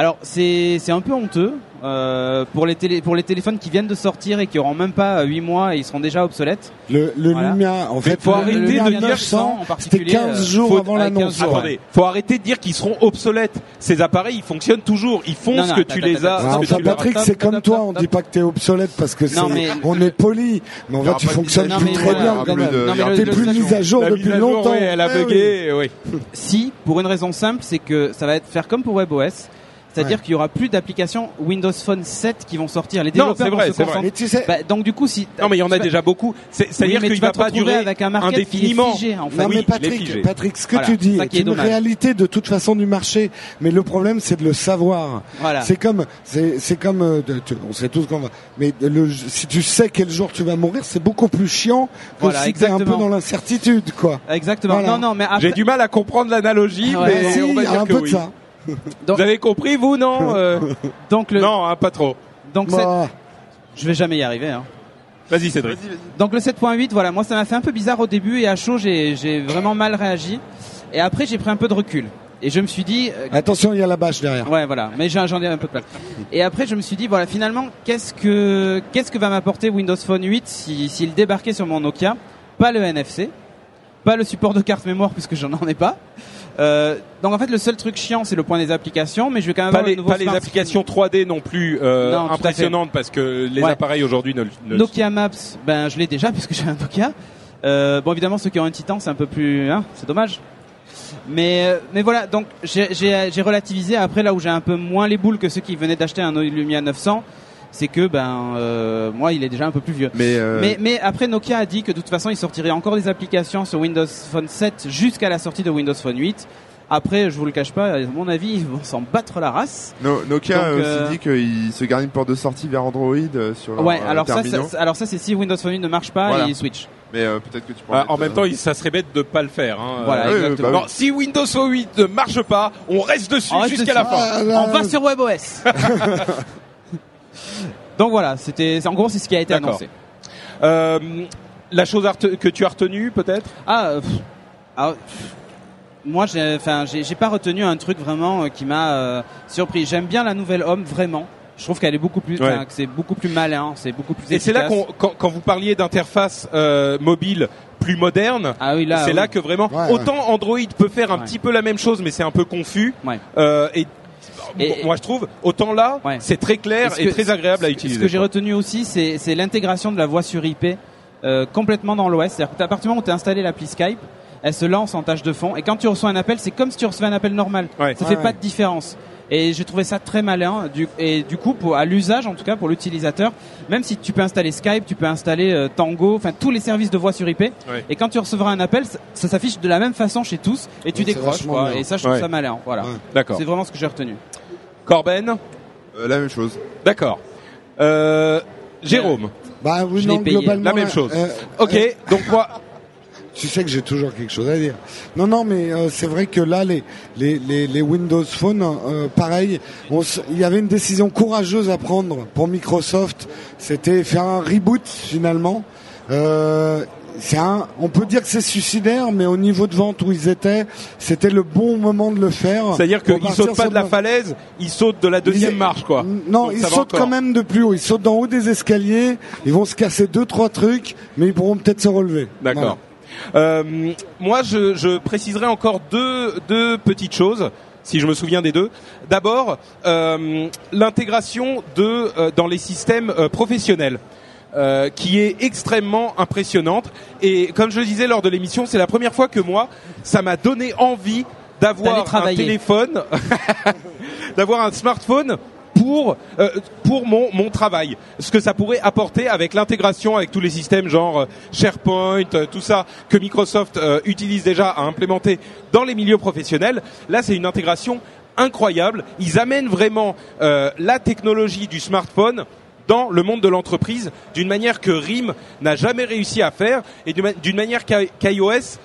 [SPEAKER 5] Alors c'est c'est un peu honteux euh, pour les télé, pour les téléphones qui viennent de sortir et qui auront même pas 8 mois et ils seront déjà obsolètes.
[SPEAKER 2] Le, le
[SPEAKER 5] Voilà.
[SPEAKER 2] Lumia, en fait,
[SPEAKER 3] faut
[SPEAKER 2] le
[SPEAKER 3] arrêter de dire
[SPEAKER 2] 900,
[SPEAKER 5] en
[SPEAKER 2] c'était
[SPEAKER 5] particulier,
[SPEAKER 2] 15
[SPEAKER 5] euh,
[SPEAKER 2] jours
[SPEAKER 3] faut-
[SPEAKER 2] avant
[SPEAKER 5] avec 15
[SPEAKER 2] l'annonce.
[SPEAKER 5] jours,
[SPEAKER 3] Attendez, faut arrêter de dire qu'ils seront obsolètes. Ces appareils, ils fonctionnent toujours. Ils font
[SPEAKER 5] Non,
[SPEAKER 3] ce
[SPEAKER 5] non,
[SPEAKER 3] que
[SPEAKER 5] attends,
[SPEAKER 3] tu les as.
[SPEAKER 5] attends,
[SPEAKER 3] ce
[SPEAKER 2] Alors,
[SPEAKER 3] que
[SPEAKER 2] enfin,
[SPEAKER 3] tu leur as-
[SPEAKER 2] Patrick, c'est comme toi, on dit pas que t'es obsolète parce que c'est,
[SPEAKER 5] Non, mais-
[SPEAKER 2] on est poli. Mais en
[SPEAKER 4] aura
[SPEAKER 2] tu fonctionnes
[SPEAKER 4] mise à
[SPEAKER 2] plus très bien.
[SPEAKER 4] de-
[SPEAKER 5] Non,
[SPEAKER 2] T'es
[SPEAKER 5] le-
[SPEAKER 2] plus
[SPEAKER 5] le-
[SPEAKER 2] mise à jour
[SPEAKER 3] La
[SPEAKER 2] depuis
[SPEAKER 3] mise à jour,
[SPEAKER 2] longtemps.
[SPEAKER 3] oui, elle a
[SPEAKER 2] Eh oui.
[SPEAKER 3] bugué, oui.
[SPEAKER 5] Si, pour une raison simple, c'est que ça va être faire comme pour WebOS. C'est-à-dire
[SPEAKER 2] Ouais.
[SPEAKER 5] qu'il y aura plus d'applications Windows Phone 7 qui vont sortir. Les
[SPEAKER 3] Non,
[SPEAKER 5] développeurs
[SPEAKER 3] c'est
[SPEAKER 5] vont
[SPEAKER 3] vrai,
[SPEAKER 5] se
[SPEAKER 3] c'est vrai.
[SPEAKER 5] concentrer-
[SPEAKER 2] Mais tu sais,
[SPEAKER 5] Bah, donc du coup, si
[SPEAKER 3] Non, mais il y en a déjà beaucoup. C'est-
[SPEAKER 5] Oui,
[SPEAKER 3] C'est-à-dire
[SPEAKER 5] mais
[SPEAKER 3] qu'il
[SPEAKER 5] tu vas
[SPEAKER 3] va pas durer
[SPEAKER 5] avec un market qui est
[SPEAKER 3] indéfiniment.
[SPEAKER 5] figé, en fait.
[SPEAKER 2] Non
[SPEAKER 3] Oui,
[SPEAKER 2] mais Patrick,
[SPEAKER 3] figé.
[SPEAKER 2] Patrick, ce que
[SPEAKER 5] Voilà,
[SPEAKER 2] tu dis est, une
[SPEAKER 5] dommage.
[SPEAKER 2] réalité de toute façon du marché, mais le problème c'est de le savoir.
[SPEAKER 5] Voilà.
[SPEAKER 2] C'est comme, c'est, c'est comme, euh, tu- on sait tous qu'on va, mais le, si tu sais quel jour tu vas mourir, c'est beaucoup plus chiant que
[SPEAKER 5] Voilà,
[SPEAKER 2] si t'es un peu dans l'incertitude, quoi.
[SPEAKER 5] Exactement.
[SPEAKER 2] Voilà.
[SPEAKER 5] Non, non, mais après,
[SPEAKER 3] J'ai du mal à comprendre l'analogie,
[SPEAKER 5] Ouais.
[SPEAKER 3] mais
[SPEAKER 2] si,
[SPEAKER 3] on va
[SPEAKER 2] il y a
[SPEAKER 3] dire
[SPEAKER 2] un
[SPEAKER 3] que
[SPEAKER 2] peu
[SPEAKER 3] oui.
[SPEAKER 5] Donc,
[SPEAKER 3] Vous avez compris, vous, non euh,
[SPEAKER 5] donc le,
[SPEAKER 3] Non, hein, pas trop.
[SPEAKER 5] donc
[SPEAKER 2] Bah,
[SPEAKER 5] je vais jamais y arriver. Hein.
[SPEAKER 3] Vas-y, Cédric.
[SPEAKER 5] Donc le 7.8, voilà, moi ça m'a fait un peu bizarre au début et à chaud j'ai j'ai vraiment mal réagi. Et après j'ai pris un peu de recul. Et je me suis dit, euh,
[SPEAKER 2] attention, il y a la bâche derrière.
[SPEAKER 5] ouais voilà, mais j'en j'en ai un peu de place. Et après je me suis dit, voilà, finalement, qu'est-ce que qu'est-ce que va m'apporter Windows Phone 8 si s'il débarquait sur mon Nokia? Pas le NFC, pas le support de carte mémoire puisque j'en en ai pas. Euh, donc en fait le seul truc chiant c'est le point des applications, mais je vais quand même
[SPEAKER 3] Pas les,
[SPEAKER 5] le
[SPEAKER 3] pas les applications 3D non plus euh,
[SPEAKER 5] Non,
[SPEAKER 3] impressionnantes parce que les
[SPEAKER 5] Ouais.
[SPEAKER 3] appareils aujourd'hui ne, ne
[SPEAKER 5] Nokia Maps, ben je l'ai déjà puisque j'ai un Nokia. Euh, bon évidemment ceux qui ont un Titan c'est un peu plus, hein, c'est dommage. Mais euh, mais voilà donc j'ai relativisé. Après là où j'ai un peu moins les boules que ceux qui venaient d'acheter un Lumia 900, c'est que ben euh, moi il est déjà un peu plus vieux.
[SPEAKER 4] Mais, euh,
[SPEAKER 5] Mais, mais après Nokia a dit que de toute façon il sortirait encore des applications sur Windows Phone 7 jusqu'à la sortie de Windows Phone 8. Après je vous le cache pas, à mon avis ils vont s'en battre la race.
[SPEAKER 4] No- Nokia
[SPEAKER 5] Donc,
[SPEAKER 4] a aussi
[SPEAKER 5] euh,
[SPEAKER 4] dit qu'il se garde une porte de sortie vers Android euh, sur leur
[SPEAKER 5] ouais
[SPEAKER 4] euh,
[SPEAKER 5] alors ça, c'est- alors ça c'est si Windows Phone 8 ne marche pas
[SPEAKER 4] Voilà.
[SPEAKER 5] et il switch.
[SPEAKER 4] Mais euh, peut-être que tu
[SPEAKER 3] Ah,
[SPEAKER 4] mettre,
[SPEAKER 3] en même temps, ça serait bête de pas le faire. Hein.
[SPEAKER 5] Voilà,
[SPEAKER 4] oui,
[SPEAKER 5] exactement.
[SPEAKER 4] bah
[SPEAKER 3] si Windows 8 ne marche pas, on reste dessus jusqu'à la fin.
[SPEAKER 2] Ah, là,
[SPEAKER 5] On va sur WebOS. Donc voilà, c'était en gros c'est ce qui a été annoncé.
[SPEAKER 3] Euh, la chose que tu as retenue, peut-être?
[SPEAKER 5] Ah, pff, ah, pff, moi j'ai enfin j'ai pas retenu un truc vraiment euh, qui m'a euh, surpris. J'aime bien la nouvelle Home vraiment. Je trouve qu'elle est beaucoup plus
[SPEAKER 3] Ouais.
[SPEAKER 5] c'est beaucoup plus malin, c'est beaucoup plus
[SPEAKER 3] Et c'est là qu'on, quand, quand vous parliez d'interface euh, mobile plus moderne,
[SPEAKER 5] Ah oui
[SPEAKER 3] c'est
[SPEAKER 5] oui.
[SPEAKER 3] là que vraiment,
[SPEAKER 2] Ouais,
[SPEAKER 3] autant Android peut faire un
[SPEAKER 5] Ouais.
[SPEAKER 3] petit peu la même chose, mais c'est un peu confus.
[SPEAKER 5] Ouais.
[SPEAKER 3] Euh, et,
[SPEAKER 5] Et-
[SPEAKER 3] moi je trouve, autant là,
[SPEAKER 5] Ouais.
[SPEAKER 3] c'est très clair
[SPEAKER 5] Et ce
[SPEAKER 3] et
[SPEAKER 5] que-
[SPEAKER 3] très agréable à
[SPEAKER 5] Ce
[SPEAKER 3] utiliser.
[SPEAKER 5] que j'ai retenu aussi, c'est c'est l'intégration de la voix sur IP euh, complètement dans l'OS. C'est-à-dire qu'à partir du moment où tu as installé l'appli Skype, elle se lance en tâche de fond. Et quand tu reçois un appel, c'est comme si tu recevais un appel normal.
[SPEAKER 3] Ouais.
[SPEAKER 5] Ça
[SPEAKER 2] Ouais,
[SPEAKER 5] fait pas de différence. Et j'ai trouvé ça très malin. Du, et du coup, pour, à l'usage, en tout cas pour l'utilisateur, même si tu peux installer Skype, tu peux installer euh, Tango, enfin tous les services de voix sur IP.
[SPEAKER 3] Ouais.
[SPEAKER 5] Et quand tu recevras un appel, ça, ça s'affiche de la même façon chez tous et tu décroches. quoi. Et ça, je trouve
[SPEAKER 3] Ouais.
[SPEAKER 5] ça malin. Voilà.
[SPEAKER 2] Ouais.
[SPEAKER 3] D'accord.
[SPEAKER 5] C'est vraiment ce que j'ai retenu.
[SPEAKER 3] Corben,
[SPEAKER 4] euh, la même chose.
[SPEAKER 3] d'accord. Euh, Jérôme,
[SPEAKER 2] Bah oui, non,
[SPEAKER 5] payé.
[SPEAKER 2] globalement.
[SPEAKER 3] La même chose.
[SPEAKER 2] euh,
[SPEAKER 3] ok.
[SPEAKER 2] euh,
[SPEAKER 3] donc moi,
[SPEAKER 2] Tu sais que j'ai toujours quelque chose à dire. Non, non, mais euh, c'est vrai que là, les les les, les Windows Phone, euh, pareil, il y avait une décision courageuse à prendre pour Microsoft. C'était faire un reboot finalement. Euh, c'est un, on peut dire que c'est suicidaire, mais au niveau de vente où ils étaient, c'était le bon moment de le faire.
[SPEAKER 3] C'est-à-dire qu'ils sautent pas de la falaise, ils sautent de la deuxième
[SPEAKER 2] Ils-
[SPEAKER 3] marche, quoi.
[SPEAKER 2] Non,
[SPEAKER 3] Donc
[SPEAKER 2] ils sautent quand même de plus haut. Ils sautent d'en haut des escaliers. Ils vont se casser deux, trois trucs, mais ils pourront peut-être se relever.
[SPEAKER 3] D'accord. Euh, moi, je, je préciserai encore deux, deux petites choses, si je me souviens des deux. D'abord, euh, l'intégration de euh, dans les systèmes euh, professionnels. qui est extrêmement impressionnante et comme je le disais lors de l'émission, c'est la première fois que moi, ça m'a donné envie d'avoir un téléphone, d'avoir un smartphone pour euh, pour mon mon travail. Ce que ça pourrait apporter avec l'intégration avec tous les systèmes genre euh, SharePoint, euh, tout ça que Microsoft utilise déjà à implémenter dans les milieux professionnels. Là, c'est une intégration incroyable. Ils amènent vraiment la technologie du smartphone dans le monde de l'entreprise d'une manière que RIM n'a jamais réussi à faire et d'une ma- d'une manière qu'iOS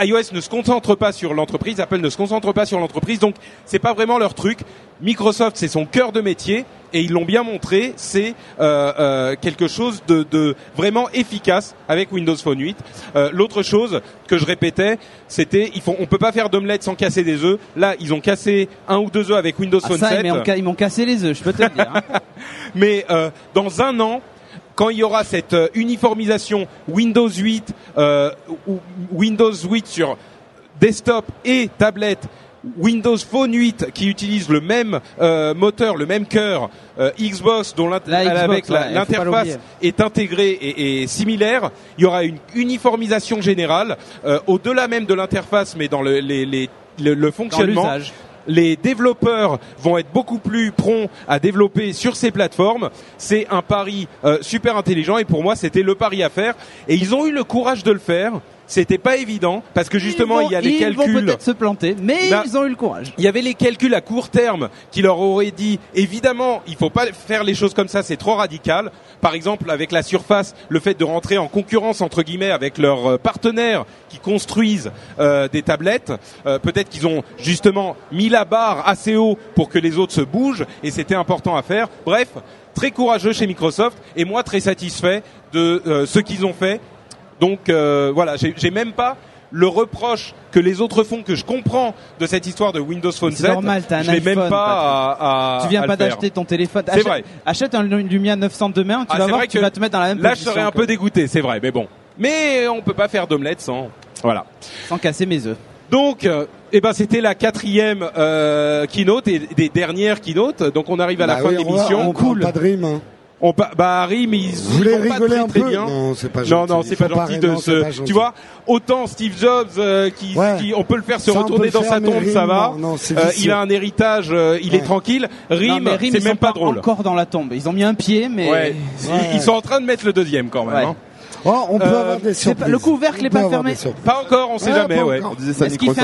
[SPEAKER 3] iOS ne se concentre pas sur l'entreprise, Apple ne se concentre pas sur l'entreprise, donc c'est pas vraiment leur truc. Microsoft, c'est son cœur de métier et ils l'ont bien montré. C'est euh, euh, quelque chose de, de vraiment efficace avec Windows Phone 8. Euh, L'autre chose que je répétais, c'était il faut, on peut pas faire d'omelette sans casser des œufs. Là, ils ont cassé un ou deux œufs avec Windows
[SPEAKER 5] Ah,
[SPEAKER 3] Phone
[SPEAKER 5] ça,
[SPEAKER 3] 7.
[SPEAKER 5] mais on ils m'ont cassé les œufs, je peux te le dire. hein.
[SPEAKER 3] Mais euh, dans un an, quand il y aura cette euh, uniformisation Windows 8 euh, ou Windows 8 sur desktop et tablette, Windows Phone 8 qui utilise le même euh, moteur, le même cœur, euh, Xbox dont
[SPEAKER 5] ouais,
[SPEAKER 3] l'interface est intégrée et, et similaire, il y aura une uniformisation générale euh, au-delà même de l'interface, mais dans le, les, les- le, le
[SPEAKER 5] Dans
[SPEAKER 3] fonctionnement. Les développeurs vont être beaucoup plus prompts à développer sur ces plateformes. C'est un pari euh, super intelligent et pour moi c'était le pari à faire. Et ils ont eu le courage de le faire. C'était pas évident parce que justement
[SPEAKER 5] vont-
[SPEAKER 3] il y a les
[SPEAKER 5] ils vont
[SPEAKER 3] calculs.
[SPEAKER 5] peut-être se planter, mais
[SPEAKER 3] Là-
[SPEAKER 5] ils ont eu le courage.
[SPEAKER 3] Il y avait les calculs à court terme qui leur auraient dit évidemment il faut pas faire les choses comme ça c'est trop radical. Par exemple avec la surface le fait de rentrer en concurrence entre guillemets avec leurs euh, partenaires qui construisent euh, des tablettes. Euh, Peut-être qu'ils ont justement mis la barre assez haut pour que les autres se bougent et c'était important à faire. Bref très courageux chez Microsoft et moi très satisfait de euh, ce qu'ils ont fait. Donc euh, voilà j'ai j'ai même pas le reproche que les autres font que je comprends de cette histoire de Windows Phone
[SPEAKER 5] C'est
[SPEAKER 3] 7,
[SPEAKER 5] normal, t'as un
[SPEAKER 3] je l'ai même
[SPEAKER 5] iPhone,
[SPEAKER 3] pas à, à
[SPEAKER 5] tu viens
[SPEAKER 3] à
[SPEAKER 5] pas d'acheter ton téléphone.
[SPEAKER 3] C'est
[SPEAKER 5] Achète-
[SPEAKER 3] vrai.
[SPEAKER 5] Achète un Lumia 900 demain, tu
[SPEAKER 3] Ah,
[SPEAKER 5] vas
[SPEAKER 3] c'est
[SPEAKER 5] voir,
[SPEAKER 3] vrai
[SPEAKER 5] tu
[SPEAKER 3] que
[SPEAKER 5] vas te mettre dans la même
[SPEAKER 3] Là, je
[SPEAKER 5] position.
[SPEAKER 3] serais un peu dégoûté, c'est vrai, mais bon. Mais on peut pas faire d'omelette sans. Voilà.
[SPEAKER 5] Sans casser mes œufs.
[SPEAKER 3] Donc, euh, eh ben, c'était la quatrième euh, keynote et des dernières keynotes. Donc, on arrive à la
[SPEAKER 2] Bah
[SPEAKER 3] fin de l'émission.
[SPEAKER 2] On parle pas de rime. hein.
[SPEAKER 3] On pa- bah, Harry, mais ils
[SPEAKER 2] Vous voulez
[SPEAKER 3] font pas
[SPEAKER 2] rigoler
[SPEAKER 3] très,
[SPEAKER 2] un
[SPEAKER 3] très
[SPEAKER 2] peu
[SPEAKER 3] bien.
[SPEAKER 2] Non, c'est pas
[SPEAKER 3] Non,
[SPEAKER 2] gentil.
[SPEAKER 3] non,
[SPEAKER 2] Il
[SPEAKER 3] c'est
[SPEAKER 2] faut
[SPEAKER 3] pas gentil de
[SPEAKER 2] non, pas gentil.
[SPEAKER 3] Tu vois, autant Steve Jobs, euh, qui,
[SPEAKER 2] Ouais.
[SPEAKER 3] qui- on peut le faire se
[SPEAKER 2] Ça,
[SPEAKER 3] retourner
[SPEAKER 2] le
[SPEAKER 3] dans
[SPEAKER 2] faire,
[SPEAKER 3] sa tombe, ça va.
[SPEAKER 2] non, non, c'est
[SPEAKER 3] Euh, il a un héritage, euh, il est tranquille.
[SPEAKER 5] Non,
[SPEAKER 3] Rim,
[SPEAKER 5] mais Rim,
[SPEAKER 3] c'est
[SPEAKER 5] ils
[SPEAKER 3] même
[SPEAKER 5] sont
[SPEAKER 3] pas drôle.
[SPEAKER 5] encore dans la tombe. Ils ont mis un pied, mais
[SPEAKER 3] Ouais. Ils- Ils sont en train de mettre le deuxième quand même.
[SPEAKER 5] Ouais.
[SPEAKER 3] hein.
[SPEAKER 2] Oh, on peut
[SPEAKER 3] Euh,
[SPEAKER 2] avoir des
[SPEAKER 5] c'est pas-
[SPEAKER 2] surprises.
[SPEAKER 5] le couvercle
[SPEAKER 2] On
[SPEAKER 5] est
[SPEAKER 2] peut
[SPEAKER 5] pas fermé.
[SPEAKER 3] Pas encore, on sait
[SPEAKER 2] Ouais,
[SPEAKER 3] jamais, ouais.
[SPEAKER 2] encore.
[SPEAKER 4] On disait ça à
[SPEAKER 5] Est-ce fait
[SPEAKER 3] que-
[SPEAKER 5] qu'il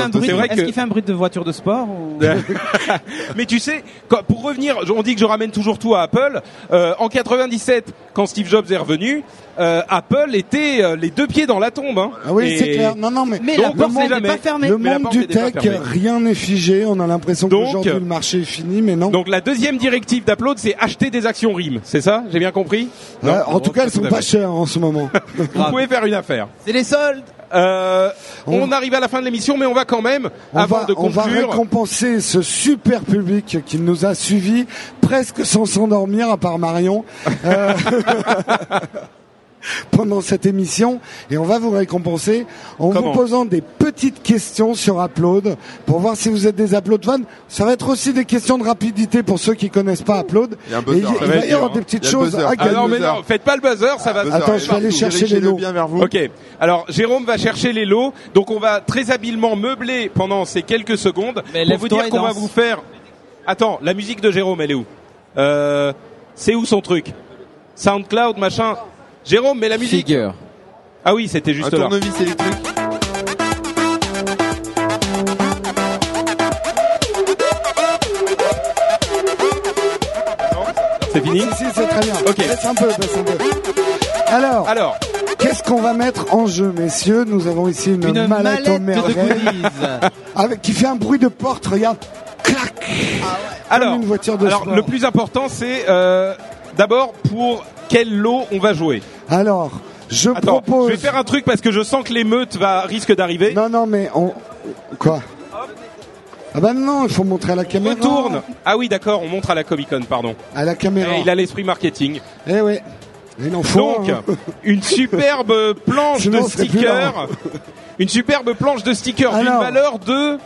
[SPEAKER 5] fait un bruit de voiture de sport ou...
[SPEAKER 3] Mais tu sais, quand- pour revenir, on dit que je ramène toujours tout à Apple. euh, en 97, quand Steve Jobs est revenu, euh, Apple était euh, les deux pieds dans la tombe. Hein.
[SPEAKER 2] Ah oui,
[SPEAKER 3] Et-
[SPEAKER 2] c'est clair. Non, non, mais,
[SPEAKER 5] Mais
[SPEAKER 3] Donc,
[SPEAKER 5] la
[SPEAKER 3] on
[SPEAKER 5] porte
[SPEAKER 3] sait
[SPEAKER 5] n'est pas fermée.
[SPEAKER 2] le monde du tech, rien n'est figé. On a l'impression
[SPEAKER 3] Donc-
[SPEAKER 2] qu'aujourd'hui le marché est fini, mais non.
[SPEAKER 3] Donc la deuxième directive d'Upload, c'est acheter des actions RIM. C'est ça? J'ai bien compris?
[SPEAKER 2] En
[SPEAKER 3] non,
[SPEAKER 2] tout cas, elles sont pas chères en ce moment.
[SPEAKER 3] Vous pouvez faire une affaire.
[SPEAKER 5] C'est les soldes
[SPEAKER 3] Euh, on...
[SPEAKER 2] On-
[SPEAKER 3] arrive à la fin de l'émission, mais on va quand même,
[SPEAKER 2] On
[SPEAKER 3] avant
[SPEAKER 2] va,
[SPEAKER 3] de
[SPEAKER 2] on va
[SPEAKER 3] conclure,
[SPEAKER 2] récompenser ce super public qui nous a suivis presque sans s'endormir, à part Marion, euh, pendant cette émission. Et on va vous récompenser en
[SPEAKER 3] Comment
[SPEAKER 2] vous posant des petites questions sur Upload pour voir si vous êtes des Upload fans. Ça va être aussi des questions de rapidité pour ceux qui connaissent pas Upload.
[SPEAKER 4] Il y a un
[SPEAKER 2] Et
[SPEAKER 4] buzzer.
[SPEAKER 2] il,
[SPEAKER 3] va
[SPEAKER 2] y avoir des petites
[SPEAKER 4] le
[SPEAKER 2] choses à
[SPEAKER 3] Ah non mais non, faites pas le buzzer, ça va.
[SPEAKER 4] Buzzer,
[SPEAKER 2] Attends, je vais aller chercher les lots.
[SPEAKER 4] bien vers vous.
[SPEAKER 3] Ok. Alors Jérôme va chercher les lots, donc on va très habilement meubler pendant ces quelques secondes
[SPEAKER 5] Mais
[SPEAKER 3] pour vous dire qu'on va vous faire. Attends, la musique de Jérôme, elle est où? Euh, C'est où son truc? SoundCloud, machin. Jérôme, mais la musique.
[SPEAKER 1] Figure.
[SPEAKER 3] Ah oui, c'était
[SPEAKER 4] Un
[SPEAKER 3] juste là.
[SPEAKER 4] tournevis électrique.
[SPEAKER 3] C'est fini
[SPEAKER 2] Si, si, c'est très bien.
[SPEAKER 3] Ok.
[SPEAKER 2] Baisse un peu, baisse un peu. Alors,
[SPEAKER 3] Alors,
[SPEAKER 2] qu'est-ce qu'on va mettre en jeu, messieurs Nous avons ici une,
[SPEAKER 5] Une
[SPEAKER 2] mallette,
[SPEAKER 5] mallette
[SPEAKER 2] au
[SPEAKER 5] de
[SPEAKER 2] merveille
[SPEAKER 5] goodies.
[SPEAKER 2] avec qui fait un bruit de porte. Regarde, clac.
[SPEAKER 3] alors,
[SPEAKER 2] une voiture de
[SPEAKER 3] alors
[SPEAKER 2] sport.
[SPEAKER 3] le plus important, c'est euh, d'abord pour quel lot on va jouer.
[SPEAKER 2] Alors, Je
[SPEAKER 3] Attends,
[SPEAKER 2] propose.
[SPEAKER 3] je vais faire un truc parce que je sens que l'émeute va risque d'arriver.
[SPEAKER 2] Non, non, mais on. Quoi Ah bah non, il faut montrer à la caméra.
[SPEAKER 3] Retourne. Ah oui, d'accord, on montre à la Comic Con, pardon.
[SPEAKER 2] À la caméra.
[SPEAKER 3] Eh, il a l'esprit marketing.
[SPEAKER 2] Eh oui. Il en faut.
[SPEAKER 3] Donc,
[SPEAKER 2] hein.
[SPEAKER 3] une superbe planche
[SPEAKER 2] Sinon,
[SPEAKER 3] de stickers. Une superbe planche de stickers d'une valeur de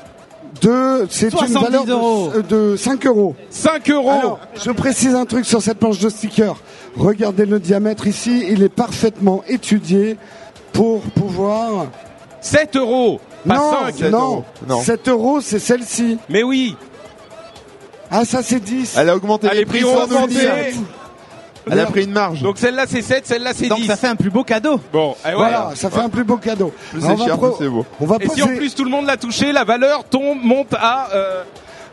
[SPEAKER 2] De, c'est une
[SPEAKER 5] 70
[SPEAKER 2] valeur de-
[SPEAKER 5] euros.
[SPEAKER 2] de, 5 euros.
[SPEAKER 3] 5 euros.
[SPEAKER 2] Alors, je précise un truc sur cette planche de sticker. Regardez le diamètre ici, il est parfaitement étudié pour pouvoir.
[SPEAKER 3] 7 euros. Pas
[SPEAKER 2] non,
[SPEAKER 3] 5.
[SPEAKER 4] sept
[SPEAKER 2] non,
[SPEAKER 4] euros. Non.
[SPEAKER 2] 7 euros, c'est celle-ci.
[SPEAKER 3] Mais oui.
[SPEAKER 2] Ah, ça c'est 10.
[SPEAKER 4] Elle a augmenté
[SPEAKER 3] Ah,
[SPEAKER 4] les
[SPEAKER 3] prix
[SPEAKER 4] prix
[SPEAKER 3] ont
[SPEAKER 4] sans nous. Elle a pris une marge.
[SPEAKER 3] Donc celle-là c'est 7, celle-là c'est 10.
[SPEAKER 5] Donc ça fait un plus beau cadeau.
[SPEAKER 3] Bon, eh ouais.
[SPEAKER 2] Voilà, ça fait un plus beau cadeau.
[SPEAKER 4] Plus
[SPEAKER 2] Alors,
[SPEAKER 4] c'est
[SPEAKER 2] on va
[SPEAKER 4] cher,
[SPEAKER 2] pro-
[SPEAKER 4] plus c'est beau.
[SPEAKER 2] On va
[SPEAKER 3] Et
[SPEAKER 2] poser.
[SPEAKER 3] si en plus tout le monde l'a touché, la valeur tombe, monte à euh,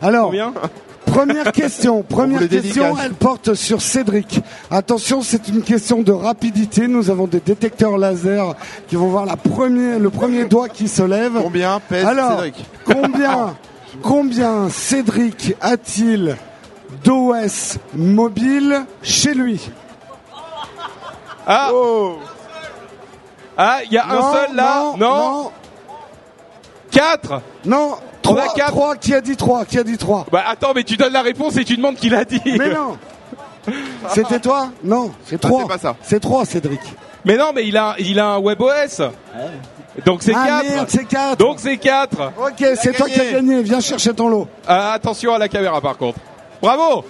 [SPEAKER 2] Alors,
[SPEAKER 3] combien
[SPEAKER 2] première question. Première question,
[SPEAKER 4] dédicace.
[SPEAKER 2] elle porte sur Cédric. Attention, c'est une question de rapidité. Nous avons des détecteurs laser qui vont voir la première, le premier doigt qui se lève.
[SPEAKER 4] Combien pèse
[SPEAKER 2] Alors,
[SPEAKER 4] Cédric
[SPEAKER 2] combien, combien Cédric a-t-il d'OS mobile chez lui
[SPEAKER 3] Ah,
[SPEAKER 4] Oh
[SPEAKER 3] ah, il y a un seul là.
[SPEAKER 2] non,
[SPEAKER 3] 4
[SPEAKER 2] non,
[SPEAKER 3] On a
[SPEAKER 2] trois,
[SPEAKER 3] quatre.
[SPEAKER 2] trois, qui a dit trois, qui a dit trois
[SPEAKER 3] Bah attends, mais tu donnes la réponse et tu demandes qui l'a dit.
[SPEAKER 2] Mais non C'était toi? Non, c'est
[SPEAKER 4] Ah,
[SPEAKER 2] trois.
[SPEAKER 4] c'est pas ça.
[SPEAKER 2] C'est trois, Cédric.
[SPEAKER 3] Mais non, mais il a, il a un WebOS. Donc c'est
[SPEAKER 2] ah
[SPEAKER 3] 4.
[SPEAKER 2] merde, c'est quatre.
[SPEAKER 3] Donc c'est 4.
[SPEAKER 2] Ok, c'est toi qui as gagné. Viens chercher ton lot.
[SPEAKER 3] attention à la caméra par contre. Bravo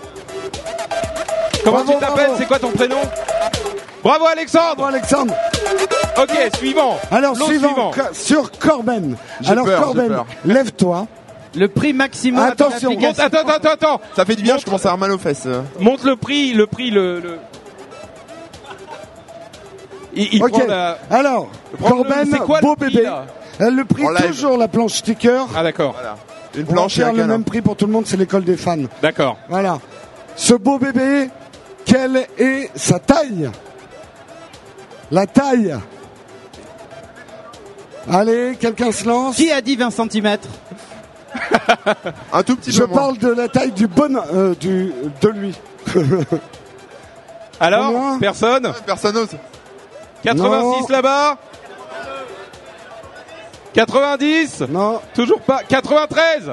[SPEAKER 3] Comment
[SPEAKER 2] Bravo,
[SPEAKER 3] tu t'appelles
[SPEAKER 2] bravo.
[SPEAKER 3] C'est quoi ton prénom Bravo Alexandre
[SPEAKER 2] Bon, Alexandre.
[SPEAKER 3] Ok, suivant.
[SPEAKER 2] Alors, suivant, sur Corben. Alors,
[SPEAKER 4] peur,
[SPEAKER 2] Corben, lève-toi.
[SPEAKER 5] Le prix maximum.
[SPEAKER 2] Attention,
[SPEAKER 5] de
[SPEAKER 3] Monte, attends, attends, attends, attends.
[SPEAKER 4] Ça fait du bien, je commence à avoir mal aux fesses. euh.
[SPEAKER 3] Monte le prix, le prix, le... le... Il, il
[SPEAKER 2] Ok.
[SPEAKER 3] prend la...
[SPEAKER 2] Alors, Corben,
[SPEAKER 3] c'est quoi le
[SPEAKER 2] beau
[SPEAKER 3] prix,
[SPEAKER 2] bébé. Le prix, toujours la planche sticker.
[SPEAKER 3] Ah d'accord,
[SPEAKER 4] Voilà. Une
[SPEAKER 2] On va
[SPEAKER 4] planche
[SPEAKER 2] faire le
[SPEAKER 4] câlin.
[SPEAKER 2] même prix pour tout le monde, c'est l'école des fans.
[SPEAKER 3] d'accord.
[SPEAKER 2] Voilà. Ce beau bébé, quelle est sa taille? La taille. Allez, quelqu'un se lance.
[SPEAKER 5] Qui a dit 20 cm
[SPEAKER 4] Un tout petit
[SPEAKER 2] Je
[SPEAKER 4] peu moins.
[SPEAKER 2] parle de la taille du bon, euh, du, de lui.
[SPEAKER 3] Alors,
[SPEAKER 2] Combien
[SPEAKER 3] personne?
[SPEAKER 4] Personne n'ose.
[SPEAKER 3] 86
[SPEAKER 2] Non.
[SPEAKER 3] là-bas 90
[SPEAKER 2] Non.
[SPEAKER 3] Toujours pas 93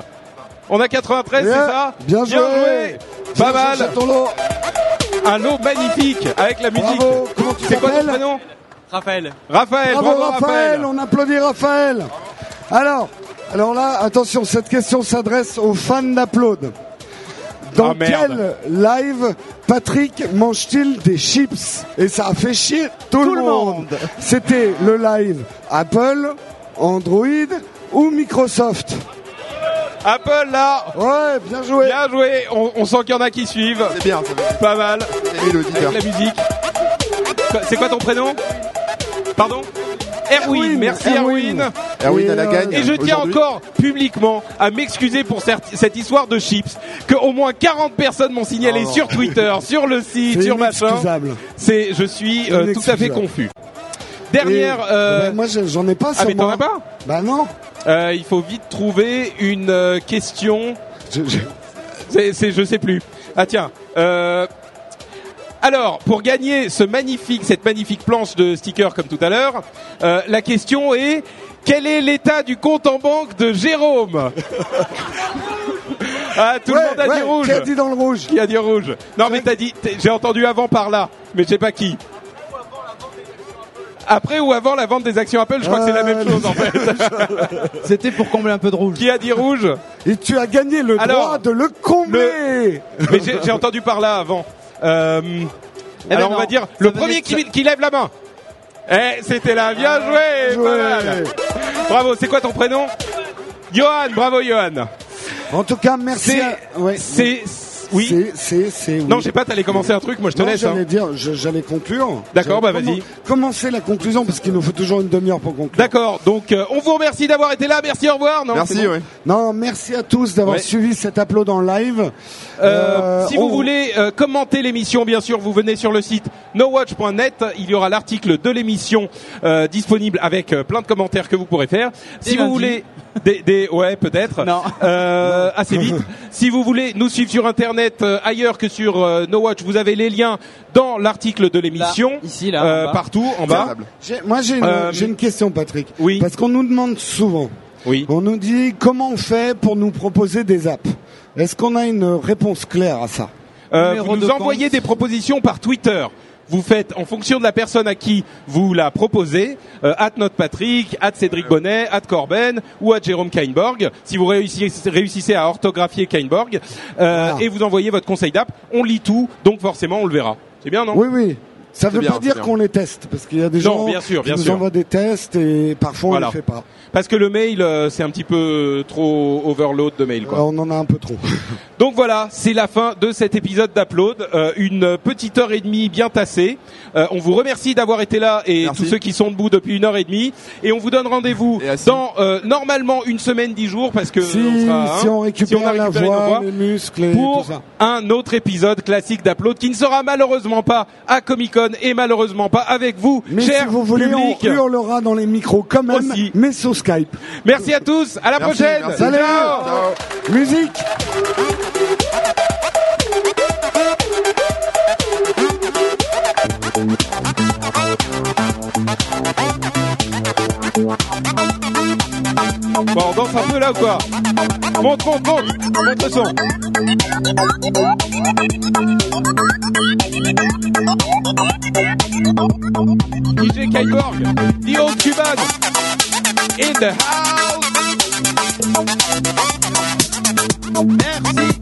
[SPEAKER 3] On a 93, c'est
[SPEAKER 2] Bien.
[SPEAKER 3] ça
[SPEAKER 2] Bien joué.
[SPEAKER 3] Pas mal
[SPEAKER 2] ton lot.
[SPEAKER 3] Un lot magnifique avec la musique
[SPEAKER 2] Bravo. Comment tu
[SPEAKER 3] C'est quoi ton
[SPEAKER 2] t'appelles
[SPEAKER 3] prénom
[SPEAKER 5] Raphaël.
[SPEAKER 3] Raphaël,
[SPEAKER 2] Bravo,
[SPEAKER 3] bravo,
[SPEAKER 2] Raphaël. On applaudit Raphaël. Alors, alors là, attention, cette question s'adresse aux fans d'Upload. Dans
[SPEAKER 3] Ah, merde.
[SPEAKER 2] quel live Patrick mange-t-il des chips? Et ça a fait chier tout,
[SPEAKER 5] Tout
[SPEAKER 2] le
[SPEAKER 5] le
[SPEAKER 2] monde.
[SPEAKER 5] monde.
[SPEAKER 2] C'était le live Apple, Android ou Microsoft.
[SPEAKER 3] Apple là
[SPEAKER 2] Ouais, bien joué.
[SPEAKER 3] Bien joué On, on sent qu'il y en a qui suivent.
[SPEAKER 4] C'est bien, fait
[SPEAKER 3] Pas mal. Avec la musique. C'est quoi ton prénom Pardon Erwin,
[SPEAKER 2] Erwin,
[SPEAKER 3] merci
[SPEAKER 2] Erwin.
[SPEAKER 3] Erwin.
[SPEAKER 4] Erwin
[SPEAKER 2] Et,
[SPEAKER 4] à la gagne.
[SPEAKER 3] Et je tiens encore publiquement à m'excuser pour cette, histoire de chips que au moins 40 personnes m'ont signalé
[SPEAKER 4] Oh.
[SPEAKER 3] sur Twitter, sur le site,
[SPEAKER 2] C'est
[SPEAKER 3] sur machin. C'est, je suis euh, tout à fait confus. Dernière,
[SPEAKER 2] Et-
[SPEAKER 3] euh,
[SPEAKER 2] Ouais, moi, je- j'en ai pas
[SPEAKER 3] ah
[SPEAKER 2] sur
[SPEAKER 3] mais t'en as pas
[SPEAKER 2] Bah non.
[SPEAKER 3] Euh, Il faut vite trouver une euh, question.
[SPEAKER 2] Je- je-
[SPEAKER 3] C'est, je sais plus. Ah tiens. Euh, alors, pour gagner ce magnifique, cette magnifique planche de stickers comme tout à l'heure, euh, la question est quel est l'état du compte en banque de Jérôme? Ah, tout
[SPEAKER 2] Ouais,
[SPEAKER 3] le monde a dit rouge.
[SPEAKER 2] Qui a dit dans le rouge?
[SPEAKER 3] Qui a dit rouge? Non, mais t'as dit. J'ai entendu avant par là, mais je sais pas qui. Après ou avant la vente des actions Apple, je crois que c'est la même chose en fait.
[SPEAKER 5] C'était pour combler un peu de rouge.
[SPEAKER 3] qui a dit rouge
[SPEAKER 2] Et tu as gagné le
[SPEAKER 3] Alors,
[SPEAKER 2] droit de le combler.
[SPEAKER 3] Mais j'ai entendu par là avant. Euh,
[SPEAKER 5] ben
[SPEAKER 3] alors on
[SPEAKER 5] non,
[SPEAKER 3] va dire le premier qui, lève la main. Eh, c'était là, bien joué,
[SPEAKER 2] joué.
[SPEAKER 3] pas mal. Bravo, c'est quoi ton prénom? Johan, bravo Johan.
[SPEAKER 2] En tout cas, merci.
[SPEAKER 3] C'est,
[SPEAKER 2] à- ouais.
[SPEAKER 3] Oui.
[SPEAKER 2] C'est, c'est, c'est. oui.
[SPEAKER 3] Non, j'ai pas, t'allais commencer un truc, moi je te
[SPEAKER 2] Non,
[SPEAKER 3] laisse.
[SPEAKER 2] j'allais
[SPEAKER 3] hein.
[SPEAKER 2] dire, je- j'allais conclure.
[SPEAKER 3] D'accord, bah, vas-y.
[SPEAKER 2] Commencer la conclusion parce qu'il nous faut toujours une demi-heure pour conclure.
[SPEAKER 3] D'accord, donc euh, on vous remercie d'avoir été là, merci, au revoir. Non,
[SPEAKER 4] Merci,
[SPEAKER 3] c'est bon
[SPEAKER 4] ouais.
[SPEAKER 2] Non, merci à tous d'avoir
[SPEAKER 3] Ouais.
[SPEAKER 2] suivi cet upload en live.
[SPEAKER 3] Euh,
[SPEAKER 2] Euh,
[SPEAKER 3] si
[SPEAKER 2] on-
[SPEAKER 3] vous voulez euh, commenter l'émission, bien sûr, vous venez sur le site nowatch.net. Il y aura l'article de l'émission euh, disponible avec euh, plein de commentaires que vous pourrez faire. Si vous
[SPEAKER 5] lundi.
[SPEAKER 3] voulez, des, des- ouais, peut-être.
[SPEAKER 5] Non.
[SPEAKER 3] Euh, assez vite. si vous voulez nous suivre sur Internet. Internet euh, ailleurs que sur euh, No Watch. Vous avez les liens dans l'article de l'émission.
[SPEAKER 5] Là, ici, là,
[SPEAKER 3] Euh,
[SPEAKER 5] en bas.
[SPEAKER 3] partout en bas.
[SPEAKER 2] Moi, j'ai une,
[SPEAKER 3] Euh,
[SPEAKER 2] question, Patrick.
[SPEAKER 3] oui.
[SPEAKER 2] Parce qu'on nous demande souvent.
[SPEAKER 3] Oui.
[SPEAKER 2] On nous dit comment on fait pour nous proposer des apps? Est-ce qu'on a une réponse claire à ça?
[SPEAKER 3] Euh, vous nous
[SPEAKER 5] de
[SPEAKER 3] envoyez
[SPEAKER 5] compte.
[SPEAKER 3] des propositions par Twitter. Vous faites en fonction de la personne à qui vous la proposez, euh, at Note Patrick, at Cédric Bonnet, at Corben ou at Jérôme Kainborg. Si vous réussissez, réussissez à orthographier Kainborg euh,
[SPEAKER 2] Voilà.
[SPEAKER 3] et vous envoyez votre conseil d'app, on lit tout, donc forcément on le verra. C'est bien, non?
[SPEAKER 2] Oui, oui. Ça
[SPEAKER 4] C'est
[SPEAKER 2] veut
[SPEAKER 4] bien,
[SPEAKER 2] pas dire qu'on les teste, parce qu'il y a des
[SPEAKER 3] Non,
[SPEAKER 2] gens
[SPEAKER 3] bien sûr, bien
[SPEAKER 2] qui nous
[SPEAKER 3] sûr.
[SPEAKER 2] envoient des tests et parfois
[SPEAKER 3] Voilà.
[SPEAKER 2] on les fait pas.
[SPEAKER 3] Parce que le mail, euh, c'est un petit peu trop overload de mail. Quoi.
[SPEAKER 2] Euh, on en a un peu trop.
[SPEAKER 3] Donc voilà, c'est la fin de cet épisode d'Upload. Euh, une petite heure et demie bien tassée. Euh, on vous remercie d'avoir été là et
[SPEAKER 4] Merci.
[SPEAKER 3] tous ceux qui sont debout depuis une heure et demie. Et on vous donne rendez-vous dans euh, normalement une semaine, dix jours, parce que
[SPEAKER 2] si,
[SPEAKER 3] on sera, hein,
[SPEAKER 2] si on récupère
[SPEAKER 3] si on a
[SPEAKER 2] la
[SPEAKER 3] nos
[SPEAKER 2] voix,
[SPEAKER 3] voix,
[SPEAKER 2] les muscles et
[SPEAKER 3] pour
[SPEAKER 2] tout ça.
[SPEAKER 3] un autre épisode classique d'Upload qui ne sera malheureusement pas à Comic Con et malheureusement pas avec vous,
[SPEAKER 2] Mais
[SPEAKER 3] cher
[SPEAKER 2] si vous voulez,
[SPEAKER 3] public.
[SPEAKER 2] on hurlera dans les micros quand même,
[SPEAKER 3] Aussi.
[SPEAKER 2] mais sur Skype.
[SPEAKER 3] Merci à tous, à la
[SPEAKER 4] Merci,
[SPEAKER 3] prochaine.
[SPEAKER 4] merci.
[SPEAKER 2] Salut.
[SPEAKER 3] Ciao.
[SPEAKER 4] Ciao.
[SPEAKER 2] Musique
[SPEAKER 3] Bon, on danse un peu là ou quoi Monte, monte, monte Monte le son. DJ Kyborg, Dio Cuban, in the house. Merci.